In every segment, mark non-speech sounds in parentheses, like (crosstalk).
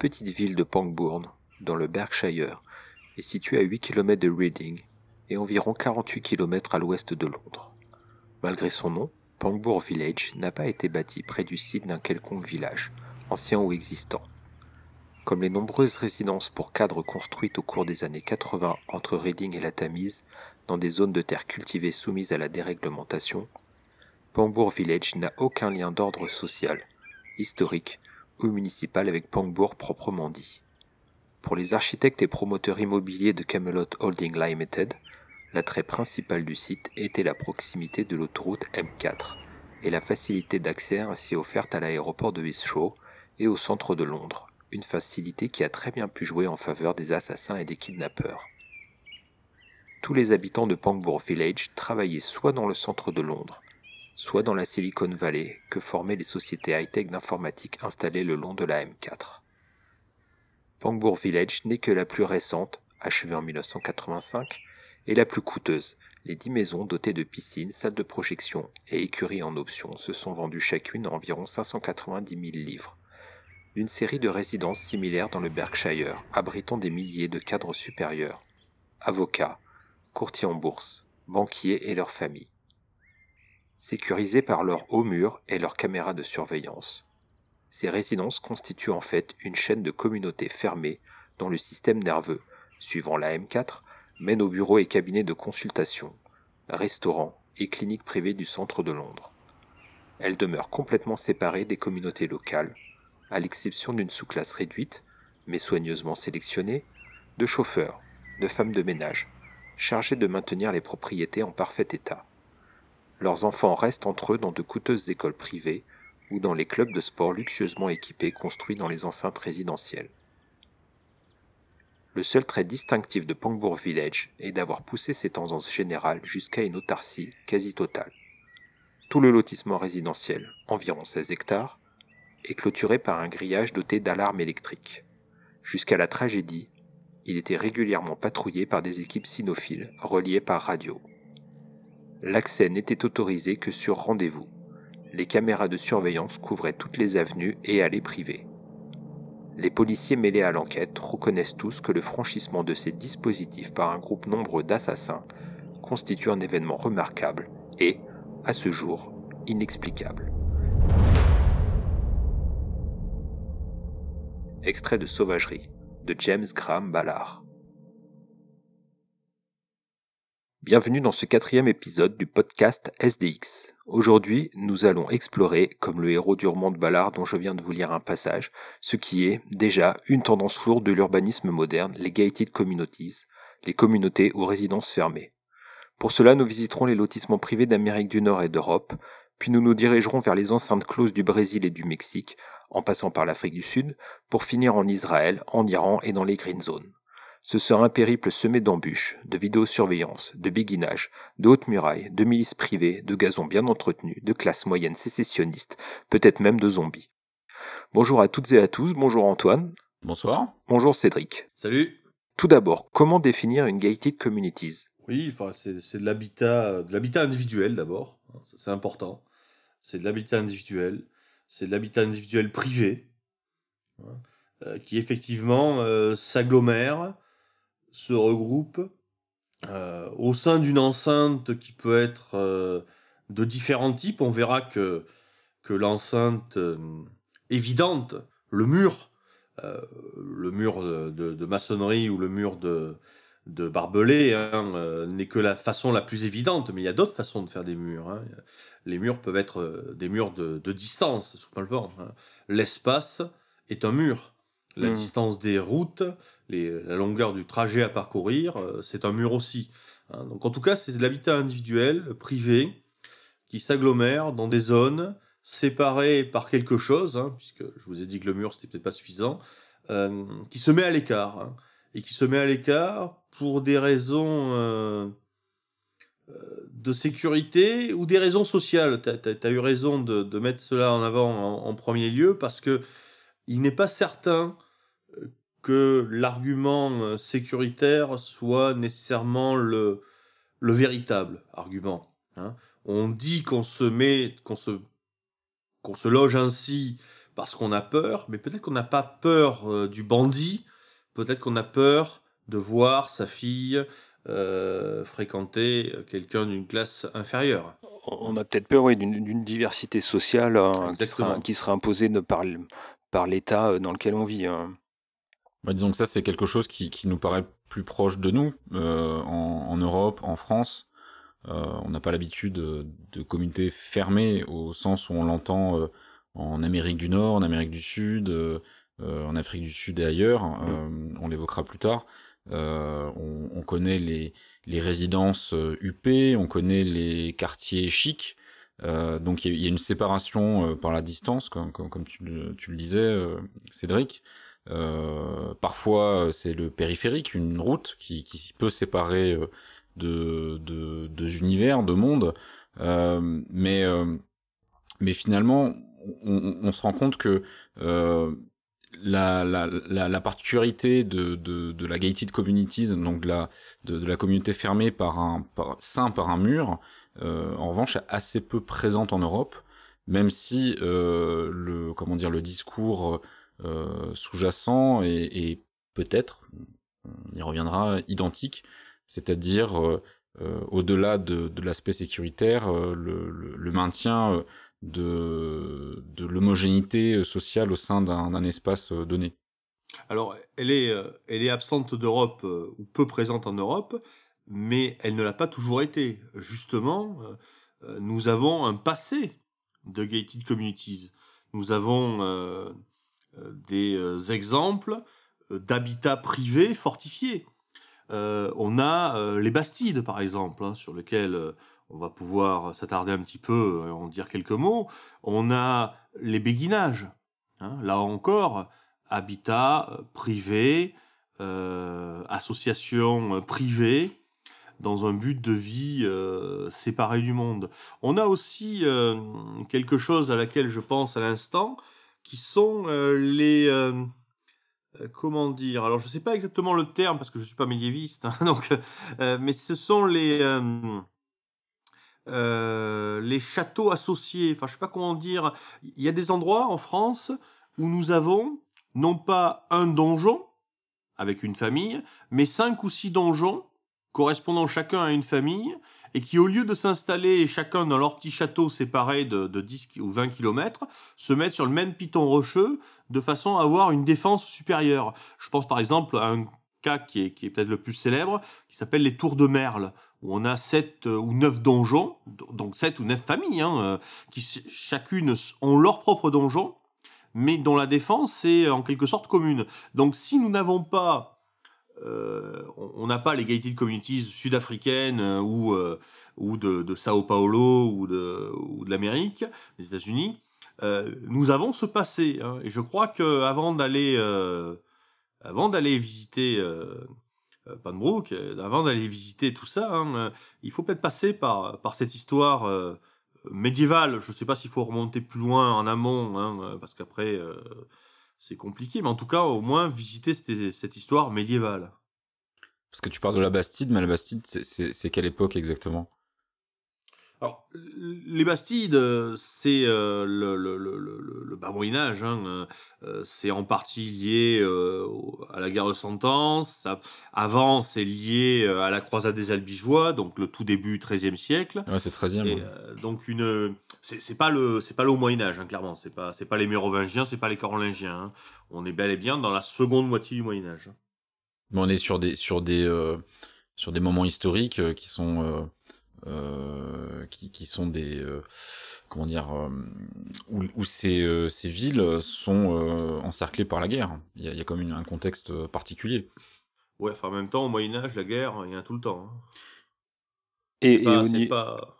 Petite ville de Pangbourne, dans le Berkshire, est située à 8 km de Reading et environ 48 km à l'ouest de Londres. Malgré son nom, Pangbourne Village n'a pas été bâti près du site d'un quelconque village, ancien ou existant. Comme les nombreuses résidences pour cadres construites au cours des années 80 entre Reading et la Tamise, dans des zones de terre cultivées soumises à la déréglementation, Pangbourne Village n'a aucun lien d'ordre social, historique municipal avec Pangbourne proprement dit. Pour les architectes et promoteurs immobiliers de Camelot Holding Limited, l'attrait principal du site était la proximité de l'autoroute M4 et la facilité d'accès ainsi offerte à l'aéroport de Heathrow et au centre de Londres, une facilité qui a très bien pu jouer en faveur des assassins et des kidnappeurs. Tous les habitants de Pangbourne Village travaillaient soit dans le centre de Londres, soit dans la Silicon Valley que formaient les sociétés high-tech d'informatique installées le long de la M4. Pangbourne Village n'est que la plus récente, achevée en 1985, et la plus coûteuse. Les dix maisons dotées de piscines, salles de projection et écuries en option se sont vendues chacune à environ 590 000 livres. Une série de résidences similaires dans le Berkshire, abritant des milliers de cadres supérieurs, avocats, courtiers en bourse, banquiers et leurs familles. Sécurisées par leurs hauts murs et leurs caméras de surveillance. Ces résidences constituent en fait une chaîne de communautés fermées dont le système nerveux, suivant la M4, mène aux bureaux et cabinets de consultation, restaurants et cliniques privées du centre de Londres. Elles demeurent complètement séparées des communautés locales, à l'exception d'une sous-classe réduite, mais soigneusement sélectionnée, de chauffeurs, de femmes de ménage, chargés de maintenir les propriétés en parfait état. Leurs enfants restent entre eux dans de coûteuses écoles privées ou dans les clubs de sport luxueusement équipés construits dans les enceintes résidentielles. Le seul trait distinctif de Pangbourne Village est d'avoir poussé ses tendances générales jusqu'à une autarcie quasi totale. Tout le lotissement résidentiel, environ 16 hectares, est clôturé par un grillage doté d'alarmes électriques. Jusqu'à la tragédie, il était régulièrement patrouillé par des équipes cynophiles reliées par radio. L'accès n'était autorisé que sur rendez-vous. Les caméras de surveillance couvraient toutes les avenues et allées privées. Les policiers mêlés à l'enquête reconnaissent tous que le franchissement de ces dispositifs par un groupe nombreux d'assassins constitue un événement remarquable et, à ce jour, inexplicable. Extrait de Sauvagerie de James Graham Ballard. Bienvenue dans ce quatrième épisode du podcast SDX. Aujourd'hui, nous allons explorer, comme le héros du roman de Ballard dont je viens de vous lire un passage, ce qui est déjà une tendance lourde de l'urbanisme moderne, les gated communities, les communautés ou résidences fermées. Pour cela, nous visiterons les lotissements privés d'Amérique du Nord et d'Europe, puis nous nous dirigerons vers les enceintes closes du Brésil et du Mexique, en passant par l'Afrique du Sud, pour finir en Israël, en Iran et dans les Green Zones. Ce sera un périple semé d'embûches, de vidéosurveillance, de béguinage, de hautes murailles, de milices privées, de gazons bien entretenus, de classes moyennes sécessionnistes, peut-être même de zombies. Bonjour à toutes et à tous, bonjour Antoine. Bonsoir. Bonjour Cédric. Salut. Tout d'abord, comment définir une gated communities? Oui, enfin, c'est de l'habitat, de l'habitat individuel d'abord, hein, c'est important. C'est de l'habitat individuel, c'est de l'habitat individuel privé, hein, euh, qui effectivement euh, s'agglomère se regroupent euh, au sein d'une enceinte qui peut être euh, de différents types. On verra que, que l'enceinte euh, évidente, le mur, le mur de, de, de, maçonnerie ou le mur de, de barbelé, hein, n'est que la façon la plus évidente, mais il y a d'autres façons de faire des murs. Hein. Les murs peuvent être des murs de, de distance, simplement. Hein. L'espace est un mur. La mmh. distance des routes, la longueur du trajet à parcourir, euh, c'est un mur aussi. Hein. Donc en tout cas, c'est de l'habitat individuel, privé, qui s'agglomère dans des zones séparées par quelque chose, hein, puisque je vous ai dit que le mur c'était peut-être pas suffisant, euh, qui se met à l'écart hein, et qui se met à l'écart pour des raisons euh, de sécurité ou des raisons sociales. Tu as, eu raison de, de, mettre cela en avant en, en premier lieu parce que il n'est pas certain que l'argument euh, sécuritaire soit nécessairement le, le véritable argument. Hein. On dit qu'on se met, qu'on se, qu'on se loge ainsi parce qu'on a peur, mais peut-être qu'on n'a pas peur euh, du bandit, peut-être qu'on a peur de voir sa fille euh, fréquenter quelqu'un d'une classe inférieure. On a peut-être peur oui, d'une diversité sociale hein, qui, sera, imposée par, par l'État dans lequel on vit. Hein. Bah, disons que ça, c'est quelque chose qui, nous paraît plus proche de nous, en, Europe, en France. on n'a pas l'habitude de, de, communautés fermées au sens où on l'entend en Amérique du Nord, en Amérique du Sud, euh, euh, en Afrique du Sud et ailleurs. Mmh. Euh, on l'évoquera plus tard. On, connaît les, les résidences UP, on connaît les quartiers chics. donc il y, a une séparation par la distance, comme, comme, tu, le, tu, le, disais, Cédric. Parfois c'est le périphérique, une route qui, qui peut séparer de, de, deux univers, de mondes. mais, mais finalement, on, se rend compte que euh, la, la, particularité de, de, la gated communities, donc de la, de, la communauté fermée par un par, sain par un mur, euh, en revanche assez peu présente en Europe, même si euh, le comment dire le discours sous-jacent est, peut-être, on y reviendra, identique, c'est-à-dire au-delà de, l'aspect sécuritaire, le, le, maintien de, de l'homogénéité sociale au sein d'un espace euh, donné Alors, elle est, euh, elle est absente d'Europe euh, ou peu présente en Europe, mais elle ne l'a pas toujours été. Justement, nous avons un passé de gated communities. Nous avons des exemples d'habitats privés fortifiés. on a les Bastides, par exemple, hein, sur lesquels on va pouvoir s'attarder un petit peu, et en dire quelques mots. On a les béguinages. Hein. là encore, habitat euh, privé, euh, association euh, privée, dans un but de vie séparé du monde. On a aussi quelque chose à laquelle je pense à l'instant, qui sont les comment dire Alors je ne sais pas exactement le terme parce que je suis pas médiéviste, hein, (laughs) donc, mais ce sont les euh, les châteaux associés, enfin je sais pas comment dire, il y a des endroits en France où nous avons non pas un donjon avec une famille, mais cinq ou six donjons correspondant chacun à une famille et qui au lieu de s'installer chacun dans leur petit château séparé de, de 10 ou 20 kilomètres, se mettent sur le même piton rocheux de façon à avoir une défense supérieure. Je pense par exemple à un cas qui est, qui est peut-être le plus célèbre, qui s'appelle les Tours de Merle, où on a sept euh, ou neuf donjons, donc sept ou neuf familles, hein, euh, qui chacune ont leur propre donjon, mais dont la défense est en quelque sorte commune. Donc si nous n'avons pas, euh, on n'a pas les gated communities sud-africaines ou ou de, Sao Paulo ou de ou de l'Amérique, des États-Unis, nous avons ce passé. Hein, et je crois que avant d'aller avant d'aller visiter euh, Panbrook, euh, avant d'aller visiter tout ça, hein, euh, il faut peut-être passer par, par cette histoire médiévale. Je ne sais pas s'il faut remonter plus loin en amont, hein, parce qu'après c'est compliqué, mais en tout cas au moins visiter cette, histoire médiévale. Parce que tu parles de la Bastide, mais la Bastide, c'est quelle époque exactement? Alors, les Bastides, euh, c'est euh, le, le, le, le, bas Moyen Âge. Hein, euh, c'est en partie lié à la guerre de Cent Ans. Ça, avant, c'est lié à la croisade des Albigeois, donc le tout début XIIIe siècle. Ouais, c'est XIIIe. donc une, c'est pas le, c'est pas le Haut Moyen Âge, hein, clairement. C'est pas, c'est pas les Mérovingiens, c'est pas les Carolingiens. Hein. On est bel et bien dans la seconde moitié du Moyen Âge. on est sur des, sur des, sur des moments historiques qui sont euh, qui, qui, sont des euh, comment dire euh, où, où ces, ces, villes sont encerclées par la guerre. Il y a, il y a quand même un contexte particulier. Ouais, enfin en même temps au Moyen Âge la guerre il y a tout le temps. Hein. Et, pas, au, pas...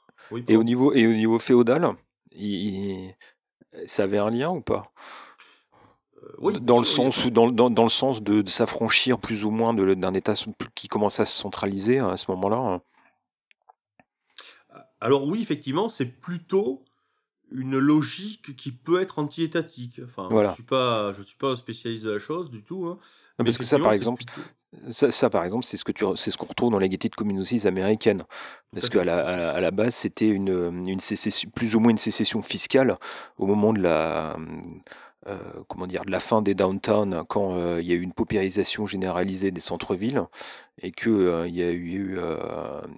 et, au, niveau et au niveau féodal, il... ça avait un lien ou pas? Oui, dans le sens ou dans, dans, dans, le sens de, de s'affranchir plus ou moins d'un état qui commence à se centraliser à ce moment-là. Alors oui, effectivement, c'est plutôt une logique qui peut être anti-étatique. Enfin, je suis pas, je suis pas un spécialiste de la chose du tout. Hein. parce que ça, par exemple, ça, par exemple, c'est ce que tu, c'est ce qu'on retrouve dans les gated communities américaines. Parce qu'à la, à la, base, c'était une, une sécession, plus ou moins une sécession fiscale au moment de la, euh, comment dire, de la fin des downtown quand euh, il y a eu une paupérisation généralisée des centres-villes et qu'il euh, y a eu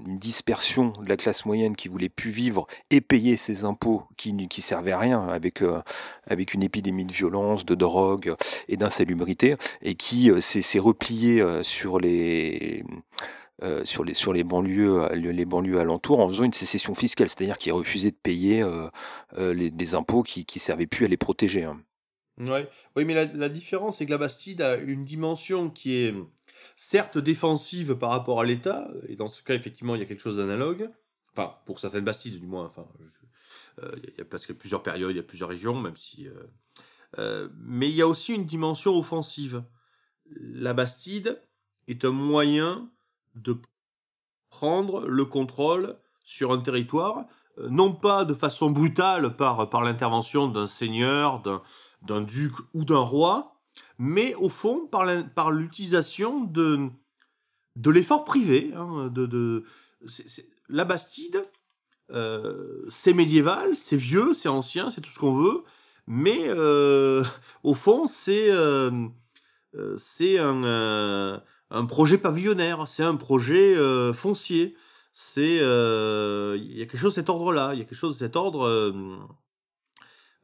une dispersion de la classe moyenne qui voulait plus vivre et payer ses impôts qui ne servaient à rien avec, une épidémie de violence, de drogue et d'insalubrité et qui s'est replié sur les banlieues, les banlieues alentours en faisant une sécession fiscale, c'est-à-dire qu'ils refusaient de payer des impôts qui ne servaient plus à les protéger. Hein. Ouais. Oui, mais la, différence, c'est que la Bastide a une dimension qui est certes défensive par rapport à l'État, et dans ce cas, effectivement, il y a quelque chose d'analogue. Enfin, pour certaines Bastides, du moins. Enfin, il y a parce qu'il y a plusieurs périodes, il y a plusieurs régions, même si. mais il y a aussi une dimension offensive. La Bastide est un moyen de prendre le contrôle sur un territoire, euh, non pas de façon brutale par, par l'intervention d'un seigneur, d'un duc ou d'un roi, mais au fond par l'utilisation de, l'effort privé. Hein, la Bastide, euh, c'est médiéval, c'est vieux, c'est ancien, c'est tout ce qu'on veut, mais euh, au fond c'est c'est un projet pavillonnaire, c'est un projet euh, foncier. C'est euh, il y a quelque chose de cet ordre-là, il y a quelque chose de cet ordre euh,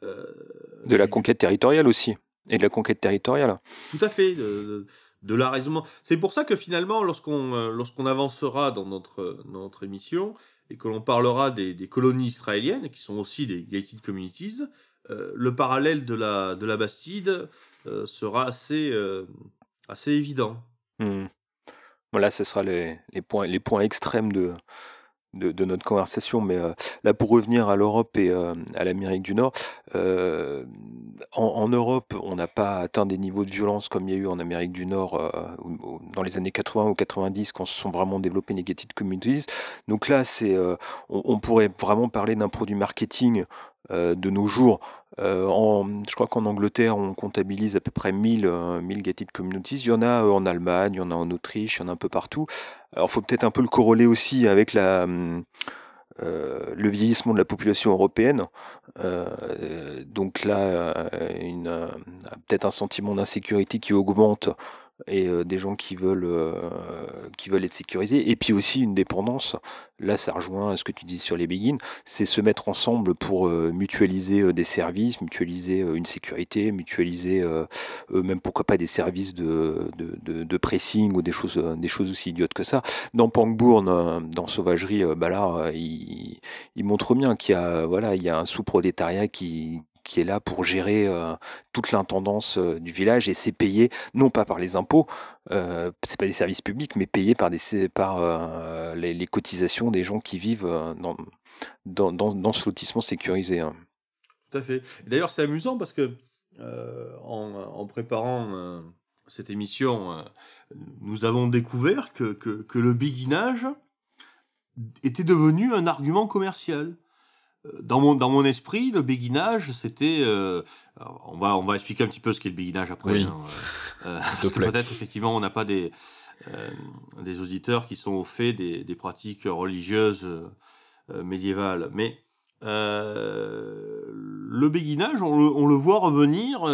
de la conquête territoriale aussi et de la conquête territoriale. Tout à fait, de, de, C'est pour ça que finalement, lorsqu'on lorsqu'on avancera dans notre notre émission et que l'on parlera des, des, colonies israéliennes qui sont aussi des gated communities, le parallèle de la de la Bastide sera assez assez évident. Mmh. Voilà, ce sera les, points, les points extrêmes de, de, notre conversation. Mais euh, là, pour revenir à l'Europe et euh, à l'Amérique du Nord, euh, en, Europe, on n'a pas atteint des niveaux de violence comme il y a eu en Amérique du Nord dans les années 80 ou 90, quand se sont vraiment développés negative communities. Donc là, c'est, on, pourrait vraiment parler d'un produit marketing de nos jours euh, je crois qu'en Angleterre, on comptabilise à peu près 1000, 1000 euh, gated communities. Il y en a euh, en Allemagne, il y en a en Autriche, il y en a un peu partout. Alors, il faut peut-être un peu le corroler aussi avec la, le vieillissement de la population européenne. donc là, peut-être un sentiment d'insécurité qui augmente et des gens qui veulent, qui veulent être sécurisés. Et puis aussi une dépendance. Là, ça rejoint ce que tu dis sur les begins. C'est se mettre ensemble pour mutualiser des services, mutualiser une sécurité, mutualiser même pourquoi pas des services de, de, de, pressing ou des choses, des choses aussi idiotes que ça. Dans Pangbourne, dans Sauvagerie, bah là, il, il montre bien qu'il y a, voilà, il y a un sous-prolétariat qui, qui est là pour gérer euh, toute l'intendance euh, du village et c'est payé non pas par les impôts, euh, c'est pas des services publics, mais payé par, euh, les, cotisations des gens qui vivent dans, dans, ce lotissement sécurisé. Hein. Tout à fait. D'ailleurs, c'est amusant parce que en, en, préparant cette émission, nous avons découvert que, que, que le béguinage était devenu un argument commercial dans mon dans mon esprit, le béguinage, c'était, euh, on va on va expliquer un petit peu ce qu'est le béguinage après, hein, euh, (laughs) parce que peut-être effectivement on n'a pas des euh, des auditeurs qui sont au fait des, des pratiques religieuses médiévales, mais le béguinage, on le, on le voit revenir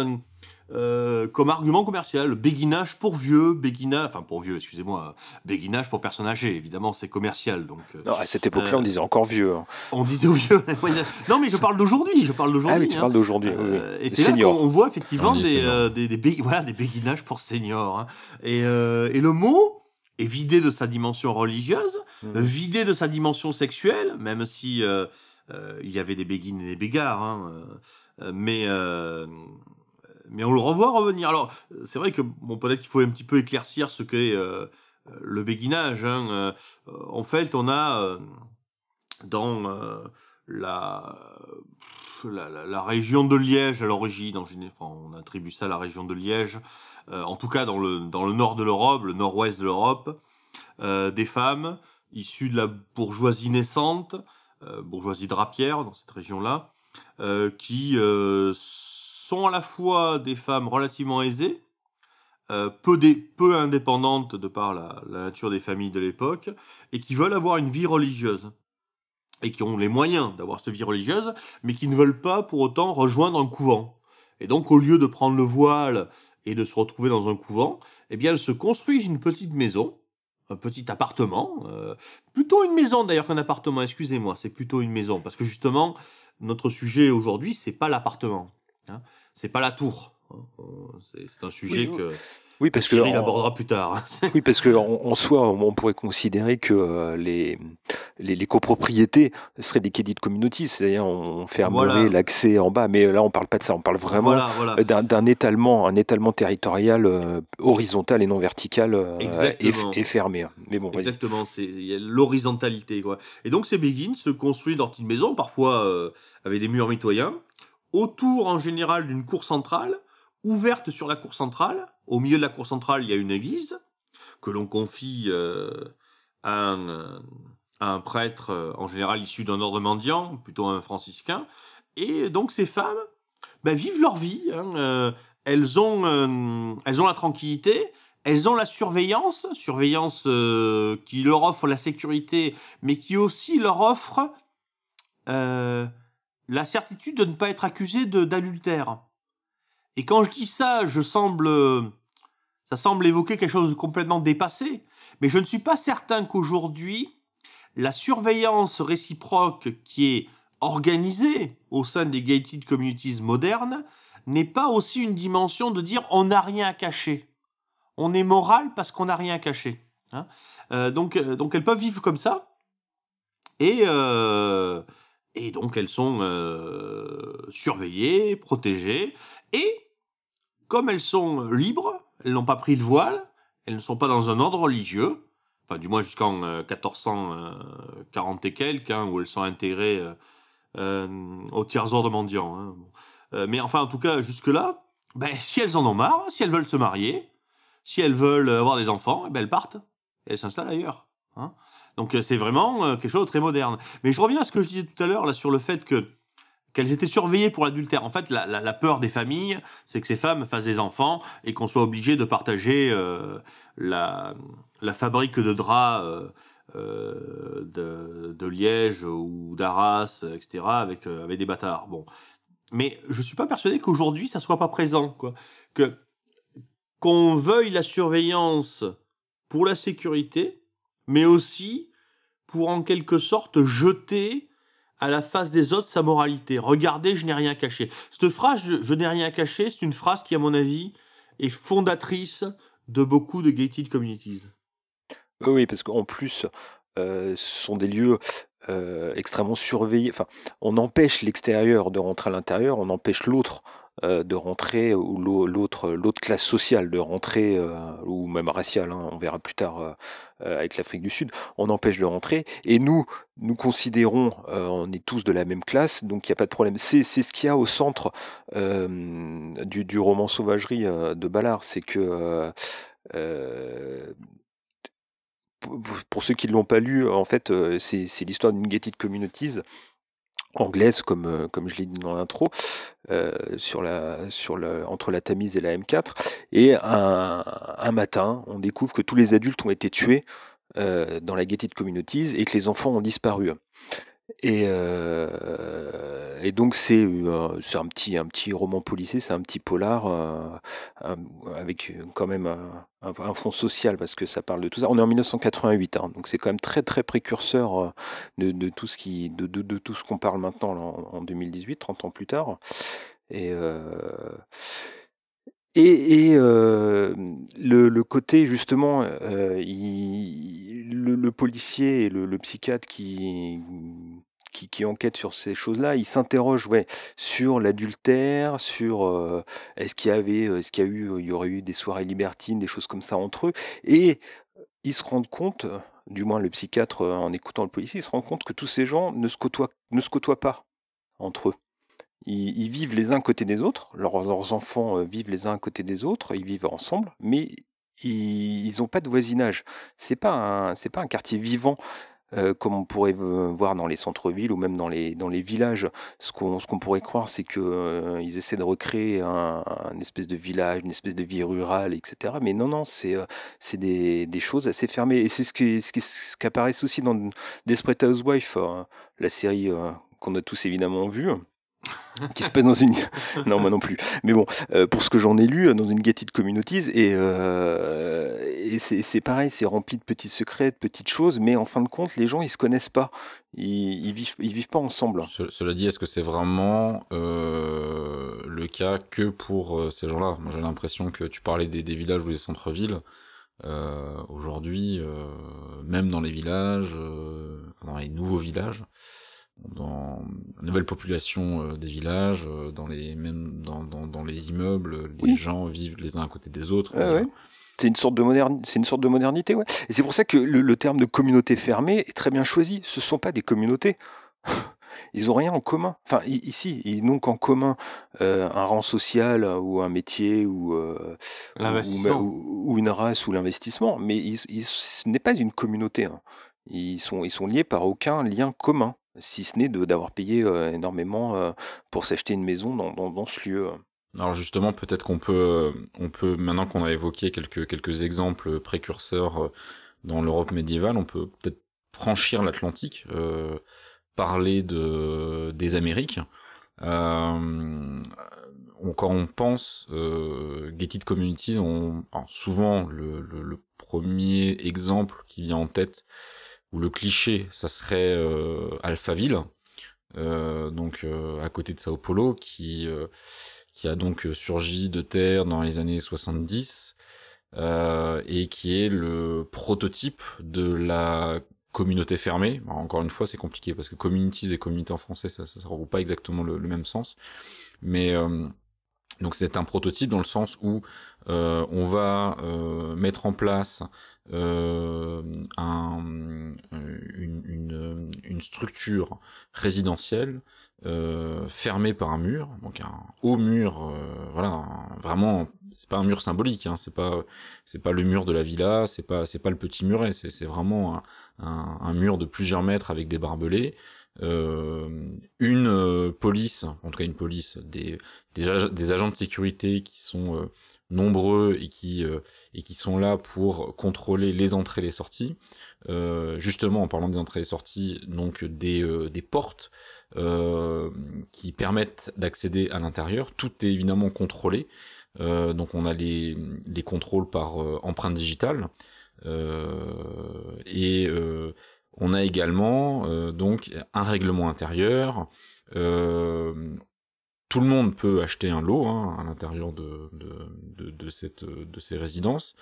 euh, comme argument commercial. Béguinage pour vieux, béguinage, enfin pour vieux, excusez-moi, béguinage pour personnes âgées, évidemment, c'est commercial. Donc, euh, non, à cette époque-là, on disait encore vieux. Hein. On disait vieux. (laughs) non, mais je parle d'aujourd'hui, je parle d'aujourd'hui. Ah oui, tu parles d'aujourd'hui. Euh, et c'est là qu'on voit effectivement des, des, des, (laughs) voilà, des béguinages pour seniors. Hein. Et, et le mot est vidé de sa dimension religieuse, mmh. vidé de sa dimension sexuelle, même si il y avait des béguines et des bégards. Hein, mais mais on le revoit revenir. Alors, c'est vrai que bon, peut-être qu'il faut un petit peu éclaircir ce qu'est euh, le béguinage. Hein. Euh, en fait, on a euh, dans la, la, la, région de Liège à l'origine, en général, on attribue ça à la région de Liège, en tout cas dans le, dans le nord de l'Europe, le nord-ouest de l'Europe, des femmes issues de la bourgeoisie naissante, bourgeoisie drapière dans cette région-là, qui sont à la fois des femmes relativement aisées, euh, peu, peu indépendantes de par la, nature des familles de l'époque, et qui veulent avoir une vie religieuse. Et qui ont les moyens d'avoir cette vie religieuse, mais qui ne veulent pas pour autant rejoindre un couvent. Et donc, au lieu de prendre le voile et de se retrouver dans un couvent, eh bien, elles se construisent une petite maison, un petit appartement, euh, plutôt une maison d'ailleurs qu'un appartement, excusez-moi, c'est plutôt une maison, parce que justement, notre sujet aujourd'hui, c'est pas l'appartement, hein, c'est pas la tour, hein. c'est un sujet que oui, parce que Cyril abordera plus tard. (laughs) oui, parce que en, soi, on, pourrait considérer que euh, les, les, copropriétés seraient des crédits communities, c'est-à-dire on fermerait l'accès en bas. Mais là, on parle pas de ça. On parle vraiment d'un étalement, un étalement territorial euh, horizontal et non vertical euh, et, fermé. Mais bon, exactement. C'est l'horizontalité, quoi. Et donc ces begins se construisent dans une maison, parfois avec des murs mitoyens, autour en général d'une cour centrale ouverte sur la cour centrale. Au milieu de la cour centrale, il y a une église que l'on confie euh, à, un, prêtre, euh, en général issu d'un ordre mendiant, plutôt un franciscain. Et donc ces femmes ben, vivent leur vie. Hein, euh, elles, ont, elles ont la tranquillité, elles ont la surveillance, surveillance qui leur offre la sécurité, mais qui aussi leur offre la certitude de ne pas être accusées d'adultère. Et quand je dis ça, je semble, ça semble évoquer quelque chose de complètement dépassé, mais je ne suis pas certain qu'aujourd'hui, la surveillance réciproque qui est organisée au sein des gated communities modernes n'est pas aussi une dimension de dire on n'a rien à cacher. On est moral parce qu'on n'a rien à cacher. Hein. Euh, donc, euh, donc elles peuvent vivre comme ça. Et, euh, et donc elles sont surveillées, protégées. Et comme elles sont libres, elles n'ont pas pris le voile, elles ne sont pas dans un ordre religieux, enfin du moins jusqu'en 1440 euh, et quelques, hein, où elles sont intégrées euh, euh, au tiers ordre mendiant. Hein. mais enfin, en tout cas, jusque-là, ben, si elles en ont marre, si elles veulent se marier, si elles veulent avoir des enfants, eh ben, elles partent. Et elles s'installent ailleurs. Hein. Donc c'est vraiment quelque chose de très moderne. Mais je reviens à ce que je disais tout à l'heure là sur le fait que qu'elles étaient surveillées pour l'adultère. En fait, la, peur des familles, c'est que ces femmes fassent des enfants et qu'on soit obligé de partager euh, la, fabrique de draps euh, euh, de, Liège ou d'Arras, etc., avec, avec des bâtards. Bon. Mais je suis pas persuadé qu'aujourd'hui, ça soit pas présent. Quoi. Que, qu'on veuille la surveillance pour la sécurité, mais aussi pour en quelque sorte jeter à la face des autres sa moralité. Regardez, je n'ai rien caché. Cette phrase, je, n'ai rien caché, c'est une phrase qui, à mon avis, est fondatrice de beaucoup de gated communities. Oui, parce qu'en plus, euh, ce sont des lieux euh, extrêmement surveillés. Enfin, on empêche l'extérieur de rentrer à l'intérieur, on empêche l'autre de rentrer, ou l'autre, classe sociale de rentrer, euh, ou même raciale, hein, on verra plus tard euh, avec l'Afrique du Sud, on empêche de rentrer. Et nous, nous considérons, on est tous de la même classe, donc il n'y a pas de problème. C'est, ce qu'il y a au centre du, roman Sauvagerie de Ballard, c'est que pour ceux qui ne l'ont pas lu, en fait, c'est, c'est l'histoire d'une gated communities anglaise, comme, euh, comme je l'ai dit dans l'intro, euh, sur la, sur entre la Tamise et la M4. Et un, un, matin, on découvre que tous les adultes ont été tués euh, dans la gated communities et que les enfants ont disparu. Et, euh, et donc c'est euh, c'est un petit un petit roman policier, c'est un petit polar euh, avec quand même un, fond social parce que ça parle de tout ça. On est en 1988, hein, donc c'est quand même très très précurseur de, tout ce qui de, tout ce qu'on parle maintenant en, en, 2018, 30 ans plus tard. Et et, le, côté justement, le, policier et le psychiatre qui, qui, qui, enquête sur ces choses-là, il s'interroge ouais, sur l'adultère, sur euh, est-ce qu'il y avait, est-ce qu'il y a eu, il y aurait eu des soirées libertines, des choses comme ça entre eux, et ils se rendent compte, du moins le psychiatre en écoutant le policier, il se rend compte que tous ces gens ne se côtoient, ne se côtoient pas entre eux. Ils, vivent les uns à côté des autres, leurs, enfants euh, vivent les uns à côté des autres, ils vivent ensemble, mais ils n'ont pas de voisinage. C'est pas pas un quartier vivant. Euh, comme on pourrait voir dans les centres-villes ou même dans les, dans les villages, ce qu'on, qu'on pourrait croire, c'est qu'ils euh, essaient de recréer un, espèce de village, une espèce de vie rurale, etc. Mais non, non, c'est, c'est des, des, choses assez fermées. Et c'est ce qui, ce qui, apparaît aussi dans Desperate Housewife, la série qu'on a tous évidemment vue qui se passe dans une. (laughs) non, moi non plus. Mais bon, euh, pour ce que j'en ai lu, dans une gated communities, et, euh, et c'est pareil, c'est rempli de petits secrets, de petites choses, mais en fin de compte, les gens, ils se connaissent pas. Ils, ils vivent, ils vivent pas ensemble. cela dit, est-ce que c'est vraiment euh, le cas que pour ces gens-là? Moi, j'ai l'impression que tu parlais des villages ou des centres-villes. Aujourd'hui, même dans les villages, dans les nouveaux villages, dans la nouvelle population euh, des villages, euh, dans les même dans, dans, dans les immeubles, les gens vivent les uns à côté des autres. C'est une sorte de moderne, c'est une sorte de modernité, ouais. Et c'est pour ça que le, terme de communauté fermée est très bien choisi. Ce sont pas des communautés. (laughs) Ils ont rien en commun. Enfin, ici, ils n'ont qu'en commun euh, un rang social ou un métier ou, ou, une race ou l'investissement. Mais ils, ce n'est pas une communauté. Hein. Ils, sont, ils sont liés par aucun lien commun si ce n'est d'avoir payé énormément pour s'acheter une maison dans, dans, ce lieu. Alors justement, peut-être qu'on peut, on peut, maintenant qu'on a évoqué quelques, quelques exemples précurseurs dans l'Europe médiévale, on peut peut-être franchir l'Atlantique, parler de, des Amériques. Quand on pense euh, gated communities, souvent le, premier exemple qui vient en tête, le cliché, ça serait euh, Alphaville, euh, donc euh, à côté de Sao Paulo, qui, qui a donc surgi de terre dans les années 70 et qui est le prototype de la communauté fermée. encore une fois, c'est compliqué parce que communities et communauté en français, ça ne regroupe pas exactement le, même sens. Mais donc c'est un prototype dans le sens où on va mettre en place euh, un, euh, une, structure résidentielle euh, fermée par un mur, donc un haut mur, euh, voilà, vraiment, c'est pas un mur symbolique, hein, c'est pas c'est pas le mur de la villa, c'est pas c'est pas le petit muret, c'est vraiment un, mur de plusieurs mètres avec des barbelés. Euh, une police, en tout cas une police, des, agents de sécurité qui sont nombreux et qui, euh, sont là pour contrôler les entrées et les sorties. Euh, justement, en parlant des entrées et sorties, donc des, euh, des portes qui permettent d'accéder à l'intérieur. Tout est évidemment contrôlé. donc on a les, les contrôles par empreinte digitale. et on a également donc un règlement intérieur. Euh, tout le monde peut acheter un lot hein, à l'intérieur de, de, cette, de ces résidences,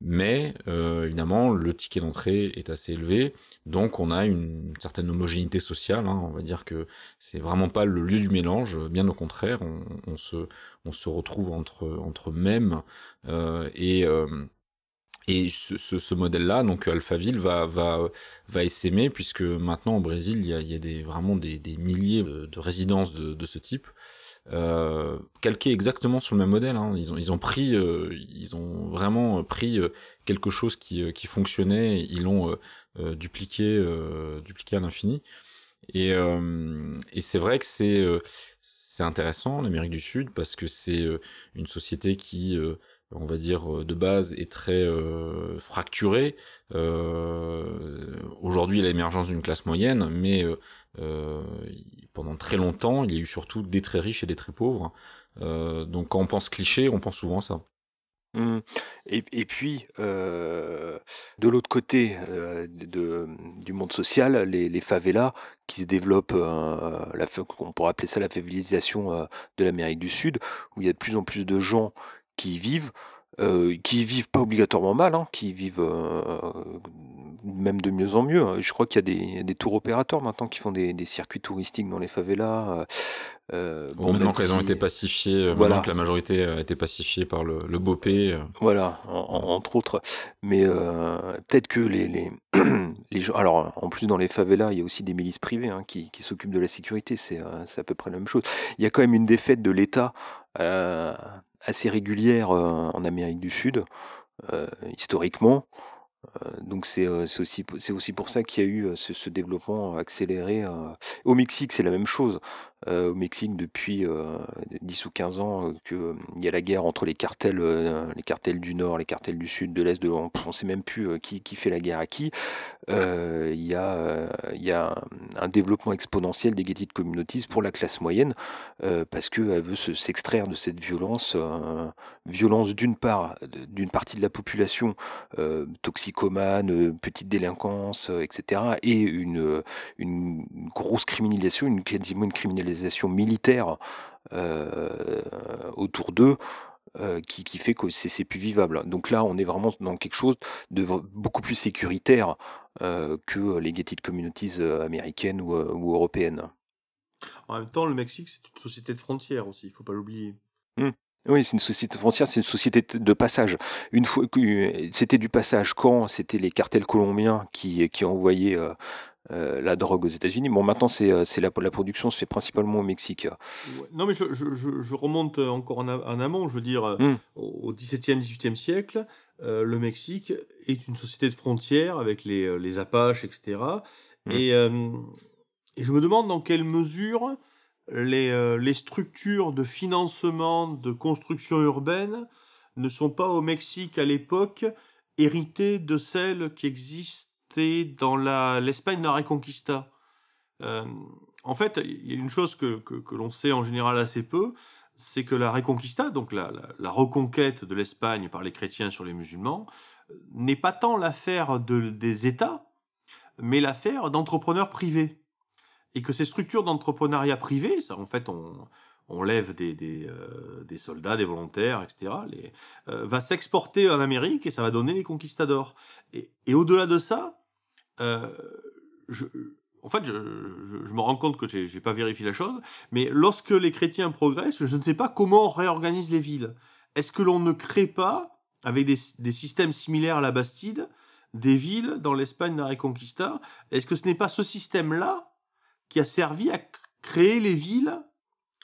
mais euh, évidemment le ticket d'entrée est assez élevé, donc on a une certaine homogénéité sociale. Hein, on va dire que c'est vraiment pas le lieu du mélange, bien au contraire, on, se, on se retrouve entre, entre mêmes euh, et euh, et ce, ce, ce modèle-là, donc Alphaville, va, va, va essaimer, puisque maintenant au Brésil, il y a, il y a des, vraiment des, des milliers de, de résidences de, de, ce type, euh, calquées exactement sur le même modèle. Hein. Ils, ont, ils ont pris, euh, ils ont vraiment pris euh, quelque chose qui, euh, qui fonctionnait, ils l'ont euh, dupliqué, dupliqué à l'infini. Et, et c'est vrai que c'est c'est intéressant l'Amérique du Sud parce que c'est une société qui on va dire, euh, de base est très euh, fracturé. Euh, Aujourd'hui, il y a l'émergence d'une classe moyenne, mais euh, pendant très longtemps, il y a eu surtout des très riches et des très pauvres. donc quand on pense cliché, on pense souvent à ça. Mmh. Et, et, puis, de l'autre côté de, du monde social, les, favelas qui se développent, on pourrait appeler ça la favelisation de l'Amérique du Sud, où il y a de plus en plus de gens qui vivent, euh, qui vivent pas obligatoirement mal, hein, qui vivent euh, même de mieux en mieux. Je crois qu'il y a des, des tours opérateurs maintenant qui font des, des circuits touristiques dans les favelas. Euh, bon, maintenant qu'elles ont été pacifiées, euh, voilà. que la majorité a été pacifiée par le, le BOP. Euh. Voilà, entre autres. Mais euh, peut-être que les, les, (clears throat) les gens. Alors, en plus, dans les favelas, il y a aussi des milices privées hein, qui, qui s'occupent de la sécurité. C'est à peu près la même chose. Il y a quand même une défaite de l'État assez régulière en Amérique du Sud, historiquement. donc c'est aussi, pour ça qu'il y a eu ce développement accéléré. Au Mexique, c'est la même chose. Euh, au Mexique depuis 10 ou 15 ans qu'il y a la guerre entre les cartels, les cartels du Nord, les cartels du Sud, de l'Est, de, on ne sait même plus qui, fait la guerre à qui. Il y, a, un développement exponentiel des gated communities pour la classe moyenne parce qu'elle veut s'extraire de cette violence, violence d'une part, d'une partie de la population toxicomane, petite délinquance, etc., et une, une grosse criminalisation, une, quasiment une criminalisation militaire euh, autour d'eux. Euh, qui, qui, fait que c'est plus vivable. Donc là, on est vraiment dans quelque chose de beaucoup plus sécuritaire euh, que les gated communities américaines ou, ou, européennes. En même temps, le Mexique, c'est une société de frontières aussi, il faut pas l'oublier. Mmh. Oui, c'est une société de frontières, c'est une société de passage. Une fois c'était du passage quand c'était les cartels colombiens qui, qui envoyaient euh, la drogue aux États-Unis. Bon, maintenant, c'est, euh, la, la, production se fait principalement au Mexique. Non, mais je, je, je, remonte encore en, amont. Je veux dire, euh, hmm. au XVIIe, XVIIIe siècle, le Mexique est une société de frontières avec les, les Apaches, etc. Hmm. Et, et je me demande dans quelle mesure les, les structures de financement de construction urbaine ne sont pas au Mexique à l'époque héritées de celles qui existent dans la l'Espagne de la Reconquista. Euh, en fait, il y a une chose que, que, l'on sait en général assez peu, c'est que la Reconquista, donc la, reconquête de l'Espagne par les chrétiens sur les musulmans, n'est pas tant l'affaire de, des États, mais l'affaire d'entrepreneurs privés. Et que ces structures d'entrepreneuriat privé, ça, en fait, on, on lève des, des, euh, soldats, des volontaires, etc., euh, va s'exporter en Amérique et ça va donner les conquistadors. Et, au-delà de ça, euh, je, en fait, je, je, je, me rends compte que j'ai pas vérifié la chose, mais lorsque les chrétiens progressent, je ne sais pas comment on réorganise les villes. Est-ce que l'on ne crée pas, avec des, des, systèmes similaires à la Bastide, des villes dans l'Espagne de la Reconquista? Est-ce que ce n'est pas ce système-là qui a servi à créer les villes,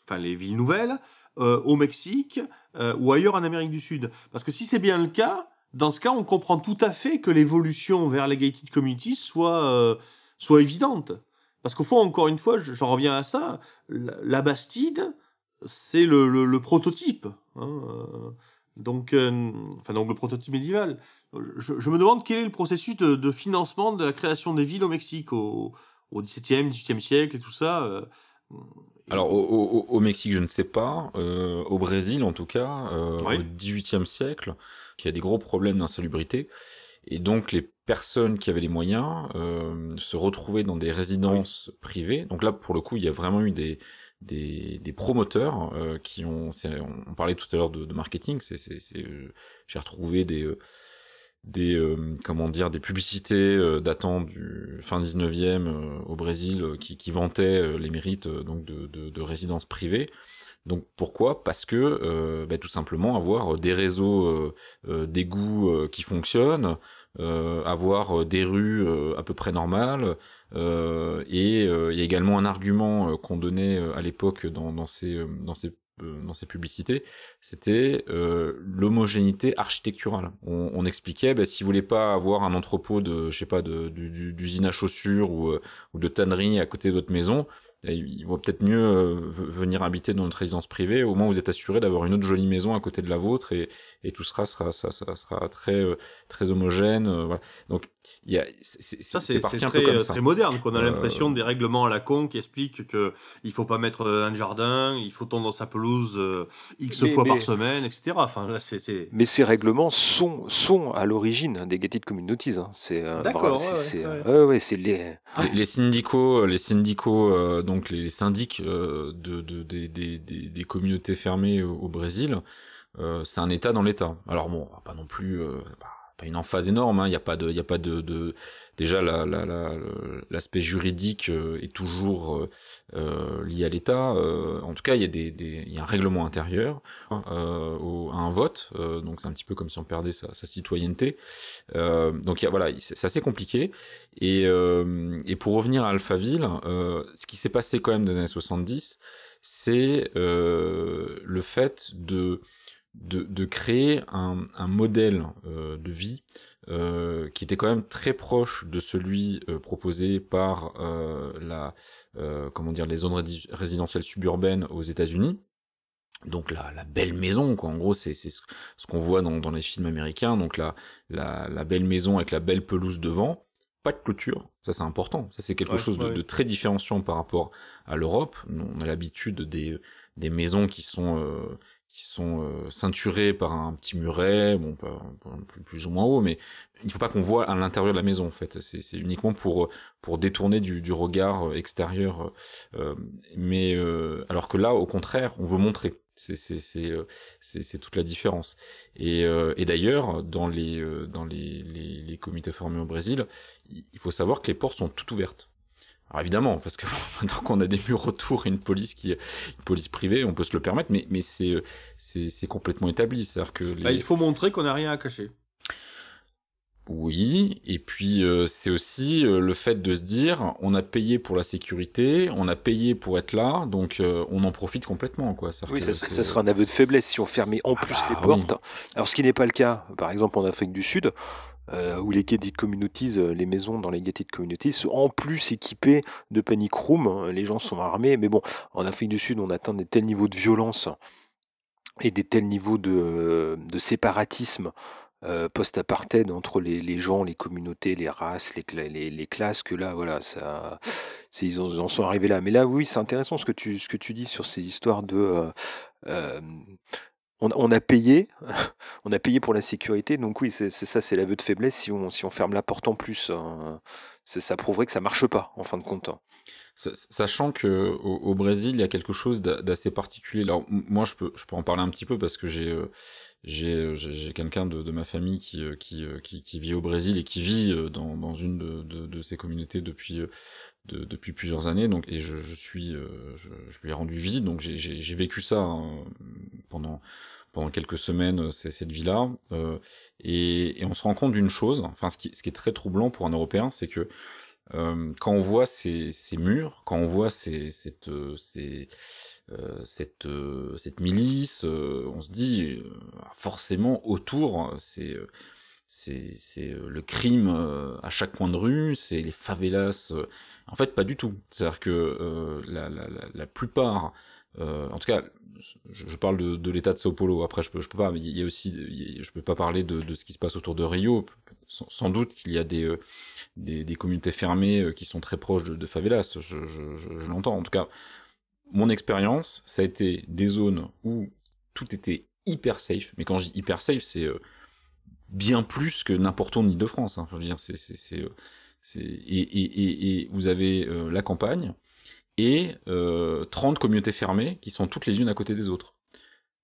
enfin les villes nouvelles, euh, au Mexique euh, ou ailleurs en Amérique du Sud? Parce que si c'est bien le cas, dans ce cas, on comprend tout à fait que l'évolution vers les gated communities soit, euh, soit évidente. Parce qu'au fond, encore une fois, j'en reviens à ça, la, Bastide, c'est le, le, prototype. Hein, euh, donc, euh, enfin, donc le prototype médiéval. Je, je, me demande quel est le processus de, de, financement de la création des villes au Mexique au, au XVIIe, XVIIIe siècle et tout ça. Alors au, au, au, Mexique, je ne sais pas. au Brésil, en tout cas, au XVIIIe siècle, qui a des gros problèmes d'insalubrité. Et donc les personnes qui avaient les moyens euh, se retrouvaient dans des résidences privées. Donc là, pour le coup, il y a vraiment eu des, des, des promoteurs euh, qui ont... On parlait tout à l'heure de, de, marketing, c'est, euh, j'ai retrouvé des... Euh, des euh, comment dire des publicités datant du fin 19e au Brésil qui, qui vantaient les mérites donc de, de, de résidences privées. Donc pourquoi? Parce que euh, bah, tout simplement avoir des réseaux euh, euh d'égouts euh, qui fonctionnent, avoir des rues à peu près normales, et il y a également un argument qu'on donnait à l'époque dans, dans, ces, dans ces dans ces publicités, c'était euh, l'homogénéité architecturale. On, expliquait, bah, si vous voulez pas avoir un entrepôt de, je sais pas, d'usine à chaussures ou, ou de tannerie à côté de votre maison, il vaut peut-être mieux euh, venir habiter dans notre résidence privée. Au moins, vous êtes assuré d'avoir une autre jolie maison à côté de la vôtre et, et tout sera, sera, ça, ça sera très, euh, très homogène. Euh, voilà. Donc, il y a, c'est parti un peu comme ça. très moderne, qu'on a l'impression des règlements à la con qui expliquent que il faut pas mettre un jardin, il faut tondre sa pelouse X fois par semaine, etc. Enfin, là, c'est, Mais ces règlements sont, sont à l'origine des gated communities. Hein. C'est, D'accord, c'est, ouais, ouais, c'est les... les... syndicaux, les syndicaux, donc les syndics euh, de, de, des, communautés fermées au, Brésil, euh, c'est un État dans l'État. Alors bon, pas non plus euh, pas une emphase énorme, hein. il n'y a pas de, y a pas de déjà l'aspect la, la, juridique est toujours euh, lié à l'État. en tout cas, il y a des, des il y a un règlement intérieur, euh, au, un vote, donc c'est un petit peu comme si on perdait sa, sa citoyenneté. donc il y a, voilà, c'est assez compliqué. Et, et pour revenir à Alphaville, ce qui s'est passé quand même dans les années 70, c'est le fait de de, de créer un, un modèle euh, de vie qui était quand même très proche de celui proposé par la, comment dire, les zones résidentielles suburbaines aux États-Unis donc la, la, belle maison, quoi. En gros, c'est ce, ce qu'on voit dans, dans, les films américains. Donc la, la, la, belle maison avec la belle pelouse devant, pas de clôture. Ça, c'est important. Ça, c'est quelque chose de, de, très différenciant par rapport à l'Europe. On a l'habitude des, des maisons qui sont euh, qui sont euh, ceinturées par un petit muret, bon, pas, plus, ou moins haut, mais il ne faut pas qu'on voit à l'intérieur de la maison, en fait. C'est uniquement pour pour détourner du, du regard extérieur. Euh, mais euh, alors que là, au contraire, on veut montrer. Euh, c'est toute la différence. Et, euh, et d'ailleurs, dans, les, euh, dans les, les, les, comités formés au Brésil, il faut savoir que les portes sont toutes ouvertes. Alors évidemment, parce que (laughs) tant qu'on a des murs autour et une police qui une police privée, on peut se le permettre, mais, mais c'est c'est complètement établi. C'est-à-dire que les... bah, il faut montrer qu'on n'a rien à cacher. Oui, et puis euh, c'est aussi euh, le fait de se dire, on a payé pour la sécurité, on a payé pour être là, donc euh, on en profite complètement, quoi. Oui, ça, ça, sera un aveu de faiblesse si on fermait en ah plus bah les portes. Alors ce qui n'est pas le cas, par exemple en Afrique du Sud, où les gated communities, les maisons dans les gated communities, sont en plus équipées de panic room. Hein, les gens sont armés, mais bon, en Afrique du Sud, on atteint des tels niveaux de violence et des tels niveaux de, séparatisme euh, post-apartheid entre les, gens, les communautés, les races, les, classes, que là, voilà, ça, ils, en sont arrivés là. Mais là, oui, c'est intéressant ce que tu, ce que tu dis sur ces histoires de. Euh, euh, on, a payé, (laughs) on a payé pour la sécurité, donc oui, c'est ça, c'est l'aveu de faiblesse si on, si on ferme la porte en plus. Hein. ça prouverait que ça marche pas, en fin de compte. Sachant que au, Brésil, il y a quelque chose d'assez particulier. Alors, moi, je peux, je peux en parler un petit peu parce que j'ai euh, j'ai j'ai quelqu'un de, de, ma famille qui, euh, qui, euh, qui, vit au Brésil et qui vit dans, dans une de, de ces communautés depuis, de, depuis plusieurs années. Donc, et je, je suis, je, je, lui ai rendu visite, donc j'ai vécu ça hein, pendant, pendant quelques semaines, c'est cette vie-là. Euh, et, et, on se rend compte d'une chose, enfin, ce qui, ce qui est très troublant pour un Européen, c'est que euh, quand on voit ces, ces, murs, quand on voit ces, cette, ces, euh, cette, euh, cette milice, euh, on se dit forcément autour, c'est c'est le crime à chaque coin de rue, c'est les favelas. en fait, pas du tout. C'est-à-dire que la, la, la, plupart, en tout cas, je, parle de, de l'état de Sao Paulo. Après, je peux, je peux pas. Mais il y a aussi, je peux pas parler de, de ce qui se passe autour de Rio. Sans, doute qu'il y a des, des, des communautés fermées qui sont très proches de, de favelas. Je, je l'entends. En tout cas, mon expérience, ça a été des zones où tout était hyper safe. Mais quand je dis hyper safe, c'est euh, bien plus que n'importe où en Ile-de-France. Hein. Je veux dire, c'est, c'est, euh, et, et, et, vous avez euh, la campagne et 30 communautés fermées qui sont toutes les unes à côté des autres.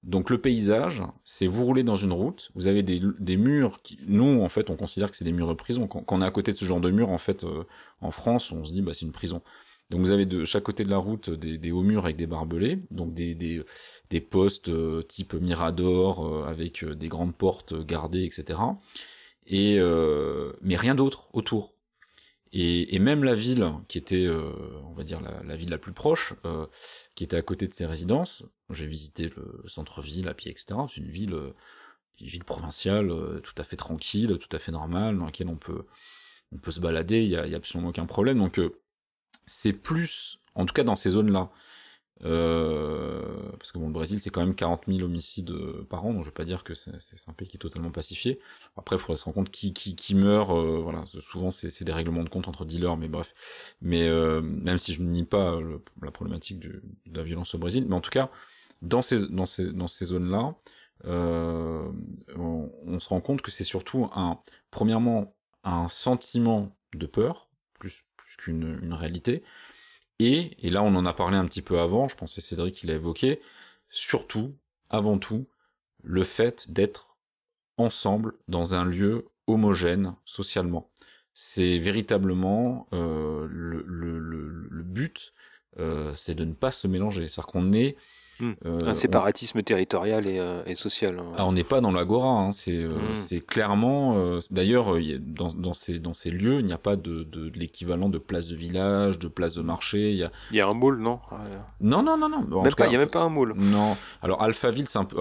Donc le paysage, c'est vous roulez dans une route, vous avez des, des, murs qui, nous en fait, on considère que c'est des murs de prison. Quand, quand, on est à côté de ce genre de mur, en fait, en France, on se dit bah c'est une prison. Donc vous avez de chaque côté de la route des, des hauts murs avec des barbelés, donc des, des, des postes euh, type Mirador euh, avec euh, des grandes portes gardées, etc. Et mais rien d'autre autour. Et, et, même la ville qui était, on va dire la, la, ville la plus proche, qui était à côté de ses résidences, j'ai visité le centre-ville à pied, etc. C'est une ville, une ville provinciale, tout à fait tranquille, tout à fait normale, dans laquelle on peut on peut se balader, il y a, y a, absolument aucun problème. Donc c'est plus, en tout cas dans ces zones-là, euh, parce que bon, le Brésil, c'est quand même 40 000 homicides euh, par an, donc je vais pas dire que c'est un pays qui est totalement pacifié. Après, il faudrait se rendre compte qui, qui, qui meurt, euh, voilà, souvent c'est des règlements de compte entre dealers, mais bref. Mais même si je ne nie pas la problématique de la violence au Brésil, mais en tout cas, dans ces, zones-là, on, on, se rend compte que c'est surtout un, premièrement, un sentiment de peur, qu'une une réalité. Et, et là on en a parlé un petit peu avant, je pensais Cédric qui l'a évoqué, surtout, avant tout, le fait d'être ensemble dans un lieu homogène socialement. C'est véritablement euh, le, le, le, but, euh, c'est de ne pas se mélanger. C'est-à-dire qu'on est, Hmm. un séparatisme territorial et, et social. Hein. Ah, on n'est pas dans l'agora, hein. c'est hmm. c'est clairement. D'ailleurs, dans, dans, ces, dans ces lieux, il n'y a pas de, de, l'équivalent de place de village, de place de marché. Il y a, il y a un moule, non? Non, non, non, non. il n'y a même pas un moule. Non. Alors, Alphaville, c'est un peu.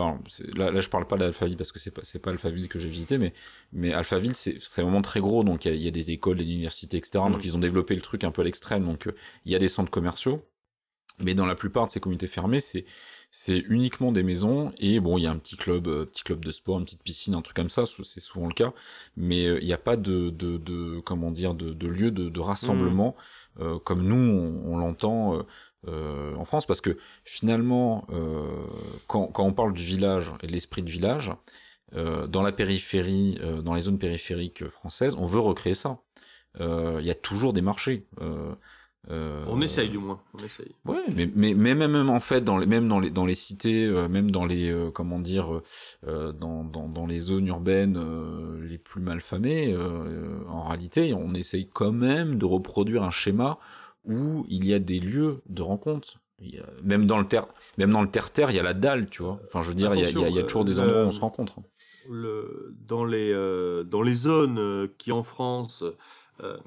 là, là, je parle pas d'Alphaville parce que c'est pas, pas Alphaville que j'ai visité, mais, mais Alphaville, c'est vraiment très gros, donc il y, a des écoles, des universités, etc. Donc, mm. ils ont développé le truc un peu à l'extrême, donc euh, il y a des centres commerciaux. Mais dans la plupart de ces communautés fermées, c'est c'est uniquement des maisons et bon, il y a un petit club, euh, petit club de sport, une petite piscine, un truc comme ça, c'est souvent le cas. Mais euh, il n'y a pas de, de, de, comment dire, de, de lieu de, de rassemblement mm. comme nous on, l'entend euh, en France, parce que finalement, euh, quand, quand, on parle du village et de l'esprit de village, euh, dans la périphérie, dans les zones périphériques françaises, on veut recréer ça. Il y a toujours des marchés. On essaye du moins. On essaye. Ouais, mais, mais, mais, même en fait dans les même dans les dans les cités, même dans les comment dire dans, dans, dans les zones urbaines les plus malfamées, en réalité, on essaye quand même de reproduire un schéma où il y a des lieux de rencontre. même dans le terre, même dans le terre-terre, il y a la dalle, tu vois. Enfin, je veux dire, il y, a, toujours des endroits où on se rencontre. Le, dans les euh, dans les zones euh, qui en France euh,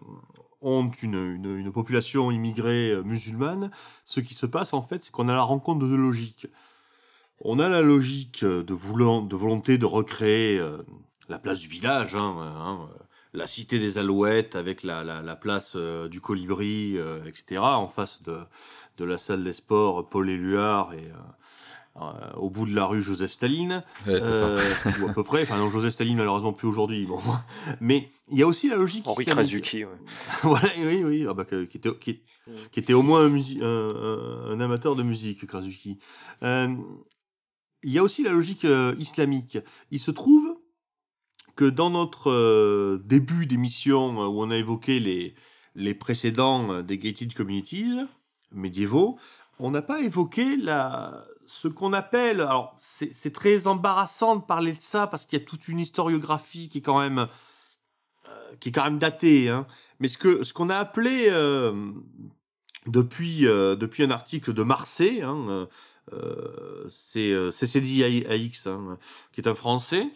ont une, une, population immigrée musulmane, ce qui se passe en fait, c'est qu'on a la rencontre de deux logiques. On a la logique de voulant, de volonté de recréer la place du village, hein, hein la cité des Alouettes avec la, la, la place euh, du Colibri, euh, etc. En face de, de la salle des sports Paul Éluard et euh, au bout de la rue Joseph Staline, ouais, ça. ou à peu près. Enfin non, Joseph Staline malheureusement plus aujourd'hui. Bon, mais il y a aussi la logique. Henri Krasuki, ouais. (laughs) voilà, oui, oui, ah bah, qui, était, qui, qui, était au moins un, un, un, amateur de musique, Krasuki. il y a aussi la logique islamique. Il se trouve que dans notre euh, début d'émission euh, où on a évoqué les, les précédents euh, des gated communities médiévaux, on n'a pas évoqué la, ce qu'on appelle, alors c'est très embarrassant de parler de ça parce qu'il y a toute une historiographie qui est quand même, même datée, hein, mais ce qu'on a appelé depuis depuis un article de Marseille, hein, c'est CCD AX, hein, qui est un Français,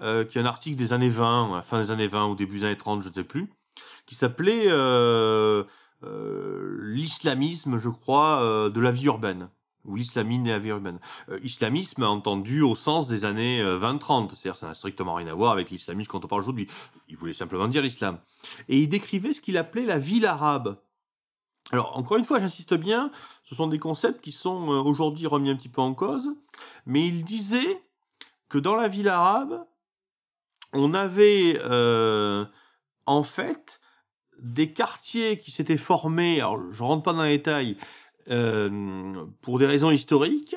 euh, qui est un article des années 20, fin des années 20 ou début des années 30, je ne sais plus, qui s'appelait euh, euh, l'islamisme, je crois, euh, de la vie urbaine ou l'islamisme vie. Euh, islamisme entendu au sens des années 20-30, c'est-à-dire ça n'a strictement rien à voir avec l'islamisme quand on parle aujourd'hui. Il voulait simplement dire l'islam. Et il décrivait ce qu'il appelait la ville arabe. Alors, encore une fois, j'insiste bien, ce sont des concepts qui sont aujourd'hui remis un petit peu en cause, mais il disait que dans la ville arabe, on avait euh, en fait des quartiers qui s'étaient formés, alors je rentre pas dans les détails, euh, pour des raisons historiques,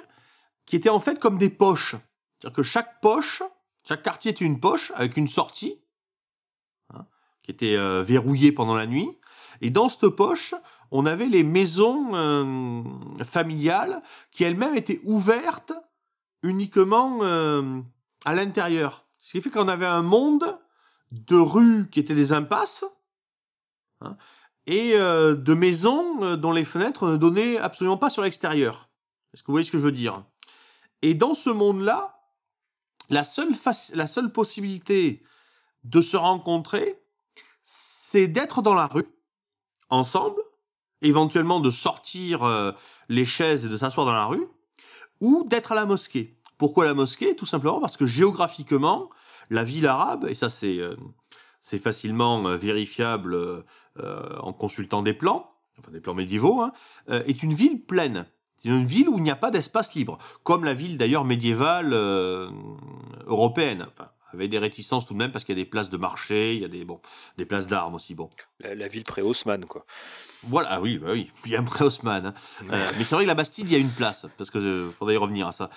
qui étaient en fait comme des poches. C'est-à-dire que chaque poche, chaque quartier était une poche avec une sortie, hein, qui était euh, verrouillée pendant la nuit. Et dans cette poche, on avait les maisons euh, familiales qui elles-mêmes étaient ouvertes uniquement à l'intérieur. Ce qui fait qu'on avait un monde de rues qui étaient des impasses hein, et euh, de maisons euh, dont les fenêtres ne donnaient absolument pas sur l'extérieur. Est-ce que vous voyez ce que je veux dire? Et dans ce monde-là, la seule, la seule possibilité de se rencontrer, c'est d'être dans la rue, ensemble, éventuellement de sortir euh, les chaises et de s'asseoir dans la rue, ou d'être à la mosquée. Pourquoi la mosquée? Tout simplement parce que géographiquement, la ville arabe, et ça c'est c'est facilement euh, vérifiable euh, en consultant des plans, enfin des plans médiévaux, hein, est une ville pleine. C'est une ville où il n'y a pas d'espace libre, comme la ville d'ailleurs médiévale européenne. Enfin, avec des réticences tout de même parce qu'il y a des places de marché, il y a des bon, des places d'armes aussi. Bon. La, ville pré-Haussmann, quoi. Voilà, oui, bah oui, bien pré-Haussmann. Hein. mais c'est vrai que la Bastille, il y a une place, parce que faudrait y revenir à ça.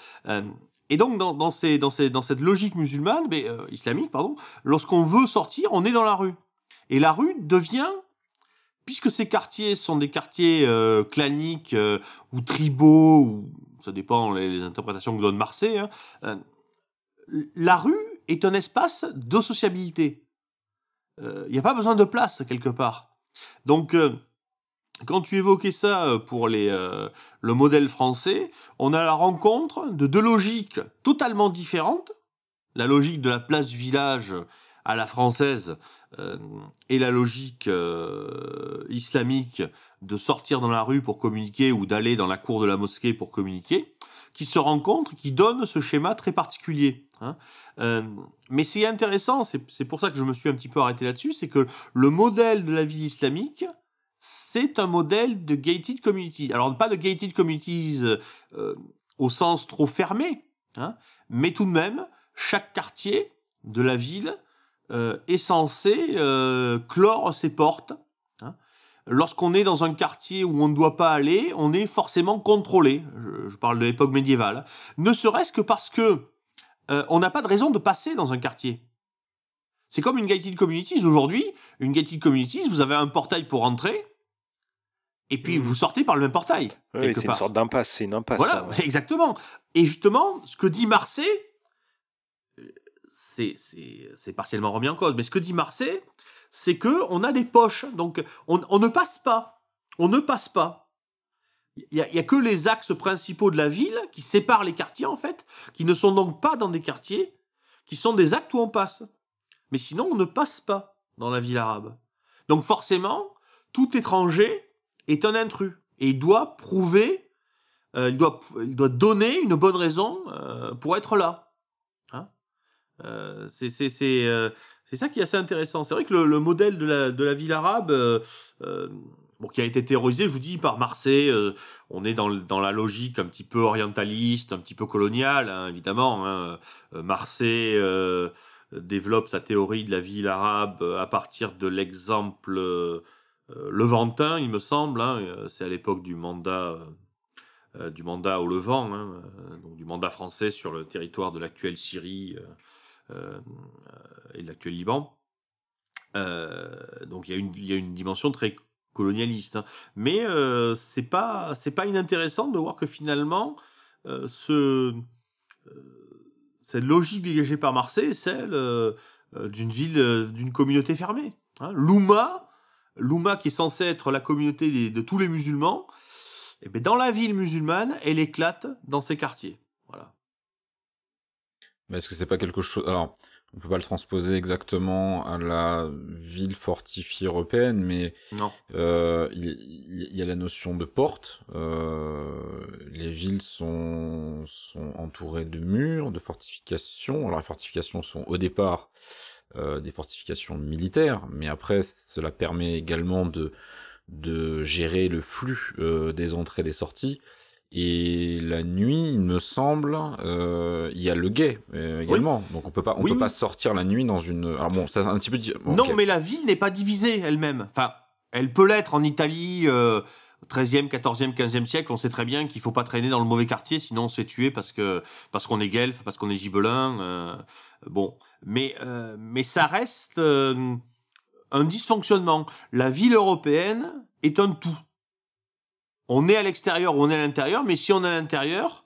Et donc, dans, dans, ces, dans, ces, dans cette logique musulmane, mais, euh, islamique, pardon, lorsqu'on veut sortir, on est dans la rue. Et la rue devient, puisque ces quartiers sont des quartiers euh, claniques euh, ou tribaux, ou ça dépend les, interprétations que donne Marseille, hein, euh, la rue est un espace de sociabilité. Il n'y a pas besoin de place quelque part. Donc, quand tu évoquais ça euh, pour les, euh, le modèle français, on a la rencontre de deux logiques totalement différentes. La logique de la place village à la française euh, et la logique islamique de sortir dans la rue pour communiquer ou d'aller dans la cour de la mosquée pour communiquer, qui se rencontrent, qui donnent ce schéma très particulier. Hein. mais c'est intéressant, c'est pour ça que je me suis un petit peu arrêté là-dessus, c'est que le modèle de la vie islamique, c'est un modèle de gated community. Alors pas de gated communities euh, au sens trop fermé, hein, mais tout de même, chaque quartier de la ville euh, est censé euh, clore ses portes. Hein. Lorsqu'on est dans un quartier où on ne doit pas aller, on est forcément contrôlé. Je, parle de l'époque médiévale. Ne serait-ce que parce que on n'a pas de raison de passer dans un quartier. C'est comme une gated communities. Aujourd'hui, une gated communities, vous avez un portail pour entrer, et puis vous sortez par le même portail. Oui, c'est une sorte d'impasse, c'est une impasse. Voilà, exactement. Et justement, ce que dit Marseille, c'est, c'est, partiellement remis en cause, mais ce que dit Marseille, c'est que on a des poches, donc on, ne passe pas. On ne passe pas. Il n'y a, a, que les axes principaux de la ville qui séparent les quartiers, en fait, qui ne sont donc pas dans des quartiers, qui sont des actes où on passe. Mais sinon, on ne passe pas dans la ville arabe. Donc forcément, tout étranger est un intrus et il doit prouver, euh, il doit, il doit donner une bonne raison euh, pour être là. Hein? Euh, c'est ça qui est assez intéressant. C'est vrai que le, le, modèle de la de la ville arabe, qui a été théorisé, je vous dis, par Marseille, on est dans dans la logique un petit peu orientaliste, un petit peu coloniale, hein, évidemment. Hein. Marseille développe sa théorie de la ville arabe à partir de l'exemple Levantin, il me semble, hein, euh, c'est à l'époque du mandat euh, du mandat au Levant, hein, donc du mandat français sur le territoire de l'actuelle Syrie et de l'actuel Liban. donc il y, a une, il y a une dimension très colonialiste, hein. mais c'est pas c'est pas inintéressant de voir que finalement ce cette logique dégagée par Marseille est celle d'une ville d'une communauté fermée. Hein. l'Oumma qui est censée être la communauté de tous les musulmans, et eh bien dans la ville musulmane, elle éclate dans ses quartiers. Voilà. Mais est-ce que c'est pas quelque chose Alors, on peut pas le transposer exactement à la ville fortifiée européenne, mais non. Euh, il, y, a la notion de porte. Euh, les villes sont, sont entourées de murs, de fortifications. Alors les fortifications sont au départ euh, des fortifications militaires, mais après cela permet également de, de gérer le flux euh, des entrées et des sorties. Et la nuit, il me semble, euh, il y a le guet également. Donc on peut pas, on peut pas sortir la nuit dans une. Alors bon, ça un petit peu. non, mais la ville n'est pas divisée elle-même. Enfin, elle peut l'être en Italie. 13e, 14e, 15e siècle, on sait très bien qu'il faut pas traîner dans le mauvais quartier, sinon on se fait tuer parce que parce qu'on est guelfe, parce qu'on est gibelin. bon, mais, euh, mais ça reste euh, un dysfonctionnement. La ville européenne est un tout. On est à l'extérieur ou on est à l'intérieur, mais si on est à l'intérieur,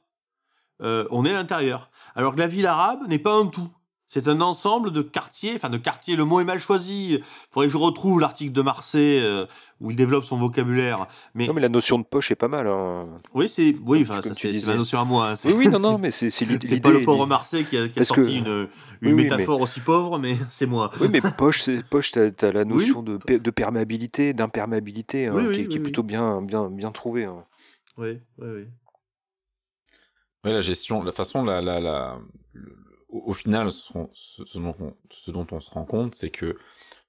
euh, on est à l'intérieur. Alors que la ville arabe n'est pas un tout. C'est un ensemble de quartiers, enfin de quartiers, le mot est mal choisi. Il faudrait que je retrouve l'article de Marseille euh, où il développe son vocabulaire. Mais... Non, mais la notion de poche est pas mal. Hein. Oui, c'est oui, enfin, c'est ma notion à moi. Hein, oui, oui, non, non, (laughs) mais c'est l'idée. C'est pas le pauvre Marseille qui a, qui a sorti une, une métaphore aussi pauvre, mais (laughs) c'est moi. Oui, mais poche, c'est poche, t'as as la notion de, de perméabilité, d'imperméabilité, hein, qui, qui, est plutôt bien, bien, bien trouvée. Oui, oui, oui. Oui, la gestion, la façon, la, la, la au, final, ce, dont on, se rend compte, c'est que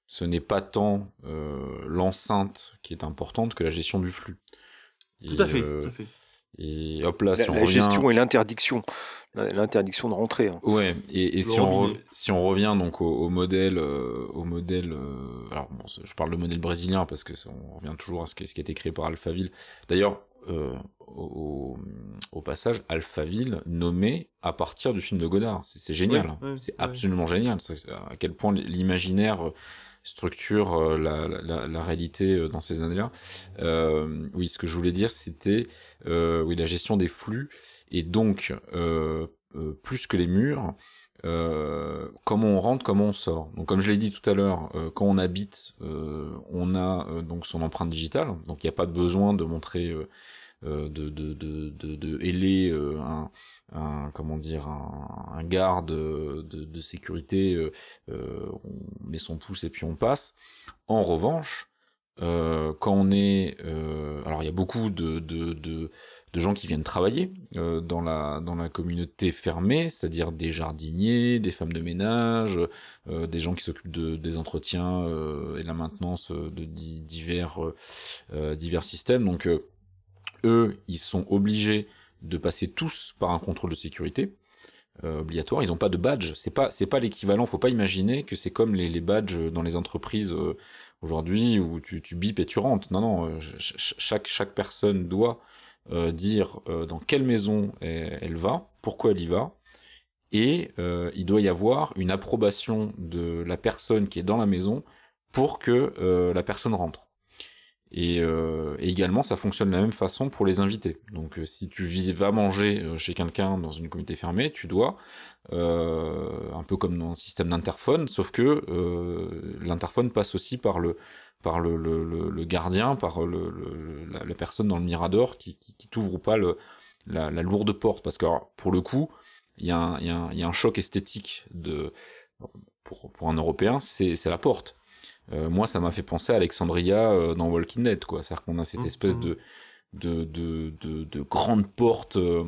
ce n'est pas tant euh, l'enceinte qui est importante que la gestion du flux. tout à fait, euh, tout à fait. Et hop là, la, si on la gestion et l'interdiction, l'interdiction de rentrer. Hein. Ouais. Et, si, on si on revient donc au, modèle, au modèle, euh, alors bon, je parle de modèle brésilien parce que on revient toujours à ce qui, ce qui a été créé par Alphaville. D'ailleurs, euh, au, au, passage Alphaville nommé à partir du film de Godard. C'est génial, c'est absolument génial. À quel point l'imaginaire euh, structure euh, la, la, la, réalité dans ces années-là. Euh, oui, ce que je voulais dire, c'était euh, oui la gestion des flux et donc plus que les murs. Euh, comment on rentre, comment on sort. Donc comme je l'ai dit tout à l'heure, euh, quand on habite, euh, on a donc son empreinte digitale, donc il n'y a pas de besoin de montrer, de, de, de, de, de héler un, un, comment dire, un, un garde de, de sécurité, on met son pouce et puis on passe. En revanche, quand on est, alors il y a beaucoup de, de, de de gens qui viennent travailler euh, dans, la, dans la communauté fermée, c'est-à-dire des jardiniers, des femmes de ménage, euh, des gens qui s'occupent de, des entretiens euh, et la maintenance de divers, divers systèmes. Donc eux, ils sont obligés de passer tous par un contrôle de sécurité. obligatoire, ils n'ont pas de badge, c'est pas c'est pas l'équivalent, faut pas imaginer que c'est comme les, les badges dans les entreprises aujourd'hui où tu, tu bipes et tu rentres. Non, non, chaque, chaque personne doit euh, dire euh, dans quelle maison elle, va, pourquoi elle y va, et euh, il doit y avoir une approbation de la personne qui est dans la maison pour que la personne rentre. Et, et, également, ça fonctionne de la même façon pour les invités. Donc, si tu vas manger chez quelqu'un dans une communauté fermée, tu dois, un peu comme dans un système d'interphone, sauf que l'interphone passe aussi par le, par le, le, le, gardien, par le, la, la, personne dans le mirador qui, qui, qui t'ouvre ou pas le, la, la, lourde porte. Parce que pour le coup, il y, y, y, a un choc esthétique de, pour, pour un Européen, c'est la porte. Euh, moi, ça m'a fait penser à Alexandria euh, dans Walking Dead, quoi. C'est-à-dire qu'on a cette mmh, espèce mmh. de, de, de, de, de grande porte euh,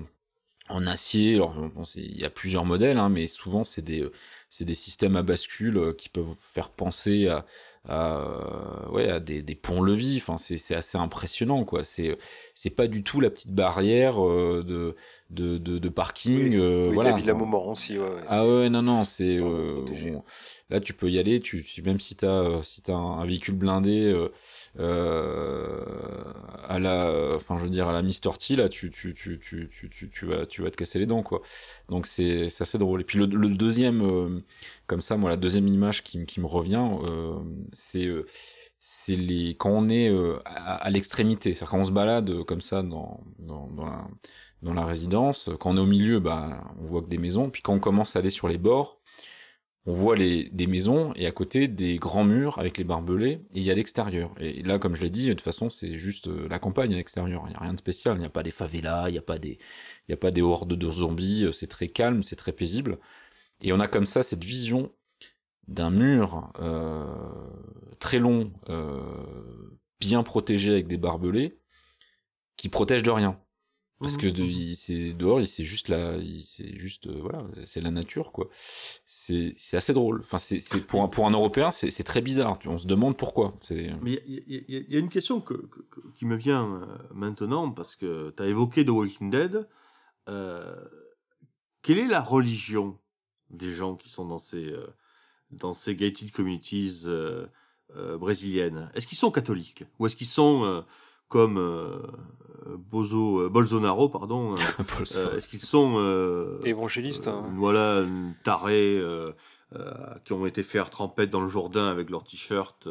en acier. Alors, bon, il y a plusieurs modèles, hein, mais souvent, c'est des, c'est des systèmes à bascule qui peuvent faire penser à, ouais, à des, des ponts-levis. Enfin, c'est assez impressionnant, quoi. C'est c'est pas du tout la petite barrière euh, de, de, de, de, parking. Oui, euh, oui, voilà. La Villa Montmorency, ouais, ouais, Ah ouais, non, non, c'est euh, là tu peux y aller. Tu, même si t'as si as un, véhicule blindé. Euh, à la, enfin je veux dire à la Mister T là, tu tu, tu, tu, tu, tu, vas tu vas te casser les dents quoi. Donc c'est assez drôle. Et puis le, le deuxième, comme ça, moi la deuxième image qui, qui me revient, c'est c'est les quand on est euh, à, à l'extrémité, c'est-à-dire quand on se balade comme ça dans, dans, dans la dans la résidence, quand on est au milieu, bah, on voit que des maisons, puis quand on commence à aller sur les bords, on voit les, des maisons et à côté des grands murs avec les barbelés et il y a l'extérieur. Et là, comme je l'ai dit, de toute façon, c'est juste euh, la campagne à l'extérieur. Il n'y a rien de spécial. Il n'y a pas des favelas, il n'y a pas des, il n'y a pas des hordes de zombies. Euh, c'est très calme, c'est très paisible. Et on a comme ça cette vision d'un mur euh, très long, euh, bien protégé avec des barbelés, qui protège de rien. Parce que de, il, dehors, c'est juste la, c'est juste euh, voilà, c'est la nature quoi. C'est c'est assez drôle. Enfin c'est c'est pour un pour un Européen c'est c'est très bizarre. On se demande pourquoi. Mais il y, y, y, a une question que, que, qui me vient euh, maintenant parce que tu as évoqué The Walking Dead. Euh, quelle est la religion des gens qui sont dans ces euh, dans ces gated communities euh, brésiliennes Est-ce qu'ils sont catholiques ou est-ce qu'ils sont comme Bozo, euh, Bolsonaro, pardon. Euh, (laughs) euh, est-ce qu'ils sont évangélistes hein. Voilà, tarés qui ont été faire trempette dans le Jourdain avec leur t-shirt.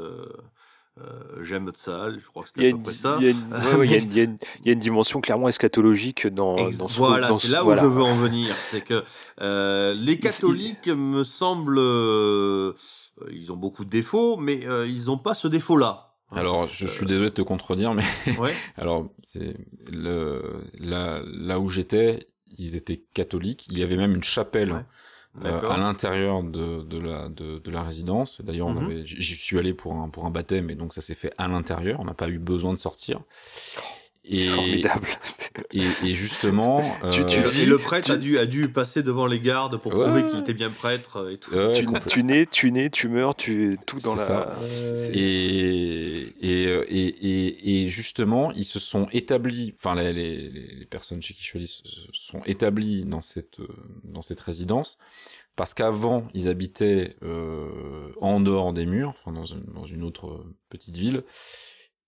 J'aime ça, je crois que c'était à peu près ça. Il y, a une dimension clairement eschatologique dans, dans ce Voilà, c'est là où voilà. je veux en venir. C'est que euh, les catholiques me semblent, euh, ils ont beaucoup de défauts, mais euh, ils n'ont pas ce défaut-là. Alors, je, je, suis désolé de te contredire, mais (laughs) ouais. alors c'est le là là où j'étais, ils étaient catholiques. Il y avait même une chapelle ouais. Euh, à l'intérieur de, de la de, de la résidence. D'ailleurs, mm -hmm. j'y suis allé pour un pour un baptême, et donc ça s'est fait à l'intérieur. On n'a pas eu besoin de sortir. Et, (laughs) formidable. Et, et justement, (laughs) tu, tu euh, et le prêtre tu... a dû a dû passer devant les gardes pour ouais. prouver qu'il était bien prêtre et tout. Ouais, tu, tu, nais, tu nais, tu meurs, tu tout dans la. Ça. Et, et et et justement, ils se sont établis. Enfin, les, les, les personnes chez qui je suis allé sont établis dans cette dans cette résidence parce qu'avant ils habitaient euh, en dehors des murs, enfin dans une, dans une autre petite ville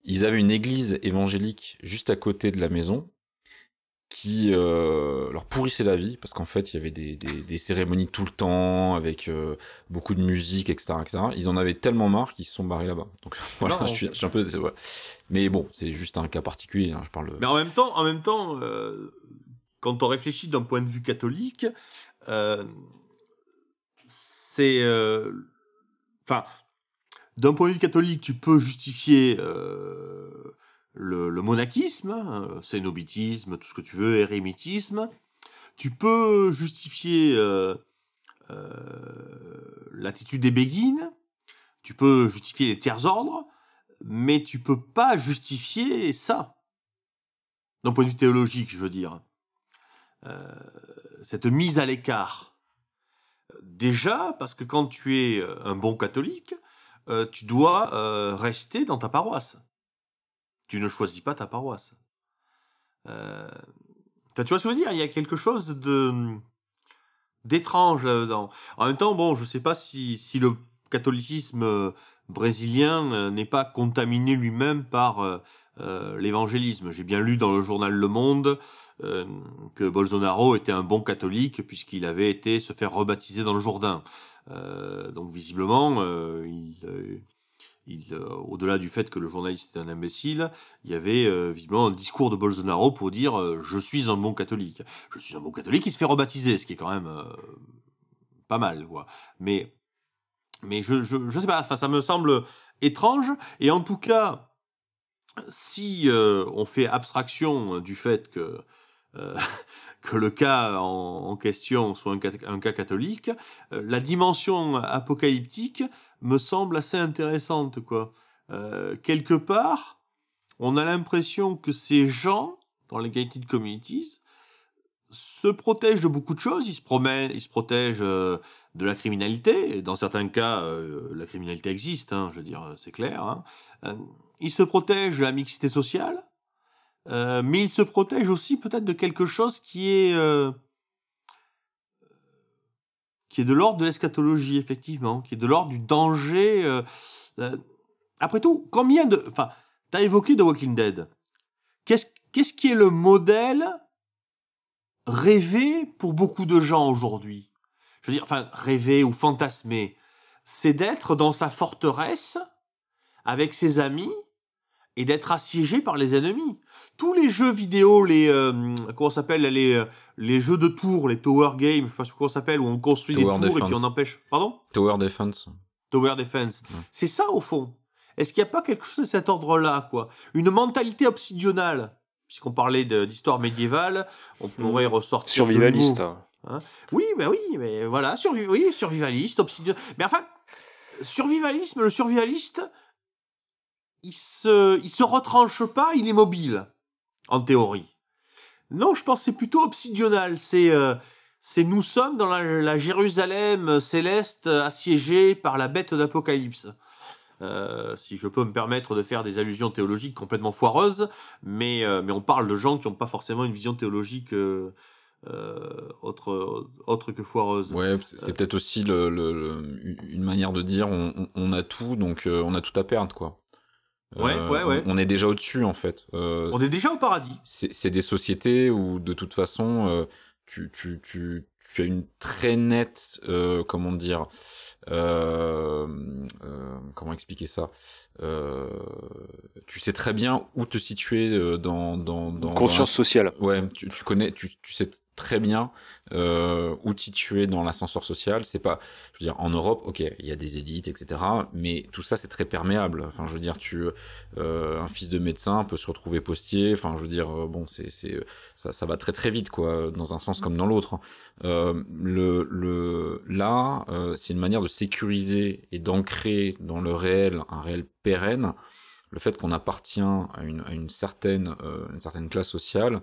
ils avaient une église évangélique juste à côté de la maison qui euh, leur pourrissait la vie parce qu'en fait il y avait des, des, des, cérémonies tout le temps avec euh, beaucoup de musique etc etc ils en avaient tellement marre qu'ils se sont barrés là-bas. Donc (laughs) voilà non, je, suis, je, suis, un peu ouais. mais bon c'est juste un cas particulier hein, je parle de... mais en même temps en même temps euh, quand on réfléchit d'un point de vue catholique euh, c'est, enfin, d'un point de vue catholique, tu peux justifier le, le, monachisme, hein, cénobitisme, tout ce que tu veux, érémitisme. Tu peux justifier euh, euh, l'attitude des béguines, tu peux justifier les tiers ordres, mais tu peux pas justifier ça. D'un point de vue théologique, je veux dire. Euh, cette mise à l'écart. Déjà, parce que quand tu es un bon catholique, euh, tu dois euh, rester dans ta paroisse. Tu ne choisis pas ta paroisse. Euh, tu vois ce que je veux dire Il y a quelque chose de d'étrange là-dedans? En même temps, bon, je sais pas si, si le catholicisme euh, brésilien n'est pas contaminé lui-même par l'évangélisme. J'ai bien lu dans le journal Le Monde que Bolsonaro était un bon catholique puisqu'il avait été se faire rebaptiser dans le Jourdain. donc visiblement, euh, au-delà du fait que le journaliste était un imbécile, il y avait euh, visiblement un discours de Bolsonaro pour dire euh, je suis un bon catholique. Je suis un bon catholique, il se fait rebaptiser, ce qui est quand même pas mal, quoi. Mais mais je, je sais pas, ça me semble étrange et en tout cas si on fait abstraction du fait que (laughs) que le cas en, question soit un cas, catholique, la dimension apocalyptique me semble assez intéressante, quoi. Euh, quelque part, on a l'impression que ces gens, dans les gated communities, se protègent de beaucoup de choses. Ils se promènent, ils se protègent euh, de la criminalité. Et dans certains cas, euh, la criminalité existe, hein, je veux dire, c'est clair. Hein. Euh, ils se protègent de la mixité sociale, mais ils se protègent aussi peut-être de quelque chose qui est qui est de l'ordre de l'eschatologie, effectivement, qui est de l'ordre du danger. Euh, euh, après tout, combien de... Enfin, t'as évoqué The Walking Dead. Qu'est-ce qu'est-ce qui est le modèle rêvé pour beaucoup de gens aujourd'hui? Je veux dire, enfin, rêvé ou fantasmé, c'est d'être dans sa forteresse avec ses amis et d'être assiégé par les ennemis. Tous les jeux vidéo, les euh, comment s'appelle les euh, les jeux de tours, les tower games, je sais pas comment s'appelle où on construit des tours et puis on empêche. Pardon? Tower defense. Tower defense. C'est ça au fond. Est-ce qu'il n'y a pas quelque chose de cet ordre-là, quoi? Une mentalité obsidionale, puisqu'on parlait d'histoire médiévale, on pourrait hmm. ressortir survivaliste. Hein oui, ben oui, mais voilà, survi oui, survivaliste, obsidional. Mais enfin, survivalisme, le survivaliste, il se, il se retranche pas, il est mobile, en théorie. Non, je pense que c'est plutôt obsidional. C'est, euh, c'est nous sommes dans la, Jérusalem céleste assiégée par la bête d'Apocalypse. Euh, si je peux me permettre de faire des allusions théologiques complètement foireuses, mais, euh, mais on parle de gens qui n'ont pas forcément une vision théologique autre, autre que foireuse. Ouais, c'est peut-être aussi le, le, une manière de dire on, on a tout, donc on a tout à perdre, quoi. Ouais, euh, ouais, ouais. On, est déjà au-dessus, en fait. Euh, on est déjà au paradis. C'est des sociétés où, de toute façon, euh, tu, tu, tu, tu, as une très nette, comment dire, comment expliquer ça? Euh, tu sais très bien où te situer euh, dans, dans, dans conscience sociale. Ouais, tu, tu connais, tu, tu, sais très bien euh, où te situer dans l'ascenseur social. C'est pas, je veux dire, en Europe, ok, il y a des élites, etc. Mais tout ça, c'est très perméable. Enfin, je veux dire, tu, euh, un fils de médecin peut se retrouver postier. Enfin, je veux dire, euh, bon, c'est, c'est, ça, ça va très très vite, quoi, dans un sens comme dans l'autre. Euh, le, le, là, c'est une manière de sécuriser et d'ancrer dans le réel un réel pérenne, le fait qu'on appartient à une, à une certaine, euh, une certaine classe sociale,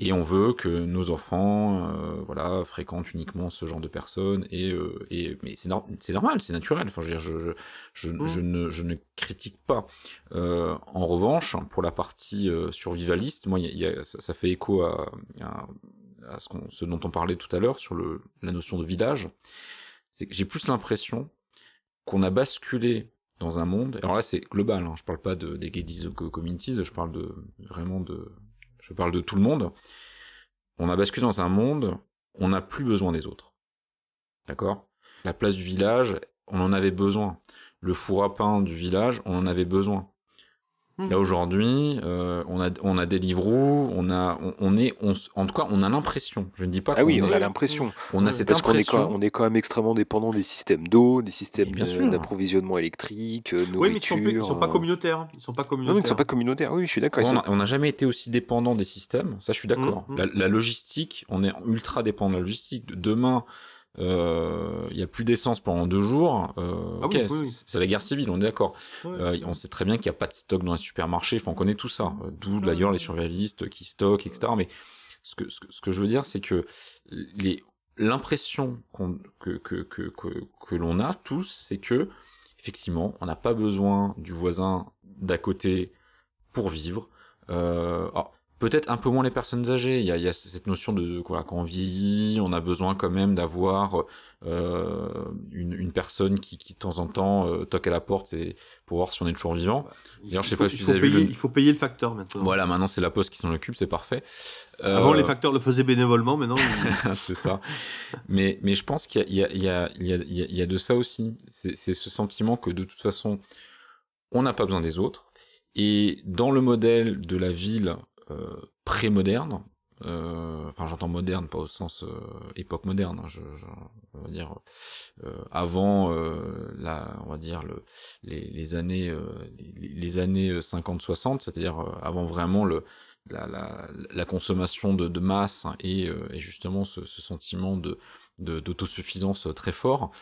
et on veut que nos enfants euh, voilà fréquentent uniquement ce genre de personnes et, euh, et mais c'est normal c'est naturel. Enfin je veux dire je je, je, mmh. je, ne je ne critique pas. Euh, en revanche pour la partie survivaliste moi y a, y a, ça, ça, fait écho à, à, à ce, dont on parlait tout à l'heure sur le la notion de village. C'est que j'ai plus l'impression qu'on a basculé dans un monde. Alors là, c'est global. Hein, je parle pas de, des gays communities. Je parle de vraiment de. Je parle de tout le monde. On a basculé dans un monde. On n'a plus besoin des autres. D'accord? La place du village, on en avait besoin. Le four à pain du village, on en avait besoin. Là aujourd'hui, euh, on a on a Deliveroo, on a on, on est on, en tout cas on a l'impression. Je ne dis pas. Ah oui, on a l'impression. On a cette Parce est, impression. quand, on est quand même extrêmement dépendant des systèmes d'eau, des systèmes Mais bien sûr. d'approvisionnement électrique, euh, Oui, mais ils sont, nourriture. ils sont pas euh, communautaires. Ils sont pas communautaires. non, ils ne sont pas communautaires. Oui, je suis d'accord. On n'a jamais été aussi dépendant des systèmes, ça je suis d'accord. Mhm. La, la logistique, on est ultra dépendant de la logistique. Demain, euh, il y a plus d'essence pendant deux jours. euh, Ah ok, oui, oui, c'est- oui. c'est la guerre civile, on est d'accord. Euh, on sait très bien qu'il n'y a pas de stock dans les supermarchés. Enfin, on connaît tout ça. Euh, D'où d'ailleurs les survivalistes qui stockent, etc. Mais ce que, ce que, ce que je veux dire, c'est que les l'impression qu'on que, que, que, que, que l'on a tous, c'est que effectivement, on n'a pas besoin du voisin d'à côté pour vivre. Euh, alors, Peut-être un peu moins les personnes âgées. Il y a, il y a cette notion de quoi, quand on vieillit, on a besoin quand même d'avoir euh, une, une personne qui, qui de temps en temps euh, toque à la porte et pour voir si on est toujours vivant. Il D'ailleurs, je faut- sais pas si vous avez vu payer- le- Il faut payer le facteur maintenant. Voilà, maintenant c'est la poste qui s'en occupe, c'est parfait. Euh, Avant, les facteurs le faisaient bénévolement, maintenant. ils- (laughs) c'est ça. Mais, mais je pense qu'il y a, il y, a, il y, a, de ça aussi. C'est c'est ce sentiment que de toute façon, on n'a pas besoin des autres. Et dans le modèle de la ville pré-moderne, euh, enfin j'entends moderne, pas au sens euh, époque moderne, hein, je, je- on va dire euh, avant euh, la, on va dire le, les, les années, euh, les, les années 50-60, c'est-à-dire euh, avant vraiment le, la, la, la consommation de, de masse et, euh, et justement ce, ce sentiment de d'autosuffisance très fort.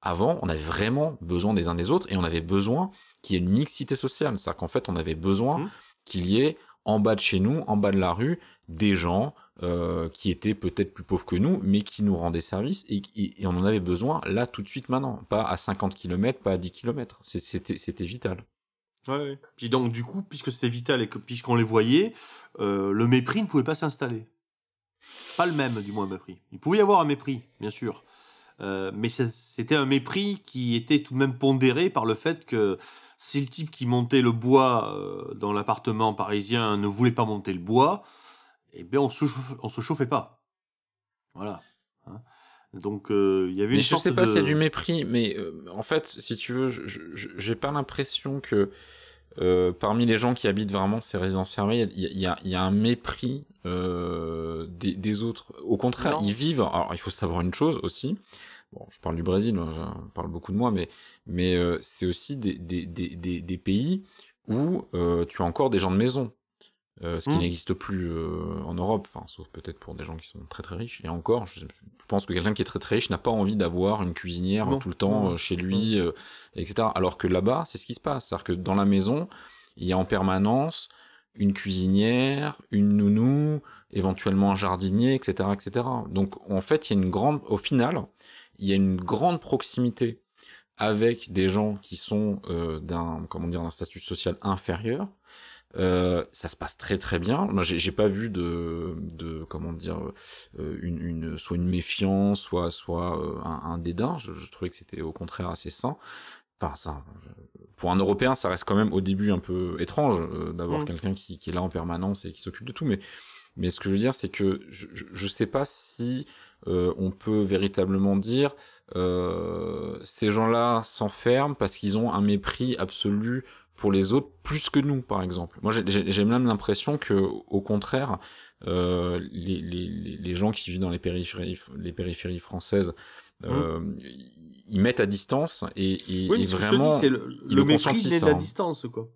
Avant, on avait vraiment besoin des uns des autres et on avait besoin qu'il y ait une mixité sociale. C'est-à-dire qu'en fait, on avait besoin Mhm. qu'il y ait en bas de chez nous, en bas de la rue, des gens euh, qui étaient peut-être plus pauvres que nous, mais qui nous rendaient service et, on en avait besoin là tout de suite maintenant, pas à 50 km, pas à 10 km. C'était vital. Ouais. Puis donc, du coup, puisque c'était vital et puisqu'on les voyait, euh, le mépris ne pouvait pas s'installer. Pas le même, du moins, mépris. Il pouvait y avoir un mépris, bien sûr. Euh, mais c'était un mépris qui était tout de même pondéré par le fait que si le type qui montait le bois euh, dans l'appartement parisien ne voulait pas monter le bois, eh bien, on se, on se chauffait pas. Voilà. Hein. Donc, euh, il y avait Mais une je sorte sais pas de... s'il y a du mépris, mais en fait, si tu veux, j'ai pas l'impression que euh, parmi les gens qui habitent vraiment ces résidences fermées, il y y y a un mépris euh, des, des autres. Au contraire, Non. ils vivent. Alors, il faut savoir une chose aussi. Bon, je parle du Brésil, moi, je parle beaucoup de moi, mais mais euh, c'est aussi des, des, des, des, des pays où euh, tu as encore des gens de maison. Euh, ce qui Mm. n'existe plus euh, en Europe, enfin, sauf peut-être pour des gens qui sont très très riches. Et encore, je, je pense que quelqu'un qui est très très riche n'a pas envie d'avoir une cuisinière Non, tout le temps euh, chez lui, euh, etc. Alors que là-bas, c'est ce qui se passe. C'est-à-dire que dans la maison, il y a en permanence une cuisinière, une nounou, éventuellement un jardinier, etc., etc. Donc en fait, il y a une grande, au final, il y a une grande proximité avec des gens qui sont euh, d'un, comment dire, d'un statut social inférieur. Euh, ça se passe très très bien. Moi, j'ai j'ai pas vu de, de comment dire, euh, une, une, soit une méfiance, soit, soit euh, un, un dédain. Je, je trouvais que c'était au contraire assez sain. Enfin, ça, pour un Européen, ça reste quand même au début un peu étrange euh, d'avoir Mm. quelqu'un qui, qui est là en permanence et qui s'occupe de tout. Mais, mais ce que je veux dire, c'est que je, je, je sais pas si euh, on peut véritablement dire euh, ces gens-là s'enferment parce qu'ils ont un mépris absolu pour les autres plus que nous, par exemple. Moi, j'ai- même l'impression que, au contraire, euh, les, les, les gens qui vivent dans les périphéries, les périphéries françaises, euh, ils mettent à distance et, et, Oui, et ce que je te vraiment, dis, c'est le, le le mépris naît de la hein. distance, quoi.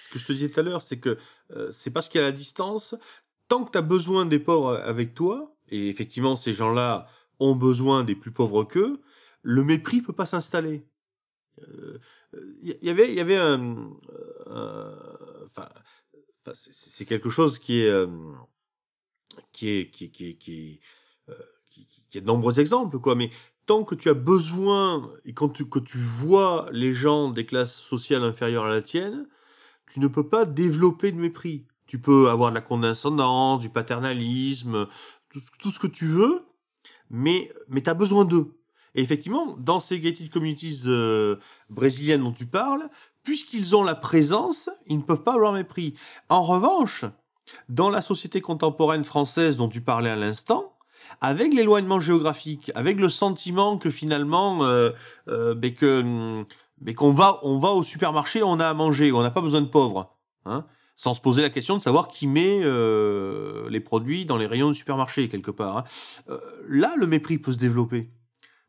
Ce que je te disais tout à l'heure, c'est que euh, c'est parce qu'il y a la distance, tant que tu as besoin des pauvres avec toi, et effectivement, ces gens-là ont besoin des plus pauvres qu'eux, le mépris peut pas s'installer. Euh, Il y avait, y avait un, euh, enfin, enfin, c'est- quelque chose qui est, euh, qui est, qui qui qui euh, qui, a de nombreux exemples, quoi. Mais tant que tu as besoin et quand tu, que tu vois les gens des classes sociales inférieures à la tienne, tu ne peux pas développer de mépris. Tu peux avoir de la condescendance, du paternalisme, tout ce que tu veux, mais, mais tu as besoin d'eux. Et effectivement, dans ces gated communities euh, brésiliennes dont tu parles, puisqu'ils ont la présence, ils ne peuvent pas avoir mépris. En revanche, dans la société contemporaine française dont tu parlais à l'instant, avec l'éloignement géographique, avec le sentiment que finalement, euh, euh, ben que, hum, ben qu'on va, on va au supermarché, on a à manger, on n'a pas besoin de pauvres. hein, sans se poser la question de savoir qui met euh, les produits dans les rayons du supermarché quelque part. Hein. Euh, là, le mépris peut se développer.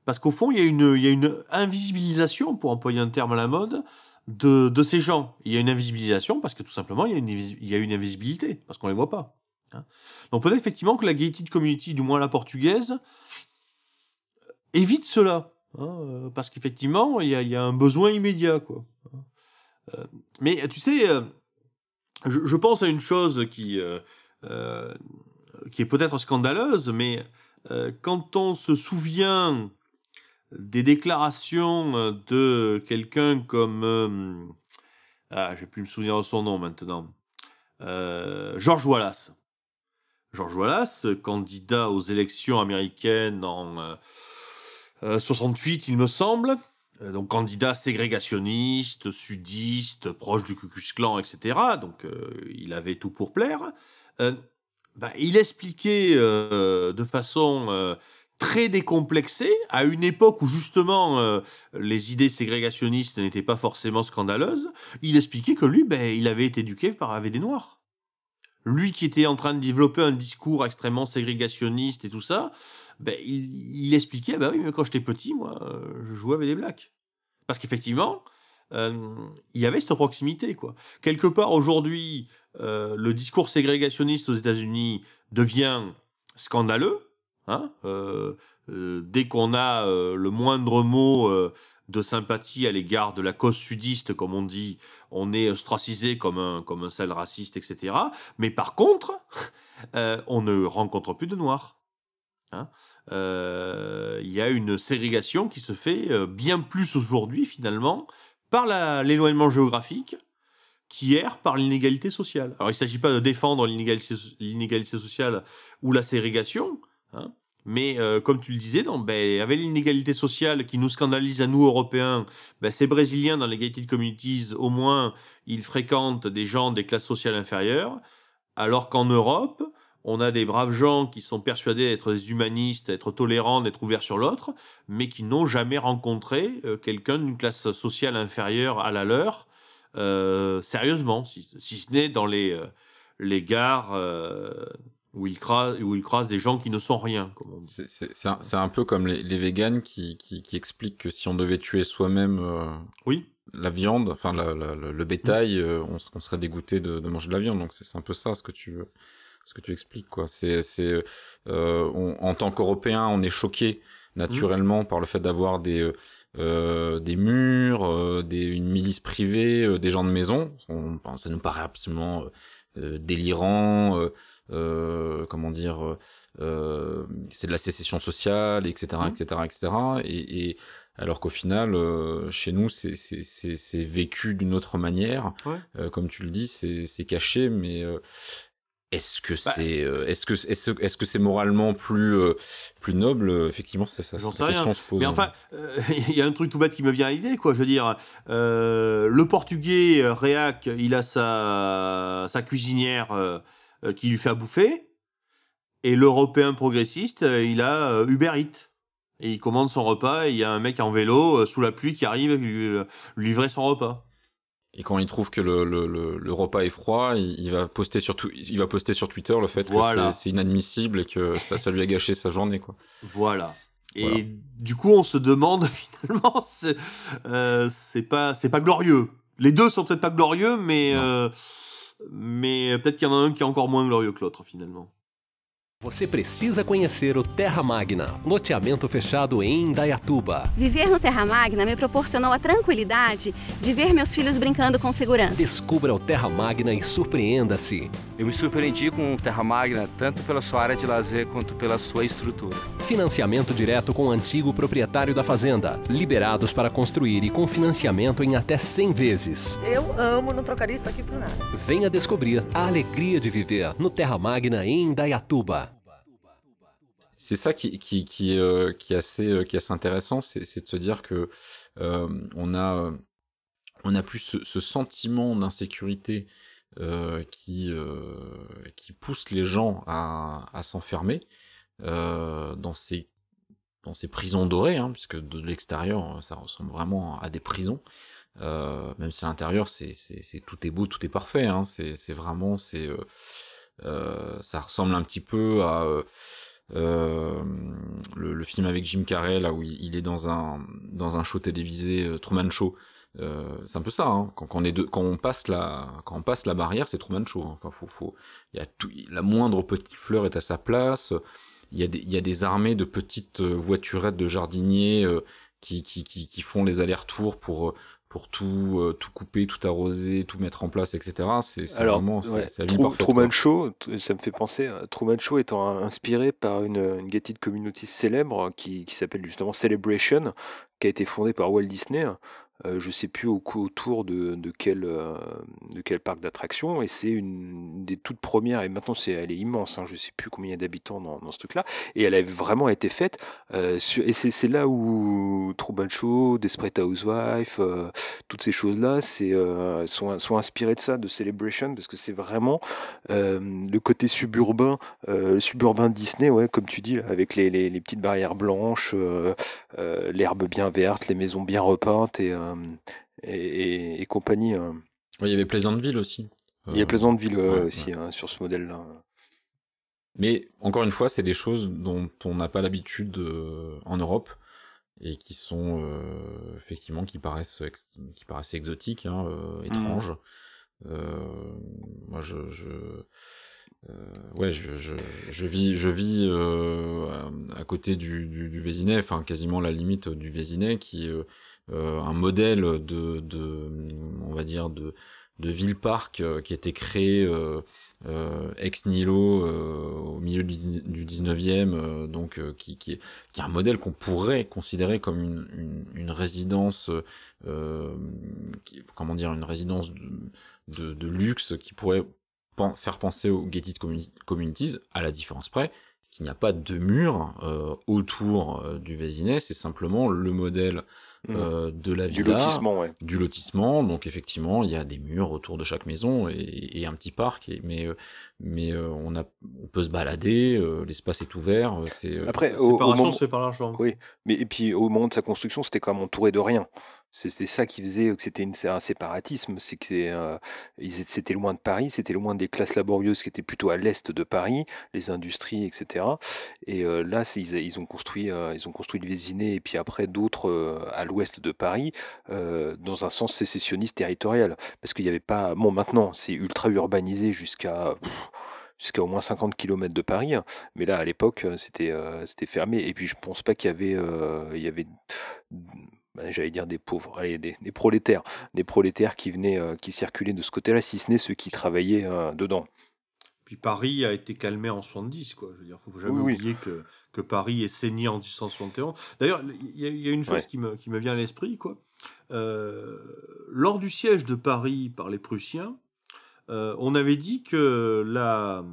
Parce qu'au fond, il y, a une, il y a une invisibilisation, pour employer un terme à la mode, de, de ces gens. Il y a une invisibilisation parce que tout simplement, il y a une, il y a une invisibilité, parce qu'on les voit pas. Hein. Donc peut-être effectivement que la gated community, du moins la portugaise, évite cela. Hein, parce qu'effectivement, il y a, y a un besoin immédiat. quoi. Euh, mais tu sais, euh, je, je, pense à une chose qui, euh, euh qui est peut-être scandaleuse, mais quand on se souvient des déclarations de quelqu'un comme euh, ah j'ai plus me souvenir de son nom maintenant euh, George Wallace. George Wallace candidat aux élections américaines en euh, 68 il me semble. Euh, donc candidat ségrégationniste sudiste proche du Ku Klux Klan etc donc euh, il avait tout pour plaire. Bah, il expliquait de façon très décomplexé à une époque où justement euh, les idées ségrégationnistes n'étaient pas forcément scandaleuses, il expliquait que lui, ben, il avait été éduqué par avec des noirs. Lui qui était en train de développer un discours extrêmement ségrégationniste et tout ça, ben, il, il expliquait, ben oui, mais quand j'étais petit, moi, je jouais avec des blacks. Parce qu'effectivement, euh, il y avait cette proximité, quoi. Quelque part, aujourd'hui, euh, le discours ségrégationniste aux États-Unis devient scandaleux, Hein euh, euh, dès qu'on a euh, le moindre mot de sympathie à l'égard de la cause sudiste, comme on dit, on est ostracisé comme un comme un sale raciste, etc. Mais par contre, (laughs) on ne rencontre plus de noirs. Hein il y a une ségrégation qui se fait bien plus aujourd'hui finalement par l'éloignement géographique qu'hier par l'inégalité sociale. Alors il ne s'agit pas de défendre l'inégalité sociale ou la ségrégation, Hein. Mais euh, comme tu le disais, ben, avec l'inégalité sociale qui nous scandalise à nous Européens, ben, ces Brésiliens dans les gated communities, au moins, ils fréquentent des gens des classes sociales inférieures, alors qu'en Europe, on a des braves gens qui sont persuadés d'être des humanistes, d'être tolérants, d'être ouverts sur l'autre, mais qui n'ont jamais rencontré euh, quelqu'un d'une classe sociale inférieure à la leur, euh, sérieusement, si, si ce n'est dans les, les gares où il croise où il croise des gens qui ne sont rien. C'est un, un, peu comme les, les véganes qui, qui, qui, expliquent que si on devait tuer soi-même euh, oui. la viande, enfin la, la, le bétail, oui. euh, on, on, serait dégoûté de, de, manger de la viande. Donc c'est un peu ça ce que tu ce que tu expliques quoi. C'est c'est euh, en tant qu'Européens, on est choqué naturellement mmh. par le fait d'avoir des euh, des murs, euh, des, une milice privée, euh, des gens de maison. On, ça nous paraît absolument délirant. Euh, comment dire, euh, c'est de la sécession sociale, etc., etc., etc. Et, et alors qu'au final, euh, chez nous, c'est vécu d'une autre manière. Ouais. Euh, comme tu le dis, c'est caché, mais euh, est-ce que bah, c'est est-ce que est-ce que c'est moralement plus plus noble? Effectivement c'est ça j'en sais rien se pose, mais enfin (laughs) il euh, y a un truc tout bête qui me vient à l'idée quoi je veux dire euh, le portugais réac il a sa sa cuisinière euh, qui lui fait à bouffer. Et l'Européen progressiste, euh, il a euh, Uber Eats. Et il commande son repas et il y a un mec en vélo sous la pluie qui arrive lui, lui livrer son repas. Et quand il trouve que le, le, le, le repas est froid, il, il, va poster sur il va poster sur Twitter le fait voilà. que c'est inadmissible et que ça, ça lui a gâché sa journée. Quoi. Voilà. Et voilà. du coup, on se demande (laughs) finalement, c'est euh, pas c'est pas glorieux. Les deux sont peut-être pas glorieux, mais euh, mais peut-être qu'il y en a un qui est encore moins glorieux que l'autre finalement. Você precisa conhecer o Terra Magna, loteamento fechado em Indaiatuba. Viver no Terra Magna me proporcionou a tranquilidade de ver meus filhos brincando com segurança. Descubra o Terra Magna e surpreenda-se. Eu me surpreendi com o Terra Magna tanto pela sua área de lazer quanto pela sua estrutura. Financiamento direto com o antigo proprietário da fazenda, liberados para construir e com financiamento em até 100 vezes. Eu amo, não trocaria isso aqui por nada. Venha descobrir a alegria de viver no Terra Magna em Indaiatuba. C'est ça qui, qui, qui, euh, qui, est assez, euh, qui assez intéressant, c'est de se dire que euh, on, a, on a plus ce, sentiment d'insécurité qui, qui pousse les gens à, à s'enfermer dans, ces, dans ces prisons dorées, hein, puisque de l'extérieur, ça ressemble vraiment à des prisons. Même si à l'intérieur, c'est, tout est beau, tout est parfait. Hein. C'est, vraiment, c'est, ça ressemble un petit peu à le, le, film avec Jim Carrey là où il, est dans un dans un show télévisé Truman Show. c'est un peu ça. Hein. Quand, quand, on est quand on passe la quand on passe la barrière, c'est Truman Show. Hein. Enfin, faut, faut, il y a tout, la moindre petite fleur est à sa place. Il y a des, il y a des armées de petites voiturettes de jardiniers qui, qui, qui, qui, font les allers-retours pour, pour tout, euh, tout couper, tout arroser, tout mettre en place, etc. C'est vraiment ouais, parfaite, Truman Show, ça me fait penser, Truman Show étant inspiré par une, une gated community célèbre qui, qui s'appelle justement Celebration, qui a été fondée par Walt Disney euh, je sais plus au, autour de, de, quel, euh, de quel parc d'attractions, et c'est une des toutes premières, et maintenant c'est, elle est immense, hein, je sais plus combien il y a d'habitants dans, ce truc-là, et elle a vraiment été faite, euh, et c'est, là où Truman Show, Desperate Housewives, euh, toutes ces choses-là, sont, inspirées de ça, de Celebration, parce que c'est vraiment le côté suburbain, le suburbain Disney, ouais, comme tu dis, avec les, les, petites barrières blanches, l'herbe bien verte, les maisons bien repeintes, et et, et, compagnie. Euh. il y avait Pleasantville aussi. Il y a Pleasantville ouais, aussi hein, sur ce modèle-là. Mais encore une fois, c'est des choses dont on n'a pas l'habitude euh, en Europe et qui sont euh, effectivement qui paraissent qui paraissent exotiques, hein, euh, étranges. Mmh. moi, je, je ouais, je, je, je, vis je vis à côté du, du, du Vésinet, enfin quasiment la limite du Vésinet, qui euh, un modèle de, de, on va dire, de, de ville-parc euh, qui été créé euh, ex nihilo au milieu du, du 19e, donc qui, qui, est, qui est un modèle qu'on pourrait considérer comme une, une, une résidence, qui, comment dire, une résidence de, de, de luxe qui pourrait faire penser aux gated communities, à la différence près qu'il n'y a pas de mur euh, autour euh, du Vésinet, c'est simplement le modèle Mmh. euh, de la villa, du lotissement, ouais. du lotissement. Donc effectivement, il y a des murs autour de chaque maison et, et un petit parc. Et, mais mais euh, on a, on peut se balader, euh, l'espace est ouvert. C'est après au, au moment, c'est par l'argent. Oui, mais et puis au moment de sa construction, c'était quand même entouré de rien. C'était ça qui faisait que c'était un séparatisme, c'est que euh, c'était loin de Paris, c'était loin des classes laborieuses qui étaient plutôt à l'est de Paris, les industries, etc. Et euh, là, ils, ont construit, euh, ils ont construit le Vésiné et puis après d'autres à l'ouest de Paris, dans un sens sécessionniste territorial, parce qu'il n'y avait pas. Bon, maintenant, c'est ultra urbanisé jusqu'à jusqu'à au moins 50 km de Paris. Mais là, à l'époque, c'était c'était fermé. Et puis, je pense pas qu'il y avait bah, j'allais dire des pauvres, allez, des, des, prolétaires, des prolétaires qui venaient, euh, qui circulaient de ce côté-là, si ce n'est ceux qui travaillaient euh, dedans. Puis Paris a été calmé en 70, quoi. Je veux dire, faut jamais oui, oublier oui. que, que Paris est saigné en 1871. D'ailleurs, il y, y, a une chose ouais. qui, me, qui me vient à l'esprit, quoi. Euh, lors du siège de Paris par les Prussiens, on avait dit que la,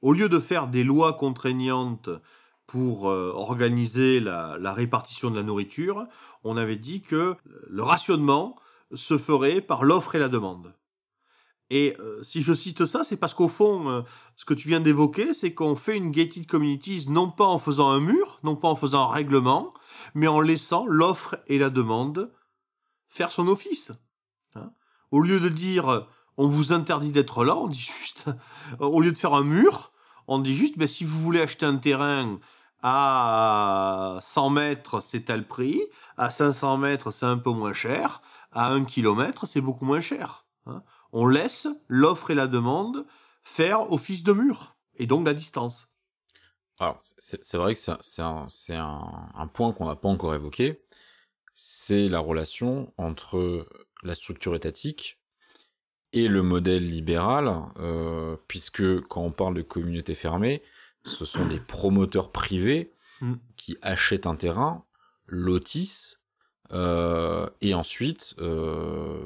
au lieu de faire des lois contraignantes pour euh, organiser la, répartition de la nourriture, on avait dit que le rationnement se ferait par l'offre et la demande. Et euh, si je cite ça, c'est parce qu'au fond, euh, ce que tu viens d'évoquer, c'est qu'on fait une gated communities non pas en faisant un mur, non pas en faisant un règlement, mais en laissant l'offre et la demande faire son office. Hein au lieu de dire on vous interdit d'être là, on dit juste, (laughs) au lieu de faire un mur, on dit juste, ben, si vous voulez acheter un terrain à 100 mètres, c'est tel prix, à 500 mètres, c'est un peu moins cher, à 1 km, c'est beaucoup moins cher. Hein. On laisse l'offre et la demande faire office de mur, et donc la distance. Alors, c'est vrai que c'est un, point qu'on n'a pas encore évoqué, c'est la relation entre la structure étatique et le modèle libéral, euh, puisque quand on parle de communauté fermée, ce sont des promoteurs privés mm. qui achètent un terrain, lotissent, euh, et ensuite euh,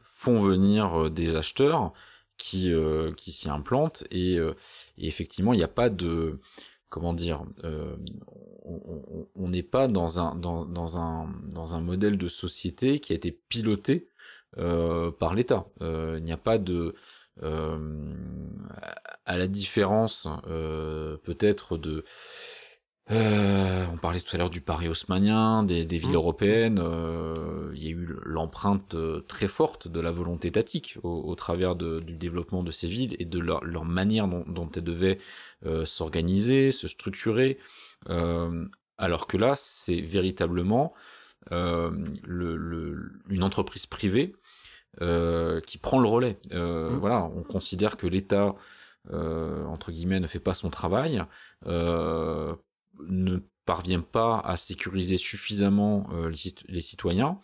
font venir des acheteurs qui, euh, qui s'y implantent. Et, euh, et effectivement, il n'y a pas de... Comment dire euh, On n'est pas dans un, dans, dans, un, dans un modèle de société qui a été piloté par l'État. il n'y a pas de euh, à la différence euh, peut-être de Euh, on parlait tout à l'heure du Paris haussmanien, des, des villes Mmh. européennes. euh, il y a eu l'empreinte euh, très forte de la volonté étatique au, au travers de- du développement de ces villes et de leur, leur manière dont, dont elles devaient euh, s'organiser, se structurer. Euh, alors que là, c'est véritablement euh, le, le- une entreprise privée euh, qui prend le relais. Euh, Mm. Voilà, on considère que l'État, euh, entre guillemets, ne fait pas son travail, euh, ne parvient pas à sécuriser suffisamment euh, les, cit- les citoyens.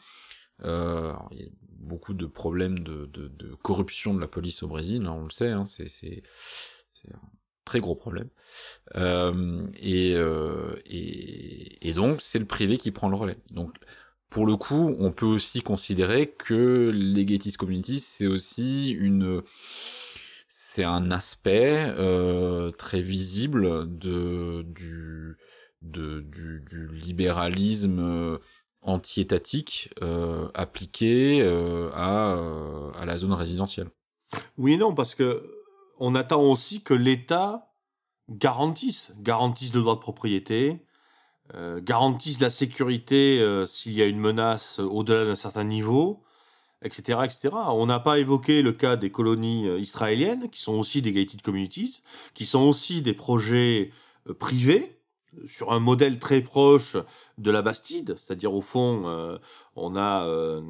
Euh, il y a beaucoup de problèmes de, de- de corruption de la police au Brésil, hein, on le sait, hein, c'est un très gros problème. Euh, et, euh, et, et donc, c'est le privé qui prend le relais. Donc, pour le coup, on peut aussi considérer que les Gated Communities, c'est aussi une, c'est un aspect euh, très visible de du du, du libéralisme euh, anti-étatique euh, appliqué euh, à, euh, à la zone résidentielle. Oui et non, parce que on attend aussi que l'État garantisse, garantisse le droit de propriété, euh, garantisse la sécurité euh, s'il y a une menace au-delà d'un certain niveau, etc., etc. On n'a pas évoqué le cas des colonies euh, israéliennes, qui sont aussi des gated communities, qui sont aussi des projets euh, privés euh, sur un modèle très proche de la Bastide, c'est-à-dire au fond, euh, on a euh,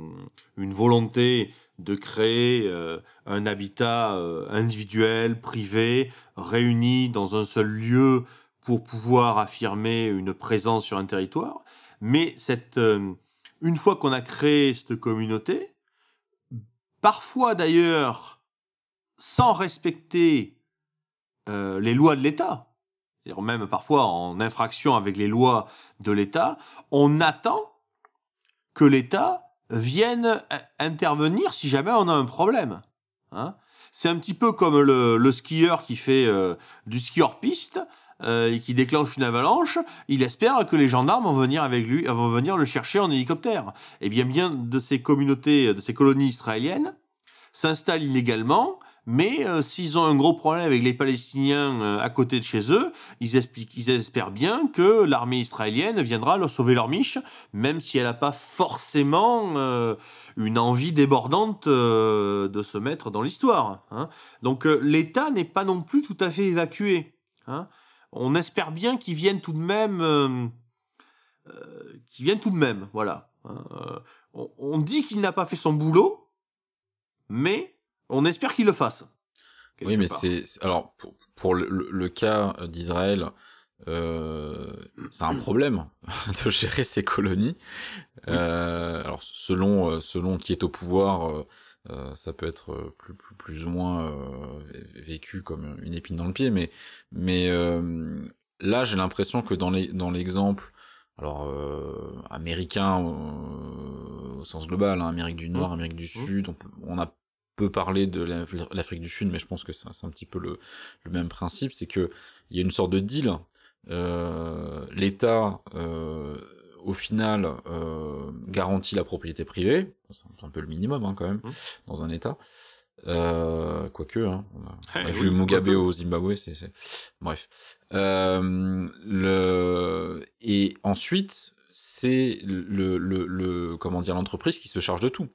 une volonté de créer euh, un habitat euh, individuel, privé, réuni dans un seul lieu pour pouvoir affirmer une présence sur un territoire. Mais cette, euh, une fois qu'on a créé cette communauté, parfois d'ailleurs sans respecter euh, les lois de l'État, c'est-à-dire même parfois en infraction avec les lois de l'État, on attend que l'État vienne intervenir si jamais on a un problème. Hein c'est un petit peu comme le, skieur qui fait euh, du ski hors piste euh, et qui déclenche une avalanche. Il espère que les gendarmes vont venir avec lui, vont venir le chercher en hélicoptère. Et bien, bien de ces communautés, de ces colonies israéliennes s'installent illégalement. Mais euh, s'ils ont un gros problème avec les Palestiniens euh, à côté de chez eux, ils, espèrent bien que l'armée israélienne viendra leur sauver leur miche, même si elle n'a pas forcément euh, une envie débordante de se mettre dans l'histoire. Hein. Donc l'État n'est pas non plus tout à fait évacué. Hein. On espère bien qu'ils viennent tout de même, euh, qu'ils viennent tout de même. Voilà. Hein. On, on dit qu'il n'a pas fait son boulot, mais on espère qu'il le fasse. Oui, mais c'est alors pour, pour le, cas d'Israël, euh, c'est un problème (laughs) de gérer ces colonies. Euh, alors selon selon qui est au pouvoir, euh, ça peut être plus plus, plus ou moins vécu comme une épine dans le pied, mais mais là j'ai l'impression que dans les dans l'exemple alors euh, américain au sens global, hein, Amérique du Nord, Amérique du Sud, on, peut, on a peu parler de l'Afrique du Sud, mais je pense que c'est un petit peu le, le même principe, c'est que il y a une sorte de deal. Euh, L'État, euh, au final, euh, garantit la propriété privée, c'est un peu le minimum hein, quand même, mmh. dans un État. Euh, quoique, hein, on a, on a hey, vu Mugabe au Zimbabwe, c'est bref. Euh, le et ensuite, c'est le, le, le comment dire l'entreprise qui se charge de tout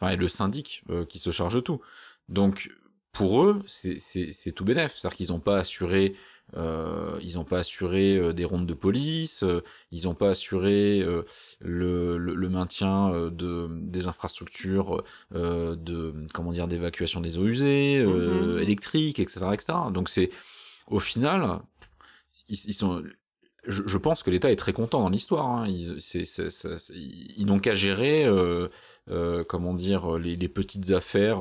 enfin, et le syndic euh, qui se charge de tout. Donc, pour eux, c'est tout bénef. C'est-à-dire qu'ils n'ont pas assuré, euh, ils n'ont pas assuré euh, des rondes de police, euh, ils n'ont pas assuré euh, le, le, le, maintien euh, de des infrastructures euh, de comment dire d'évacuation des eaux usées, mm -hmm. électriques, etc., etc. Donc c'est au final, ils, ils sont je, je, pense que l'État est très content dans l'histoire. Hein. Ils, ils n'ont qu'à gérer, euh, euh, comment dire, les, les petites affaires,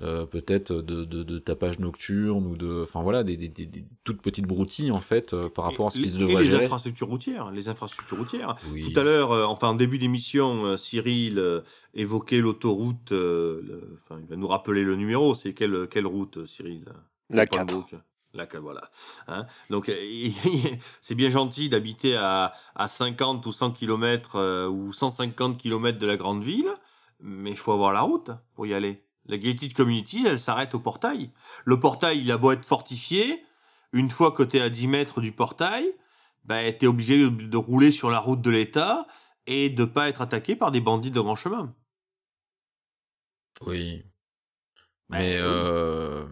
euh, peut-être de, de, de, tapage nocturne ou de, enfin voilà, des, des, des, des, toutes petites broutilles en fait par rapport à ce qui se devrait et les gérer. infrastructures routières, les infrastructures routières. Oui. Tout à l'heure, enfin en début d'émission, Cyril évoquait l'autoroute. Enfin, il va nous rappeler le numéro. C'est quelle quelle route, Cyril? La 4. Là, voilà. Hein? Donc, (laughs) c'est bien gentil d'habiter à, à 50 ou 100 km euh, ou 150 km de la grande ville, mais il faut avoir la route pour y aller. La gated community, elle s'arrête au portail. Le portail, il a beau être fortifié, une fois que tu es à 10 mètres du portail, ben, t'es obligé de, rouler sur la route de l'État et de pas être attaqué par des bandits de grand chemin. Oui. Ben, Mais oui. euh,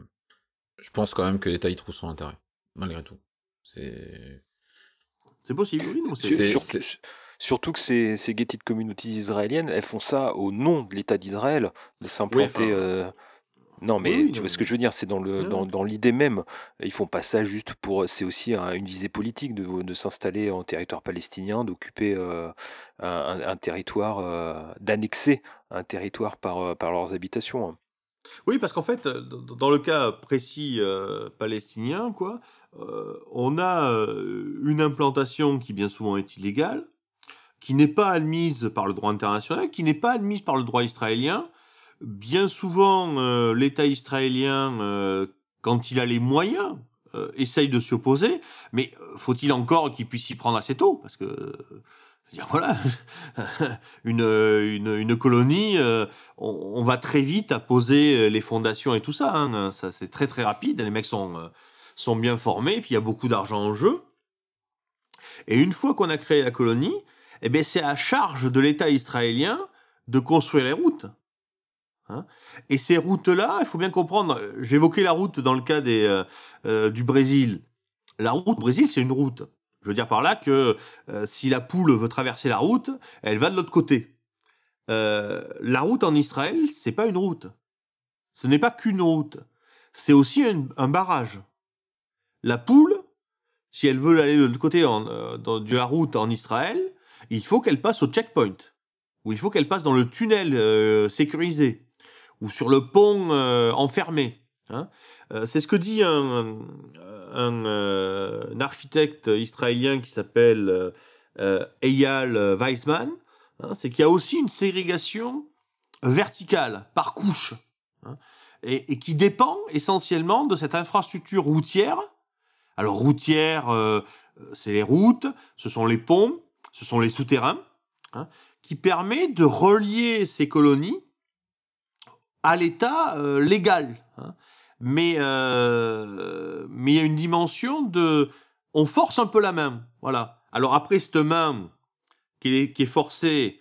je pense quand même que l'État y trouve son intérêt, malgré tout. C'est. C'est possible, oui. non, c'est- surtout, que ces, ces gated communities israéliennes, elles font ça au nom de l'État d'Israël, de s'implanter. enfin, euh, Non, mais oui, tu vois ce que je veux dire, c'est dans le dans, dans l'idée même. Ils font pas ça juste pour. C'est aussi un- une visée politique de, de s'installer en territoire palestinien, d'occuper euh, un, territoire, euh, d'annexer un territoire par, par leurs habitations. hein. Oui, parce qu'en fait, dans le cas précis euh, palestinien, quoi, on a une implantation qui bien souvent est illégale, qui n'est pas admise par le droit international, qui n'est pas admise par le droit israélien. Bien souvent, euh, l'État israélien, euh, quand il a les moyens, euh, essaye de s'y opposer, mais faut-il encore qu'il puisse s'y prendre assez tôt? Parce que, dire, voilà, (laughs) une, une, colonie, on, va très vite à poser les fondations et tout ça. Hein. Ça, c'est très très rapide. Les mecs sont, sont bien formés, puis il y a beaucoup d'argent en jeu. Et une fois qu'on a créé la colonie, eh ben c'est à charge de l'État israélien de construire les routes. Hein. et ces routes-là, il faut bien comprendre. J'évoquais la route dans le cas des, euh, euh, du Brésil. La route au Brésil, c'est une route. Je veux dire par là que euh, si la poule veut traverser la route, elle va de l'autre côté. La route en Israël, c'est pas une route. Ce n'est pas qu'une route. C'est aussi un, barrage. La poule, si elle veut aller de l'autre côté en, dans- de la route en Israël, il faut qu'elle passe au checkpoint. Ou il faut qu'elle passe dans le tunnel euh, sécurisé. Ou sur le pont euh, enfermé. hein. Euh, c'est ce que dit un, architecte israélien qui s'appelle Eyal Weizmann. hein, c'est qu'il y a aussi une ségrégation verticale, par couche, hein, et, qui dépend essentiellement de cette infrastructure routière. Alors routière, c'est les routes, ce sont les ponts, ce sont les souterrains, hein, qui permet de relier ces colonies à l'état euh, légal. hein. Mais euh, mais il y a une dimension de, on force un peu la main, voilà. Alors après cette main qui est, qui forcée,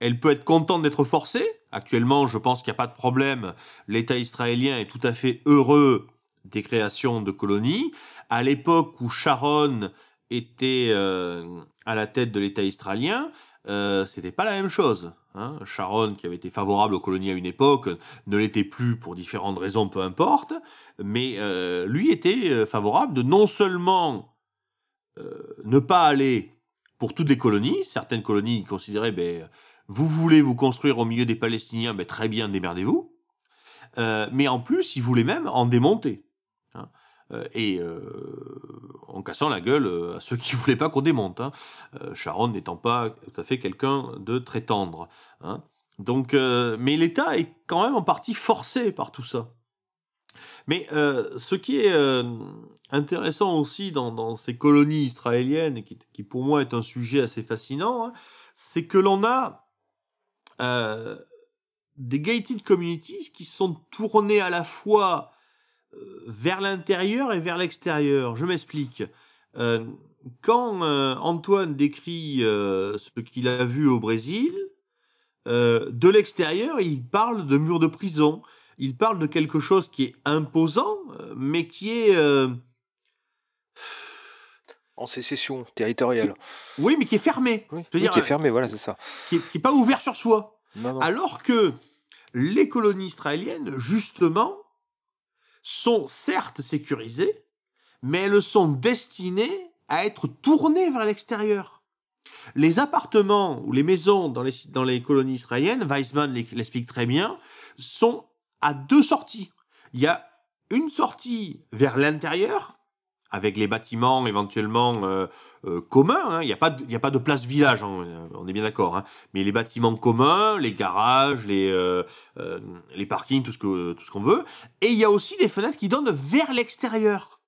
elle peut être contente d'être forcée. Actuellement, je pense qu'il n'y a pas de problème. L'État israélien est tout à fait heureux des créations de colonies. À l'époque où Sharon était euh, à la tête de l'État israélien, euh, c'était pas la même chose. Hein. Sharon, qui avait été favorable aux colonies à une époque, ne l'était plus pour différentes raisons, peu importe. Mais euh, lui était euh, favorable de non seulement euh, ne pas aller pour toutes les colonies. Certaines colonies considéraient, ben, vous voulez vous construire au milieu des Palestiniens, ben, très bien, démerdez-vous. Euh, mais en plus, il voulait même en démonter. Euh, et euh, en cassant la gueule euh, à ceux qui (laughs) voulaient pas qu'on démonte. Hein. Sharon n'étant pas tout à fait quelqu'un de très tendre. Hein. Donc, mais l'État est quand même en partie forcé par tout ça. Mais euh, ce qui est euh, intéressant aussi dans, dans ces colonies israéliennes, qui, qui pour moi est un sujet assez fascinant, hein, c'est que l'on a euh, des gated communities qui sont tournées à la fois vers l'intérieur et vers l'extérieur. Je m'explique. Euh, quand euh, Antoine décrit euh, ce qu'il a vu au Brésil, de l'extérieur, il parle de murs de prison. Il parle de quelque chose qui est imposant, mais qui est... En sécession territoriale. Oui, mais qui est fermé. Oui, Je veux oui, dire, qui est fermé, voilà, c'est ça. Qui est, qui est pas ouvert sur soi. Non, non. Alors que les colonies israéliennes, justement, sont certes sécurisées, mais elles sont destinées à être tournées vers l'extérieur. Les appartements ou les maisons dans les, dans les colonies israéliennes, l'ex- l'explique très bien, sont à deux sorties. Il y a une sortie vers l'intérieur, avec les bâtiments éventuellement euh, euh, communs. hein. Il n'y a, pas de- a pas de place village, hein, on est bien d'accord. hein. Mais les bâtiments communs, les garages, les, euh, euh, les parkings, tout ce que tout ce qu'on veut. Et il y a aussi des fenêtres qui donnent vers l'extérieur,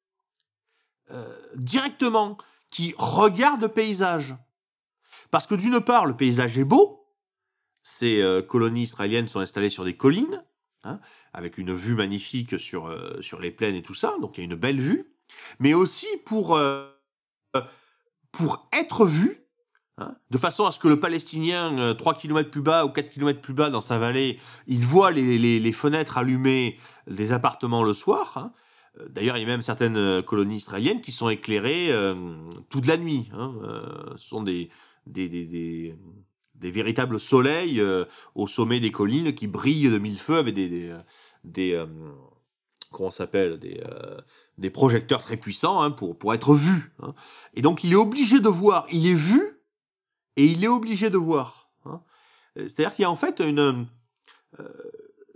euh, directement, qui regardent le paysage. Parce que d'une part, le paysage est beau. Ces euh, colonies israéliennes sont installées sur des collines, hein, avec une vue magnifique sur sur les plaines et tout ça. Donc il y a une belle vue. Mais aussi pour euh, pour être vu, hein, de façon à ce que le Palestinien, euh, 3 km plus bas ou 4 km plus bas dans sa vallée, il voit les, les, fenêtres allumées des appartements le soir. Hein. Euh, D'ailleurs, il y a même certaines euh, colonies israéliennes qui sont éclairées euh, toute la nuit. Hein. Euh, ce sont des, des, des, des, véritables soleils euh, au sommet des collines qui brillent de mille feux avec des, des, euh, des euh, comment s'appelle des, euh, des projecteurs très puissants hein, pour, pour être vu. Hein. Et donc, il est obligé de voir. Il est vu et il est obligé de voir. Hein. Euh, C'est-à-dire qu'il y a en fait une... euh,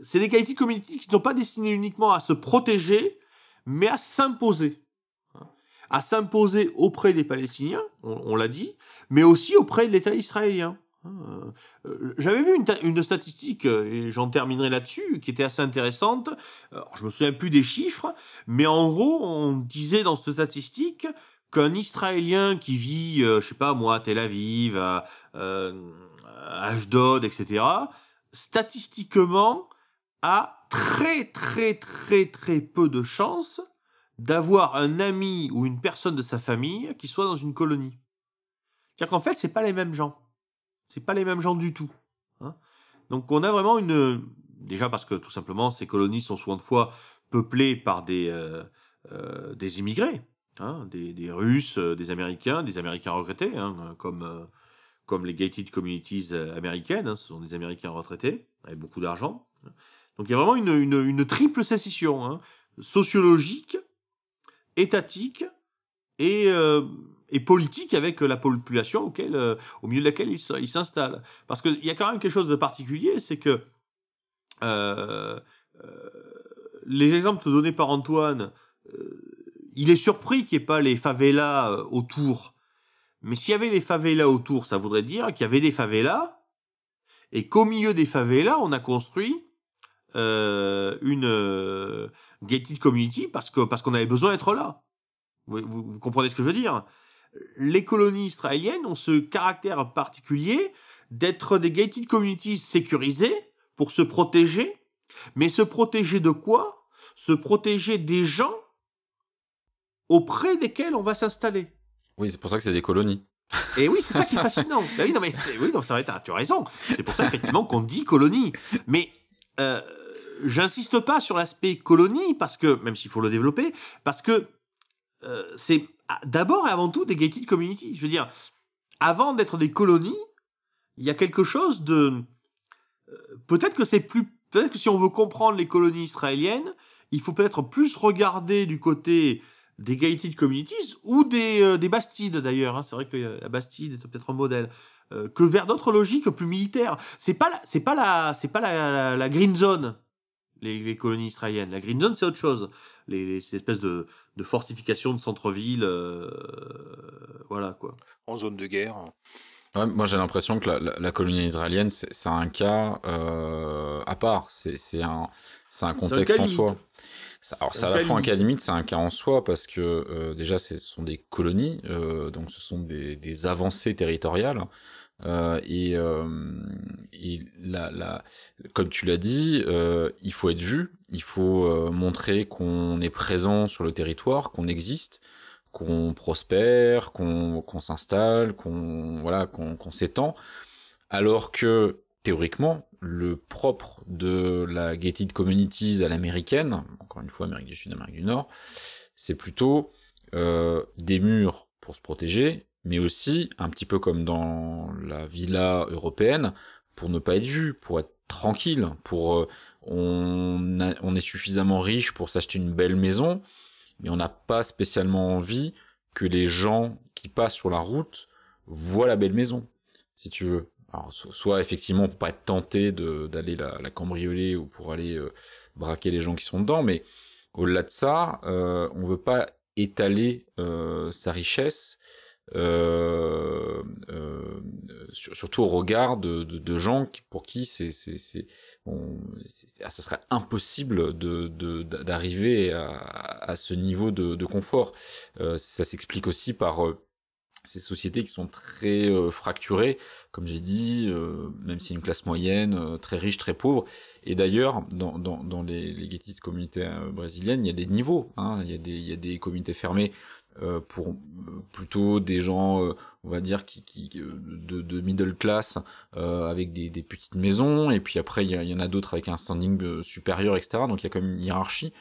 c'est des qualités qui ne sont pas destinées uniquement à se protéger, mais à s'imposer. Hein. À s'imposer auprès des Palestiniens, on l'a dit, mais aussi auprès de l'État israélien. Hein. Euh, J'avais vu une, ta- une statistique, euh, et j'en terminerai là-dessus, qui était assez intéressante. Alors, je me souviens plus des chiffres, mais en gros, on disait dans cette statistique qu'un Israélien qui vit, euh, je sais pas moi, à Tel Aviv, à, euh, etc., statistiquement, a très très très très peu de chances d'avoir un ami ou une personne de sa famille qui soit dans une colonie. C'est-à-dire qu'en fait, c'est pas les mêmes gens. C'est pas les mêmes gens du tout. hein. Donc on a vraiment une... Déjà parce que tout simplement, ces colonies sont souvent de fois peuplées par des, euh, euh, des immigrés, hein, des, des Russes, euh, des Américains, des Américains retraités, hein, comme, comme les gated communities américaines, hein, ce sont des Américains retraités, avec beaucoup d'argent. Donc il y a vraiment une, une, une triple sécession, hein, sociologique, étatique et, et politique avec la population auquel, euh, au milieu de laquelle il s'installe. Parce qu'il y a quand même quelque chose de particulier, c'est que euh, euh, les exemples donnés par Antoine, euh, il est surpris qu'il n'y ait pas les favelas euh, autour. Mais s'il y avait les favelas autour, ça voudrait dire qu'il y avait des favelas et qu'au milieu des favelas, on a construit euh, une euh, gated community parce que parce qu'on avait besoin d'être là. Vous comprenez ce que je veux dire? Les colonies israéliennes ont ce caractère particulier d'être des gated communities sécurisées pour se protéger, mais se protéger de quoi? Se protéger des gens auprès desquels on va s'installer. Oui, c'est pour ça que c'est des colonies. Et oui, c'est ça qui est (laughs) fascinant. Bah oui, non, mais c'est, oui, non, ça va être, tu as raison. C'est pour ça, effectivement, qu'on dit colonie. Mais, euh, j'insiste pas sur l'aspect colonie, parce que, même s'il faut le développer, parce que, euh, c'est d'abord et avant tout des gated communities. Je veux dire, avant d'être des colonies, il y a quelque chose de, euh, peut-être que c'est plus, peut-être que si on veut comprendre les colonies israéliennes, il faut peut-être plus regarder du côté des gated communities ou des, euh, des bastides d'ailleurs. hein. C'est vrai que euh, la bastide est peut-être un modèle. euh, que vers d'autres logiques plus militaires. C'est pas c'est pas la, c'est pas la, la, green zone. Les, colonies israéliennes. La green zone, c'est autre chose. Les, les ces espèces de, de fortifications de centre-ville, euh, voilà quoi. En zone de guerre. Ouais, moi, j'ai l'impression que la, la- la colonie israélienne, c'est un cas euh, à part. C'est un, contexte en soi. Ça- Alors, C'est à la fois un cas limite. limite, c'est un cas en soi, parce que euh, déjà, ce sont des colonies, euh, donc ce sont des, des avancées territoriales. Euh, et euh, et la, la, comme tu l'as dit, euh, il faut être vu, il faut euh, montrer qu'on est présent sur le territoire, qu'on existe, qu'on prospère, qu'on qu'on s'installe, qu'on voilà, qu'on qu'on s'étend, alors que théoriquement, le propre de la gated communities à l'américaine, encore une fois Amérique du Sud, Amérique du Nord, c'est plutôt euh, des murs pour se protéger, mais aussi, un petit peu comme dans la villa européenne, pour ne pas être vu, pour être tranquille, pour euh, on, on est suffisamment riche pour s'acheter une belle maison, mais on n'a pas spécialement envie que les gens qui passent sur la route voient la belle maison, si tu veux. Alors, so- soit effectivement pas être tenté d'aller la, la cambrioler ou pour aller euh, braquer les gens qui sont dedans, mais au-delà de ça, euh, on veut pas étaler euh, sa richesse, euh, euh, sur- surtout au regard de, de, de gens pour qui c'est c'est c'est on- c'est- c'est- ça serait impossible de d'arriver à, à ce niveau de, de confort. Euh, ça s'explique aussi par euh, ces sociétés qui sont très euh, fracturées, comme j'ai dit, euh, même si une classe moyenne, très riche, très pauvre. Et d'ailleurs, dans, dans, dans les, les guettis communautés brésiliennes, il y a des niveaux. Hein, il, y a des, il y a des communautés fermées pour plutôt des gens, on va dire, qui, qui de, de middle class avec des, des, petites maisons, et puis après il y, y, en a d'autres avec un standing supérieur, etc. Donc il y a quand même une hiérarchie.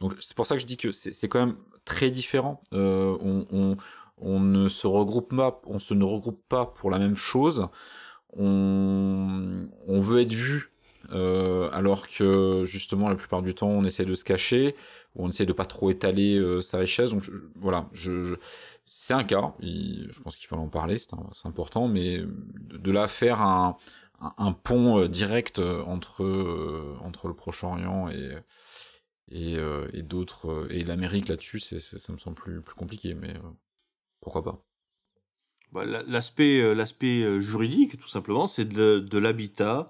Donc c'est pour ça que je dis que c'est quand même très différent. on, on, on, ne se regroupe pas, on se ne regroupe pas pour la même chose. On, on veut être vu euh, alors que justement la plupart du temps on essaie de se cacher ou on essaie de pas trop étaler euh, sa richesse. Donc voilà c'est un cas. Je pense qu'il faut en parler c'est important. Mais de, là faire un, pont euh, direct entre le Proche-Orient et d'autres et l'Amérique là-dessus ça me semble plus compliqué mais pourquoi pas. Bah, l'aspect juridique tout simplement c'est de l'habitat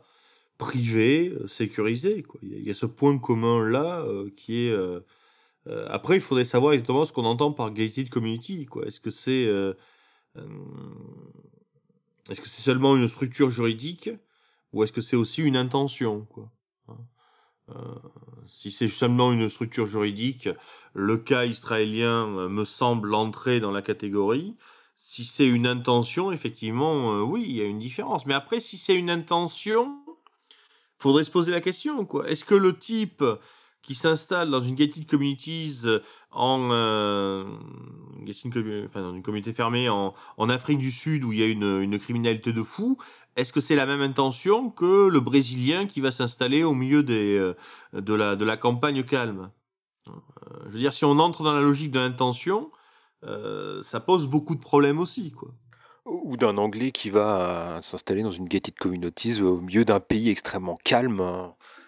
privé, euh, sécurisé. Quoi. Il y a ce point commun là euh, qui est. Euh, après, il faudrait savoir exactement ce qu'on entend par gated community. Quoi. Est-ce que c'est est-ce que c'est seulement une structure juridique ou est-ce que c'est aussi une intention quoi hein? Si c'est seulement une structure juridique, le cas israélien me semble entrer dans la catégorie. Si c'est une intention, effectivement, oui, il y a une différence. Mais après, si c'est une intention, faudrait se poser la question, quoi. Est-ce que le type qui s'installe dans une gated communities en euh, dans une communauté fermée en, Afrique du Sud où il y a une, criminalité de fou, est-ce que c'est la même intention que le Brésilien qui va s'installer au milieu des euh, de la de la campagne calme? Euh, Je veux dire, si on entre dans la logique de l'intention, euh, ça pose beaucoup de problèmes aussi, quoi. Ou d'un Anglais qui va euh, s'installer dans une gated communities au milieu d'un pays extrêmement calme, euh,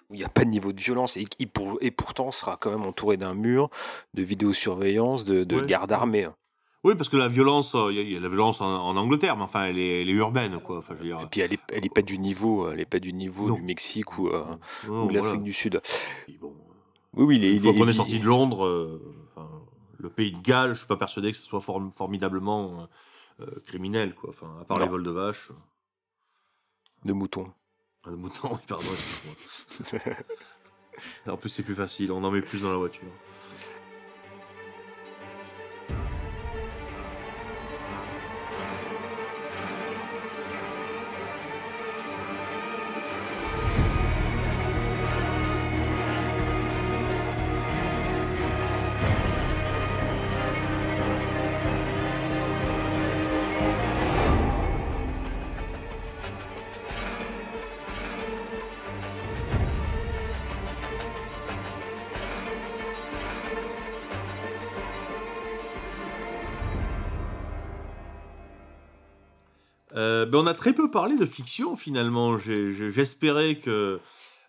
où il n'y a pas de niveau de violence, et, qui pour, et pourtant sera quand même entouré d'un mur, de vidéosurveillance, de, de garde armée. Hein. Oui, parce que la violence, euh, il y, a la violence en, Angleterre, mais enfin, elle est, elle est urbaine, quoi. Enfin, je veux dire... Et puis, elle est, elle est pas du niveau, elle est pas du niveau du Mexique ou, ou de l'Afrique du Sud. bon, oui, oui, il est. Une fois qu'on est sorti de Londres, enfin, le pays de Galles, je suis pas persuadé que ce soit formidablement euh, criminel, quoi. Enfin, à part les vols de vaches. De moutons. Ah, de moutons, (laughs) oui, pardon, (laughs) en plus, c'est plus facile, on en met plus dans la voiture. Ben on a très peu parlé de fiction finalement. J'espérais que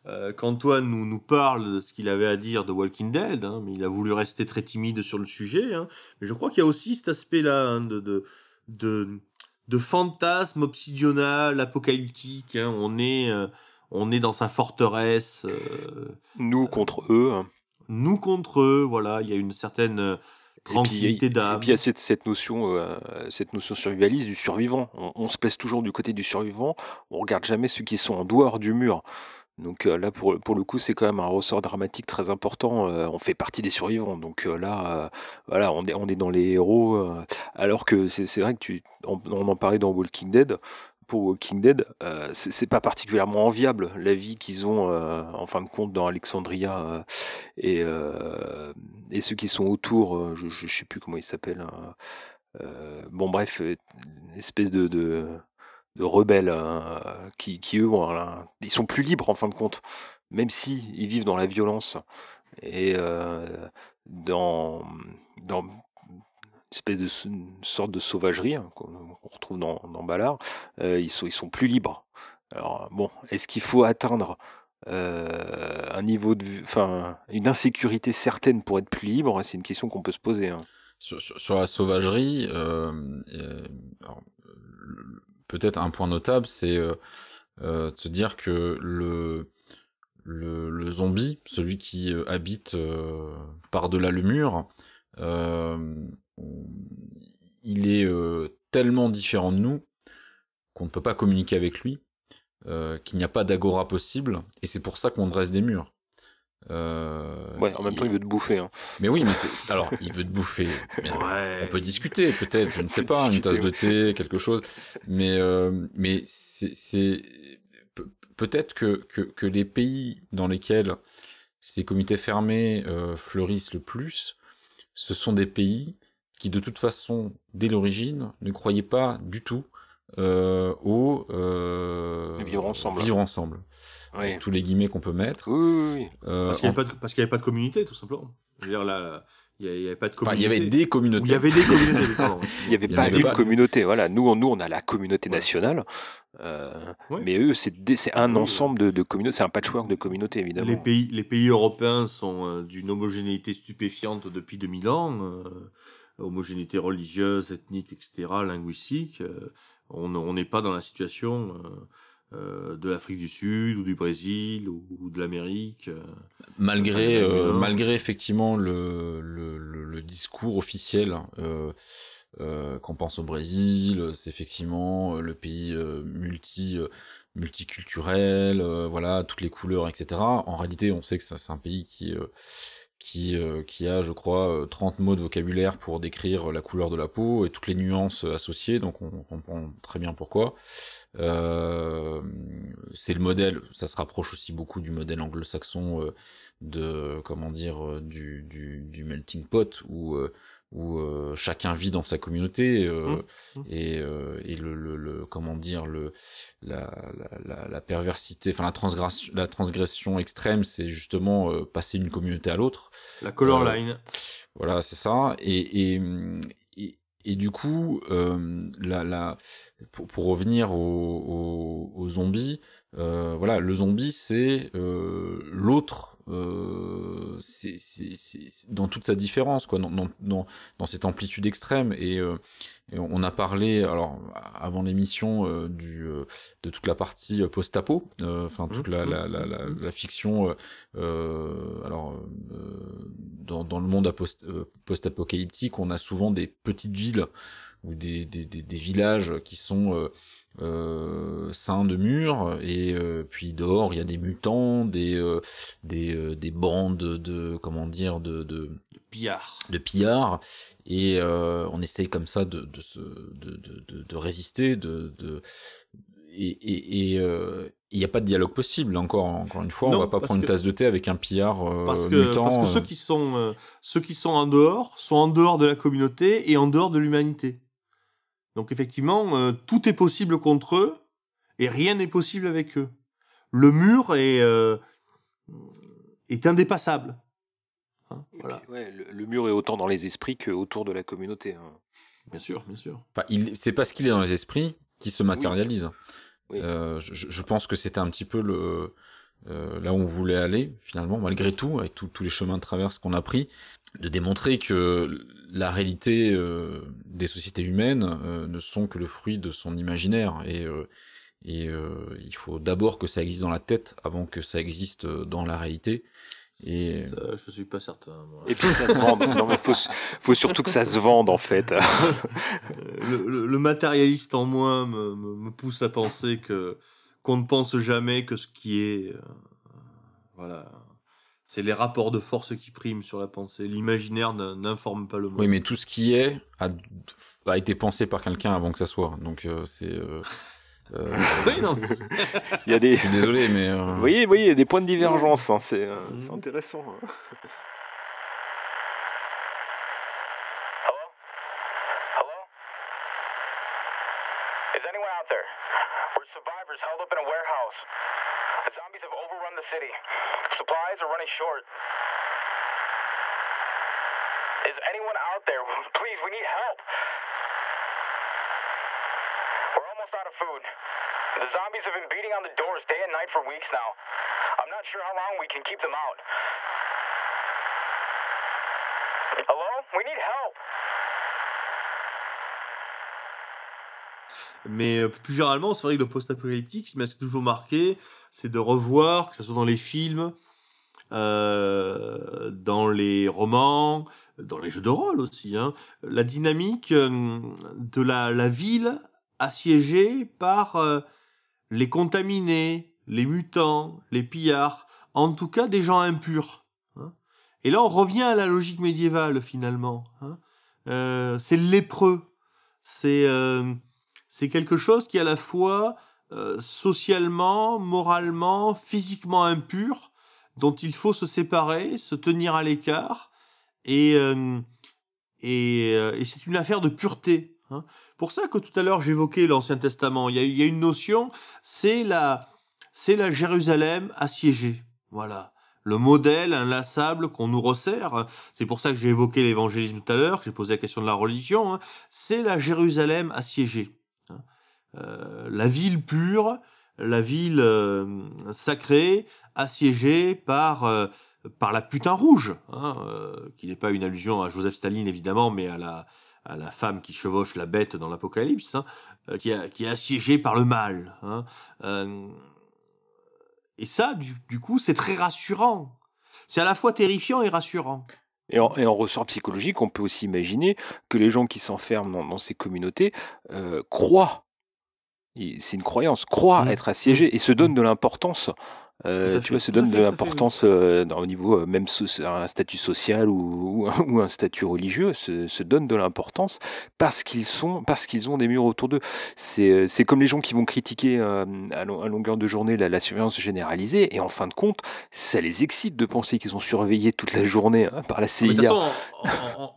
euh, qu'Antoine nous, nous parle de ce qu'il avait à dire de Walking Dead, hein, mais il a voulu rester très timide sur le sujet. Hein. Mais je crois qu'il y a aussi cet aspect-là hein, de, de, de, de, fantasme obsidional, apocalyptique. On, est, euh, on est dans sa forteresse. Euh, nous contre eux. Nous contre eux, voilà. Il y a une certaine tranquillité d'âme. Et puis il y a cette, cette notion, euh, cette notion survivaliste du survivant. On, se place toujours du côté du survivant. On regarde jamais ceux qui sont en dehors du mur. Donc euh, là, pour, pour le coup, c'est quand même un ressort dramatique très important. Euh, on fait partie des survivants. Donc là, voilà, on est, on est dans les héros. alors que c'est vrai que tu, on, on, en parlait dans Walking Dead pour Walking Dead, euh, c'est pas particulièrement enviable la vie qu'ils ont euh, en fin de compte dans Alexandria euh, et, ceux qui sont autour, je, je, sais plus comment ils s'appellent. Hein, bon bref, espèce de, rebelles hein, qui, eux, ils sont plus libres en fin de compte, même si ils vivent dans la violence et dans dans espèce de sorte de sauvagerie hein, qu'on retrouve dans, dans Ballard, euh, ils, sont, ils sont plus libres. Alors bon, est-ce qu'il faut atteindre euh, un niveau de, enfin, une insécurité certaine pour être plus libre? C'est une question qu'on peut se poser. Hein. Sur, la sauvagerie, euh, peut-être un point notable, c'est de se dire que le, le zombie, celui qui habite par-delà le mur, il est euh, tellement différent de nous qu'on ne peut pas communiquer avec lui, euh, qu'il n'y a pas d'agora possible, et c'est pour ça qu'on dresse des murs. Euh, ouais, en même temps, il veut te bouffer. Hein. Mais oui, mais c'est. Alors, il veut te bouffer. (laughs) Mais Ouais. On peut discuter, peut-être, je ne sais pas, une tasse de thé, quelque chose. Mais, euh, mais c'est. c'est- pe- Peut-être que, que, que les pays dans lesquels ces comités fermés euh, fleurissent le plus, ce sont des pays qui, de toute façon, dès l'origine, ne croyaient pas du tout euh, au euh, Vivre ensemble. Vivre ensemble. Oui. Avec tous les guillemets qu'on peut mettre. Oui, oui, oui. Euh, Parce qu'il n'y avait, pas de- avait pas communauté, tout simplement. Je veux dire, là, il n'y avait pas de enfin, communauté. il y avait des communautés. Il y avait des communautés, pardon. (laughs) Il n'y avait pas une communauté. Voilà, nous, on- nous, on a la communauté Ouais. nationale, euh, Ouais. mais eux, c'est un ensemble de, de communautés. C'est un patchwork de communautés, évidemment. Les pays, les pays européens sont euh, d'une homogénéité stupéfiante depuis 2000 ans, euh, homogénéité religieuse, ethnique, etc., linguistique. euh, on n'est pas dans la situation euh, euh, de l'Afrique du Sud ou du Brésil ou, de l'Amérique. malgré, euh, malgré effectivement le, le, le, le discours officiel euh, euh, qu'on pense au Brésil, c'est effectivement le pays multi multiculturel, voilà toutes les couleurs, etc. En réalité, on sait que c'est un pays qui qui, euh, qui a, je crois, euh, 30 mots de vocabulaire pour décrire la couleur de la peau et toutes les nuances euh, associées, donc on comprend très bien pourquoi. Euh, c'est le modèle, ça se rapproche aussi beaucoup du modèle anglo-saxon euh, de, comment dire, euh, du, du, du melting pot, où, euh, où euh, chacun vit dans sa communauté, euh, Mmh, et, euh, et le, le, le- comment dire, le, la, la, la, perversité, enfin la transgression, la transgression extrême, c'est justement euh, passer d'une communauté à l'autre. La color line. Voilà, c'est ça. Et, et, et, et du coup, euh, la, la, pour, pour revenir aux, aux, aux zombies, euh, voilà, le zombie, c'est euh, l'autre, euh, c'est dans toute sa différence, quoi, dans, dans, dans, cette amplitude extrême. Et, euh, et on a parlé, alors, avant l'émission, euh, du, euh, de toute la partie post-apo, euh, enfin, toute la, la, la, la, la fiction, euh, euh, alors, euh, dans, dans le monde post-apocalyptique, on a souvent des petites villes ou des, des, des, des villages qui sont euh, ceints de murs, et euh, puis dehors, il y a des mutants, des, euh, des, euh, des bandes de, comment dire, de, de, Pillard. de pillards et euh, on essaye comme ça de de se de, de, de, de résister de, de et et euh, il n'y a pas de dialogue possible encore encore une fois Non, on va pas prendre que- une tasse de thé avec un pillard euh, Parce que, mutant parce que ceux qui sont euh, ceux qui sont en dehors sont en dehors de la communauté et en dehors de l'humanité. Donc effectivement, euh, tout est possible contre eux et rien n'est possible avec eux. Le mur est euh, est indépassable. Hein, Et voilà, puis, ouais, le, le mur est autant dans les esprits qu'autour de la communauté. hein. bien sûr, bien sûr. Enfin, c'est parce qu'il est dans les esprits qui se matérialise Oui. Euh, je, je pense que c'était un petit peu le euh, là où on voulait aller finalement malgré tout avec tous les chemins de traverse qu'on a pris de démontrer que la réalité euh, des sociétés humaines euh, ne sont que le fruit de son imaginaire et euh, et euh, il faut d'abord que ça existe dans la tête avant que ça existe dans la réalité et Ça, je suis pas certain. moi. Et puis ça se vend. Non, mais faut, faut surtout que ça se vende en fait. (laughs) Euh, le, le- le matérialiste en moi me, me, me pousse à penser que qu'on ne pense jamais que ce qui est euh, voilà c'est les rapports de force qui priment sur la pensée l'imaginaire n'informe pas le monde oui mais tout ce qui est a, a été pensé par quelqu'un avant que ça soit donc euh, c'est euh, euh, (laughs) oui non Il y a des. je suis désolé mais euh, Vous voyez, vous voyez, il y a des points de divergence. hein, C'est euh, Mhm. c'est intéressant. hein. Hello? Hello? Is anyone out there? We're survivors held up in a warehouse. The zombies have overrun the city. Supplies are running short. Is anyone out there? Please, we need help. We're almost out of food. The zombies have been beating on the doors day and night for weeks now. I'm not sure how long we can keep them out. Hello? We need help. Mais euh, plus généralement c'est vrai que le post-apocalyptique mais c'est toujours marqué c'est de revoir que ce soit dans les films euh, dans les romans dans les jeux de rôle aussi hein, la dynamique euh, de la, la ville assiégée par euh, les contaminés, les mutants, les pillards, en tout cas des gens impurs. hein. Et là, on revient à la logique médiévale finalement. Hein. Euh, c'est lépreux. C'est c'est quelque chose qui est à la fois euh, socialement, moralement, physiquement impur, dont il faut se séparer, se tenir à l'écart, et euh, et, euh, et c'est une affaire de pureté. Hein. Pour ça que tout à l'heure j'évoquais l'Ancien Testament. Il y a, il y a une notion, c'est la c'est la Jérusalem assiégée. Voilà le modèle inlassable qu'on nous resserre. C'est pour ça que j'ai évoqué l'évangélisme tout à l'heure, que j'ai posé la question de la religion. Hein. C'est la Jérusalem assiégée. Euh, la ville pure, la ville euh, sacrée, assiégée par euh, par la putain rouge, hein, qui n'est pas une allusion à Joseph Staline évidemment, mais à la à la femme qui chevauche la bête dans l'Apocalypse, hein, qui, est assiégée par le mal. Hein. Et ça, du, coup, c'est très rassurant. C'est à la fois terrifiant et rassurant. Et en, ressort psychologique, on peut aussi imaginer que les gens qui s'enferment dans, ces communautés croient, c'est une croyance, croient Mmh. être assiégés et se donnent de l'importance. Euh, tu fait, vois, se fait, de l'importance euh, au niveau euh, même so- un statut social ou, ou, un, ou un statut religieux, se, se donnent de l'importance parce qu'ils sont, parce qu'ils ont des murs autour d'eux. C'est, euh, c'est comme les gens qui vont critiquer euh, à, lo- à longueur de journée la, la surveillance généralisée et en fin de compte, ça les excite de penser qu'ils sont surveillés toute la journée hein, par la Mais de toute CIA. façon,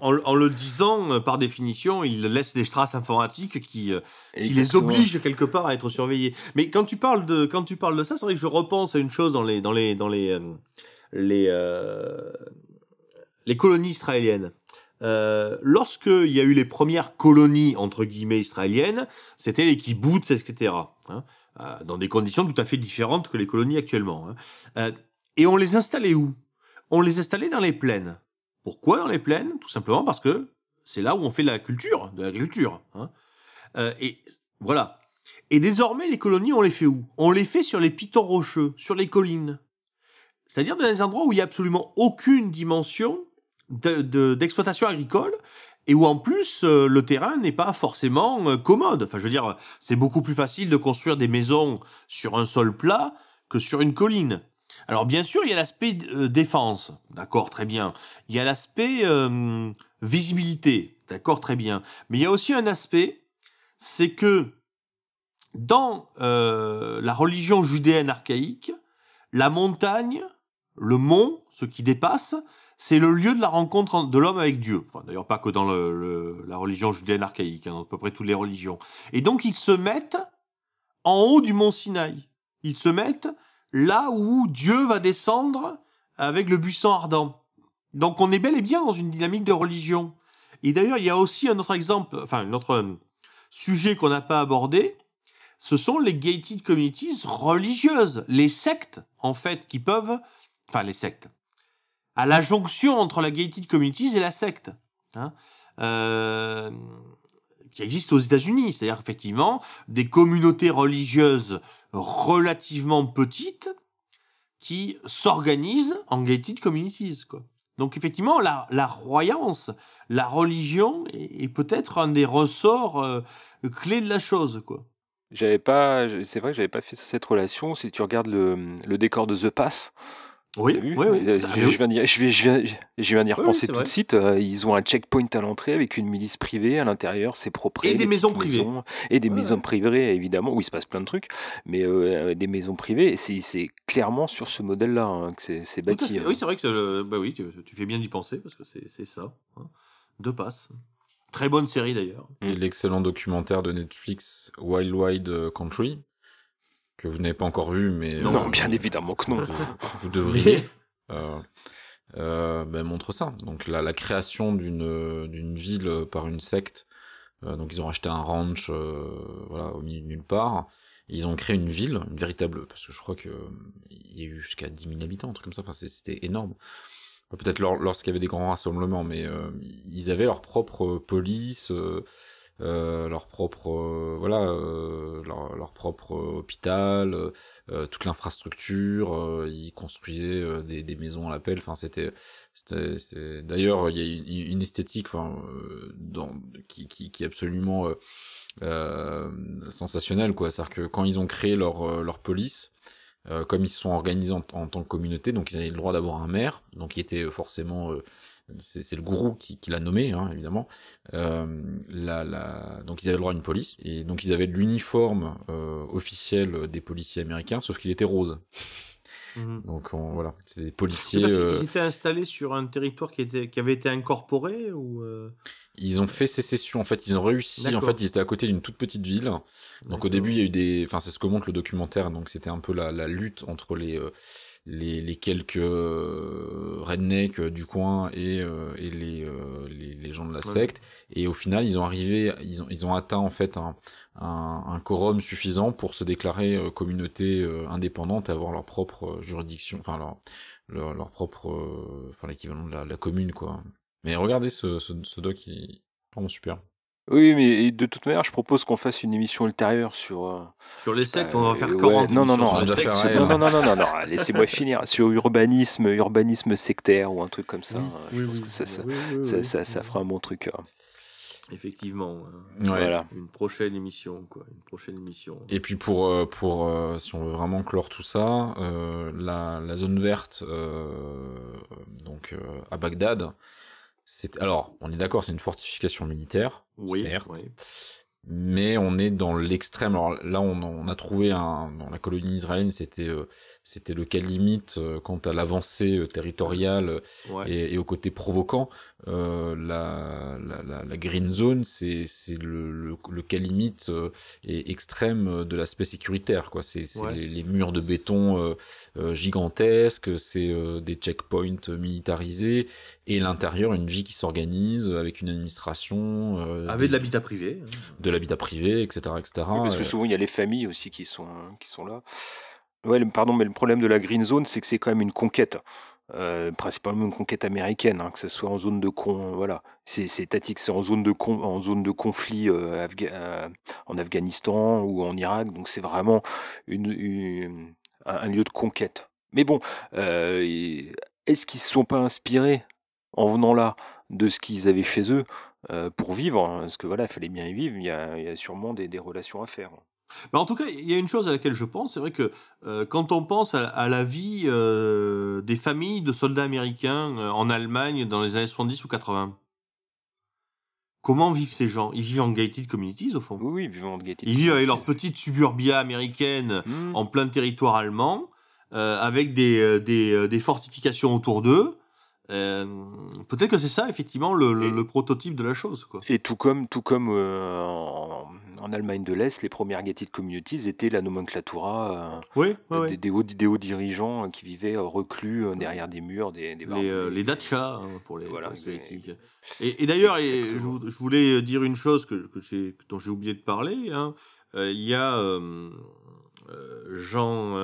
en, en- en- en le disant, par définition, il laisse des traces informatiques qui, euh, qui les obligent quelque part à être surveillés. Mais quand tu parles de, quand tu parles de ça, c'est vrai que je repense à une chose dans les, dans les, dans les, euh, les, euh, les colonies israéliennes. Euh, lorsque il y a eu les premières colonies entre guillemets israéliennes, c'était les kibbutz, etc. hein, euh, dans des conditions tout à fait différentes que les colonies actuellement. hein. Et on les installait où? On les installait dans les plaines. Pourquoi dans les plaines? Tout simplement parce que c'est là où on fait la culture, de l'agriculture. Hein. Et voilà. Et désormais, les colonies, on les fait où? On les fait sur les pitons rocheux, sur les collines. C'est-à-dire dans des endroits où il n'y a absolument aucune dimension de- de- d'exploitation agricole et où en plus euh, le terrain n'est pas forcément euh, commode. Enfin, je veux dire, c'est beaucoup plus facile de construire des maisons sur un sol plat que sur une colline. Alors bien sûr, il y a l'aspect euh, défense, d'accord, très bien. Il y a l'aspect visibilité, d'accord, très bien. Mais il y a aussi un aspect, c'est que dans euh, la religion judéenne archaïque, la montagne, le mont, ce qui dépasse, c'est le lieu de la rencontre en- de l'homme avec Dieu. D'ailleurs, pas que dans la religion judéenne archaïque, hein, dans à peu près toutes les religions. Et donc, ils se mettent en haut du mont Sinaï. Ils se mettent là où Dieu va descendre avec le buisson ardent. Donc, on est bel et bien dans une dynamique de religion. Et d'ailleurs, il y a aussi un autre exemple, enfin, un autre euh, sujet qu'on n'a pas abordé. Ce sont les gated communities religieuses, les sectes, en fait, qui peuvent, enfin, les sectes, à la jonction entre la gated communities et la secte, hein, euh, qui existe aux États-Unis. C'est-à-dire, effectivement, des communautés religieuses relativement petites qui s'organisent en gated communities, quoi. Donc, effectivement, la, la croyance, la religion est, est peut-être un des ressorts euh, clés de la chose, quoi. J'avais pas, c'est vrai que j'avais pas fait cette relation. Si tu regardes le, le décor de The Pass, Oui, oui, oui. Euh, je, viens d'y- je vais, je viens, je viens d'y Oui, repenser tout de suite. Euh, ils ont un checkpoint à l'entrée avec une milice privée à l'intérieur, c'est propre. Et des maisons privées. et des Ouais, maisons privées évidemment où il se passe plein de trucs, mais euh, des maisons privées. C'est c'est clairement sur ce modèle-là hein, que c'est bâti. hein. Oui, c'est vrai que c'est le- bah oui, tu, tu fais bien d'y penser parce que c'est c'est ça. hein. Deux passes. Très bonne série d'ailleurs. Et l'excellent documentaire de Netflix Wild Wild Country, que vous n'avez pas encore vu, mais... Non, euh, bien évidemment que non. Vous, vous devriez. euh, euh, ben, montre ça. Donc la, la création d'une d'une ville par une secte. Euh, donc ils ont acheté un ranch euh, voilà, au milieu de nulle part. Et ils ont créé une ville, une véritable... Parce que je crois que euh, il y a eu jusqu'à 10 000 habitants, un truc comme ça. Enfin, c'était énorme. Peut-être lors- lorsqu'il y avait des grands rassemblements, mais euh, ils avaient leur propre police, euh, euh, leur propre euh, voilà, euh, leur, leur propre hôpital, euh, euh, toute l'infrastructure. euh, ils construisaient euh, des, des maisons à l'appel. Enfin, c'était, D'ailleurs, il y a une, une esthétique, enfin, euh, dans, qui, qui, qui est absolument euh, euh, sensationnelle, quoi. C'est-à-dire que quand ils ont créé leur, euh, leur police. Euh, comme ils se sont organisés en, tant que communauté, donc ils avaient le droit d'avoir un maire, donc il était forcément euh, c'est c'est le gourou qui, qui l'a nommé, hein, évidemment. Euh, la, la... Donc ils avaient le droit à une police, et donc ils avaient l'uniforme euh, officiel des policiers américains, sauf qu'il était rose. Mhm. Donc on- voilà, c'est des policiers. parce euh, étaient installés sur un territoire qui, était, qui avait été incorporé ou euh, Ils ont fait sécession en fait, ils ont réussi en fait, ils étaient à côté d'une toute petite ville. Donc au début, il y a eu des enfin c'est ce que montre le documentaire donc c'était un peu la, la lutte entre les euh, les, les quelques euh, rednecks euh, du coin et, euh, et les, euh, les les gens de la Ouais. secte et au final, ils ont arrivé ils ont ils ont atteint en fait un un, un quorum suffisant pour se déclarer euh, communauté euh, indépendante et avoir leur propre juridiction, enfin leur leur, leur propre euh, enfin l'équivalent de la, la commune quoi. Mais regardez ce, ce, ce doc, il est vraiment super. Oui, mais de toute manière, je propose qu'on fasse une émission ultérieure sur. euh, Sur les sectes, euh, on va faire ouais, 40 non, non, émissions non, sur les sectes. un, non, non, non, non, non, non, (laughs) laissez-moi finir. Sur urbanisme, urbanisme sectaire ou un truc comme ça. euh, je pense que ça, ça, ça, fera un bon truc. hein. Effectivement. hein. Ouais. Voilà. Une prochaine émission, quoi. Une prochaine émission. Et puis pour, euh, pour euh, si on veut vraiment clore tout ça, euh, la, la zone verte, euh, donc euh, à Bagdad, alors on est d'accord, c'est une fortification militaire, Oui, certes, oui. Mais on est dans l'extrême. Alors là, on, on a trouvé un, dans la colonie israélienne, c'était euh, c'était le cas limite euh, quant à l'avancée euh, territoriale Ouais. et, et au côté provoquant. Euh, la, la, la, la green zone, c'est c'est le, le, le cas limite et extrême de l'aspect sécuritaire. quoi. C'est Ouais. les, les murs de béton gigantesques, c'est des checkpoints militarisés et l'intérieur une vie qui s'organise avec une administration, Avec des- de l'habitat privé. L'habitat privé, etc., etc. Oui, parce que souvent, il y a les familles aussi qui sont, qui sont là. Ouais, pardon, mais le problème de la Green Zone, c'est que c'est quand même une conquête. Euh, principalement une conquête américaine, hein, que ce soit en zone de con, voilà, c'est étatique, c'est en zone de con, en zone de conflit euh, Afga- euh, en Afghanistan ou en Irak, donc c'est vraiment une, une- un, lieu de conquête. Mais bon, est-ce qu'ils se sont pas inspirés en venant là de ce qu'ils avaient chez eux euh, pour vivre hein, Parce que voilà, il fallait bien y vivre. Il y a, il y a sûrement des, des relations à faire. Mais en tout cas, il y a une chose à laquelle je pense, c'est vrai que euh, quand on pense à, à la vie euh, des familles de soldats américains en Allemagne dans les années 70 ou 80, comment vivent ces gens? Ils vivent en gated communities au fond. Oui, oui, vivant de gaieté. Ils vivent avec leur petite suburbia américaine Mmh. en plein territoire allemand, avec des, des, des fortifications autour d'eux. Euh, Peut-être que c'est ça, effectivement, le, le, Et- le prototype de la chose. Quoi. Et tout comme, tout comme euh, en, en Allemagne de l'Est, les premières gated communities étaient la nomenclatura Oui, euh, Des, des hauts, des hauts dirigeants qui vivaient reclus derrière des murs, des, des les, les dachas hein, pour les, Voilà, pour les. Et, et d'ailleurs, je, voulais dire une chose que, que dont j'ai oublié de parler. hein. Il y a Jean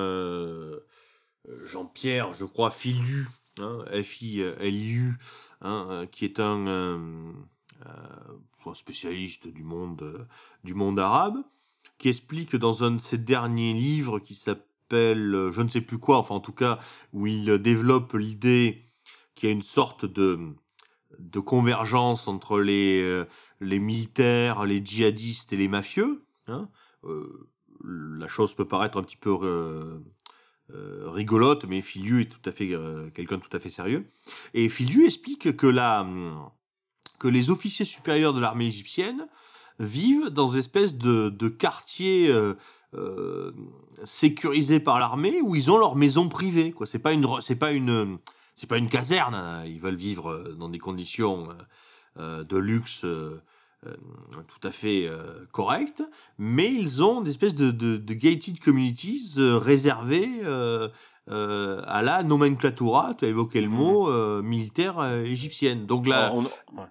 Jean-Pierre, je crois, Filu, hein, F-I-L-I-U, hein, euh, qui est un, euh, euh, un spécialiste du monde, du monde arabe, qui explique dans un de ses derniers livres qui s'appelle je ne sais plus quoi, enfin en tout cas où il développe l'idée qu'il y a une sorte de convergence entre les les militaires, les djihadistes et les mafieux. Hein. La chose peut paraître un petit peu euh, rigolote, mais Filiu est tout à fait euh, quelqu'un tout à fait sérieux. Et Filiu explique que la hum, que les officiers supérieurs de l'armée égyptienne vivent dans une espèce de, de quartier euh, euh, sécurisé par l'armée où ils ont leur maison privée. Quoi, c'est pas une, c'est pas une, c'est pas une caserne. hein. Ils veulent vivre dans des conditions de luxe tout à fait euh, correctes, mais ils ont des espèces de, de, de gated communities euh, réservées euh, euh, à la nomenclatura. Tu as évoqué le mot euh, militaire euh, égyptienne. Donc là, on- ouais.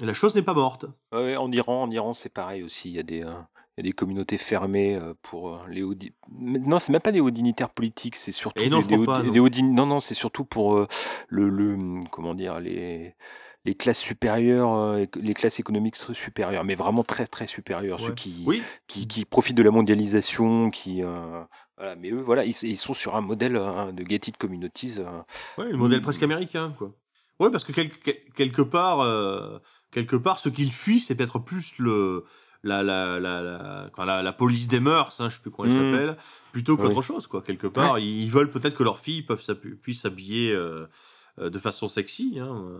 la chose n'est pas morte. Ouais, en Iran, en Iran, c'est pareil aussi. Il y a des, euh, il y a des communautés fermées euh, pour euh, les hauts. Non, c'est même pas des hauts dignitaires politiques. C'est surtout Et non, des, des pas, non. Non, non, c'est surtout pour euh, le, le, comment dire, les les classes supérieures, euh, les classes économiques su- supérieures, mais vraiment très très supérieures, ceux qui, Oui, qui qui profitent de la mondialisation, qui euh, voilà. Mais eux, voilà, ils, ils sont sur un modèle euh, de gated communities. Ouais, le modèle presque américain, quoi. Ouais, parce que quel- quel- quelque part, euh, quelque part, ce qu'ils fuient, c'est peut-être plus le la, la, la, la, enfin, la, la police des mœurs, hein, je sais plus comment elle Mhm. s'appelle, plutôt qu'autre Oui. chose, quoi. Quelque part, ils veulent peut-être que leurs filles peuvent puissent s'habiller euh, de façon sexy. Hein,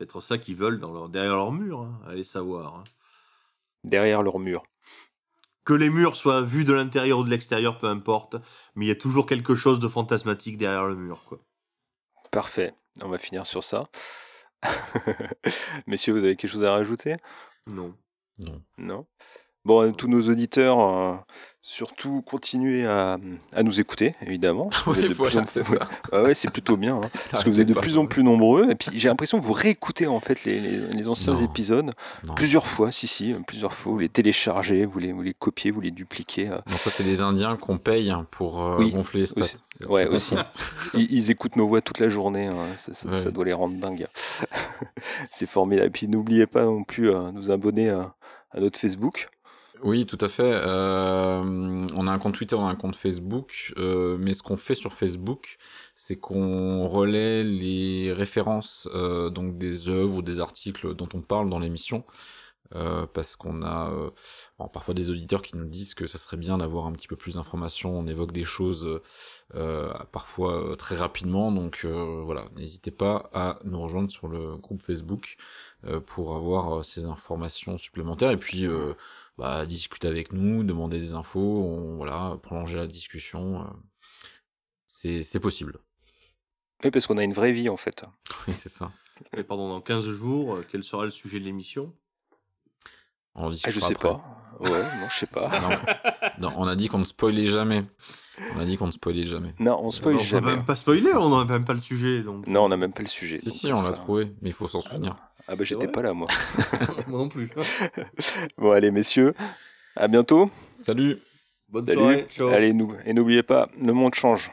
peut-être ça qu'ils veulent dans leur, derrière leur mur, hein, allez savoir. hein. Derrière leur mur. Que les murs soient vus de l'intérieur ou de l'extérieur, peu importe, mais il y a toujours quelque chose de fantasmatique derrière le mur, quoi. Parfait. On va finir sur ça. (laughs) Messieurs, vous avez quelque chose à rajouter? Non. Non. Non? Bon, à tous nos auditeurs, euh, surtout continuez à, à nous écouter, évidemment. (laughs) Oui, voilà, c'est plus- ça. (laughs) Ah ouais, c'est plutôt bien, hein, (laughs) parce que vous êtes de plus en plus nombreux. Et puis j'ai l'impression que vous réécoutez en fait les, les- les anciens Non. épisodes Non. plusieurs fois, si si, plusieurs fois. Vous les téléchargez, vous les, vous les copiez, vous les dupliquez. euh. Non, ça, c'est les Indiens qu'on paye pour euh, Oui, gonfler les stats. aussi. Ouais, aussi. Ils, ils écoutent nos voix toute la journée, hein, ça, ça- Ouais. ça doit les rendre dingues. c'est formidable. Et puis n'oubliez pas non plus nous abonner à notre Facebook. Oui, tout à fait. Euh, on a un compte Twitter, on a un compte Facebook, euh, mais ce qu'on fait sur Facebook, c'est qu'on relaie les références euh, donc des œuvres ou des articles dont on parle dans l'émission, parce qu'on a parfois des auditeurs qui nous disent que ça serait bien d'avoir un petit peu plus d'informations. On évoque des choses parfois très rapidement, donc voilà, n'hésitez pas à nous rejoindre sur le groupe Facebook pour avoir ces informations supplémentaires. Et puis bah, discuter avec nous, demander des infos, on, voilà, prolonger la discussion. euh, c'est c'est possible. Oui, parce qu'on a une vraie vie en fait. (laughs) Oui, c'est ça. Et pardon, dans 15 jours, euh, quel sera le sujet de l'émission? On en Ah, je sais après. pas. Ouais, non, je sais pas. Non, non, on a dit qu'on ne spoilait jamais. On a dit qu'on ne spoilait jamais. Non, on spoil On peut jamais. même pas spoiler, on n'a même pas le sujet, donc. Non, on n'a même pas le sujet. Si, donc si, on l'a trouvé, mais il faut s'en souvenir. Ah bah j'étais pas là moi. (laughs) Moi non plus. (laughs) Bon allez messieurs, à bientôt. Salut Bonne Salut. soirée, ciao. Allez, nou- et n'oubliez pas, le monde change.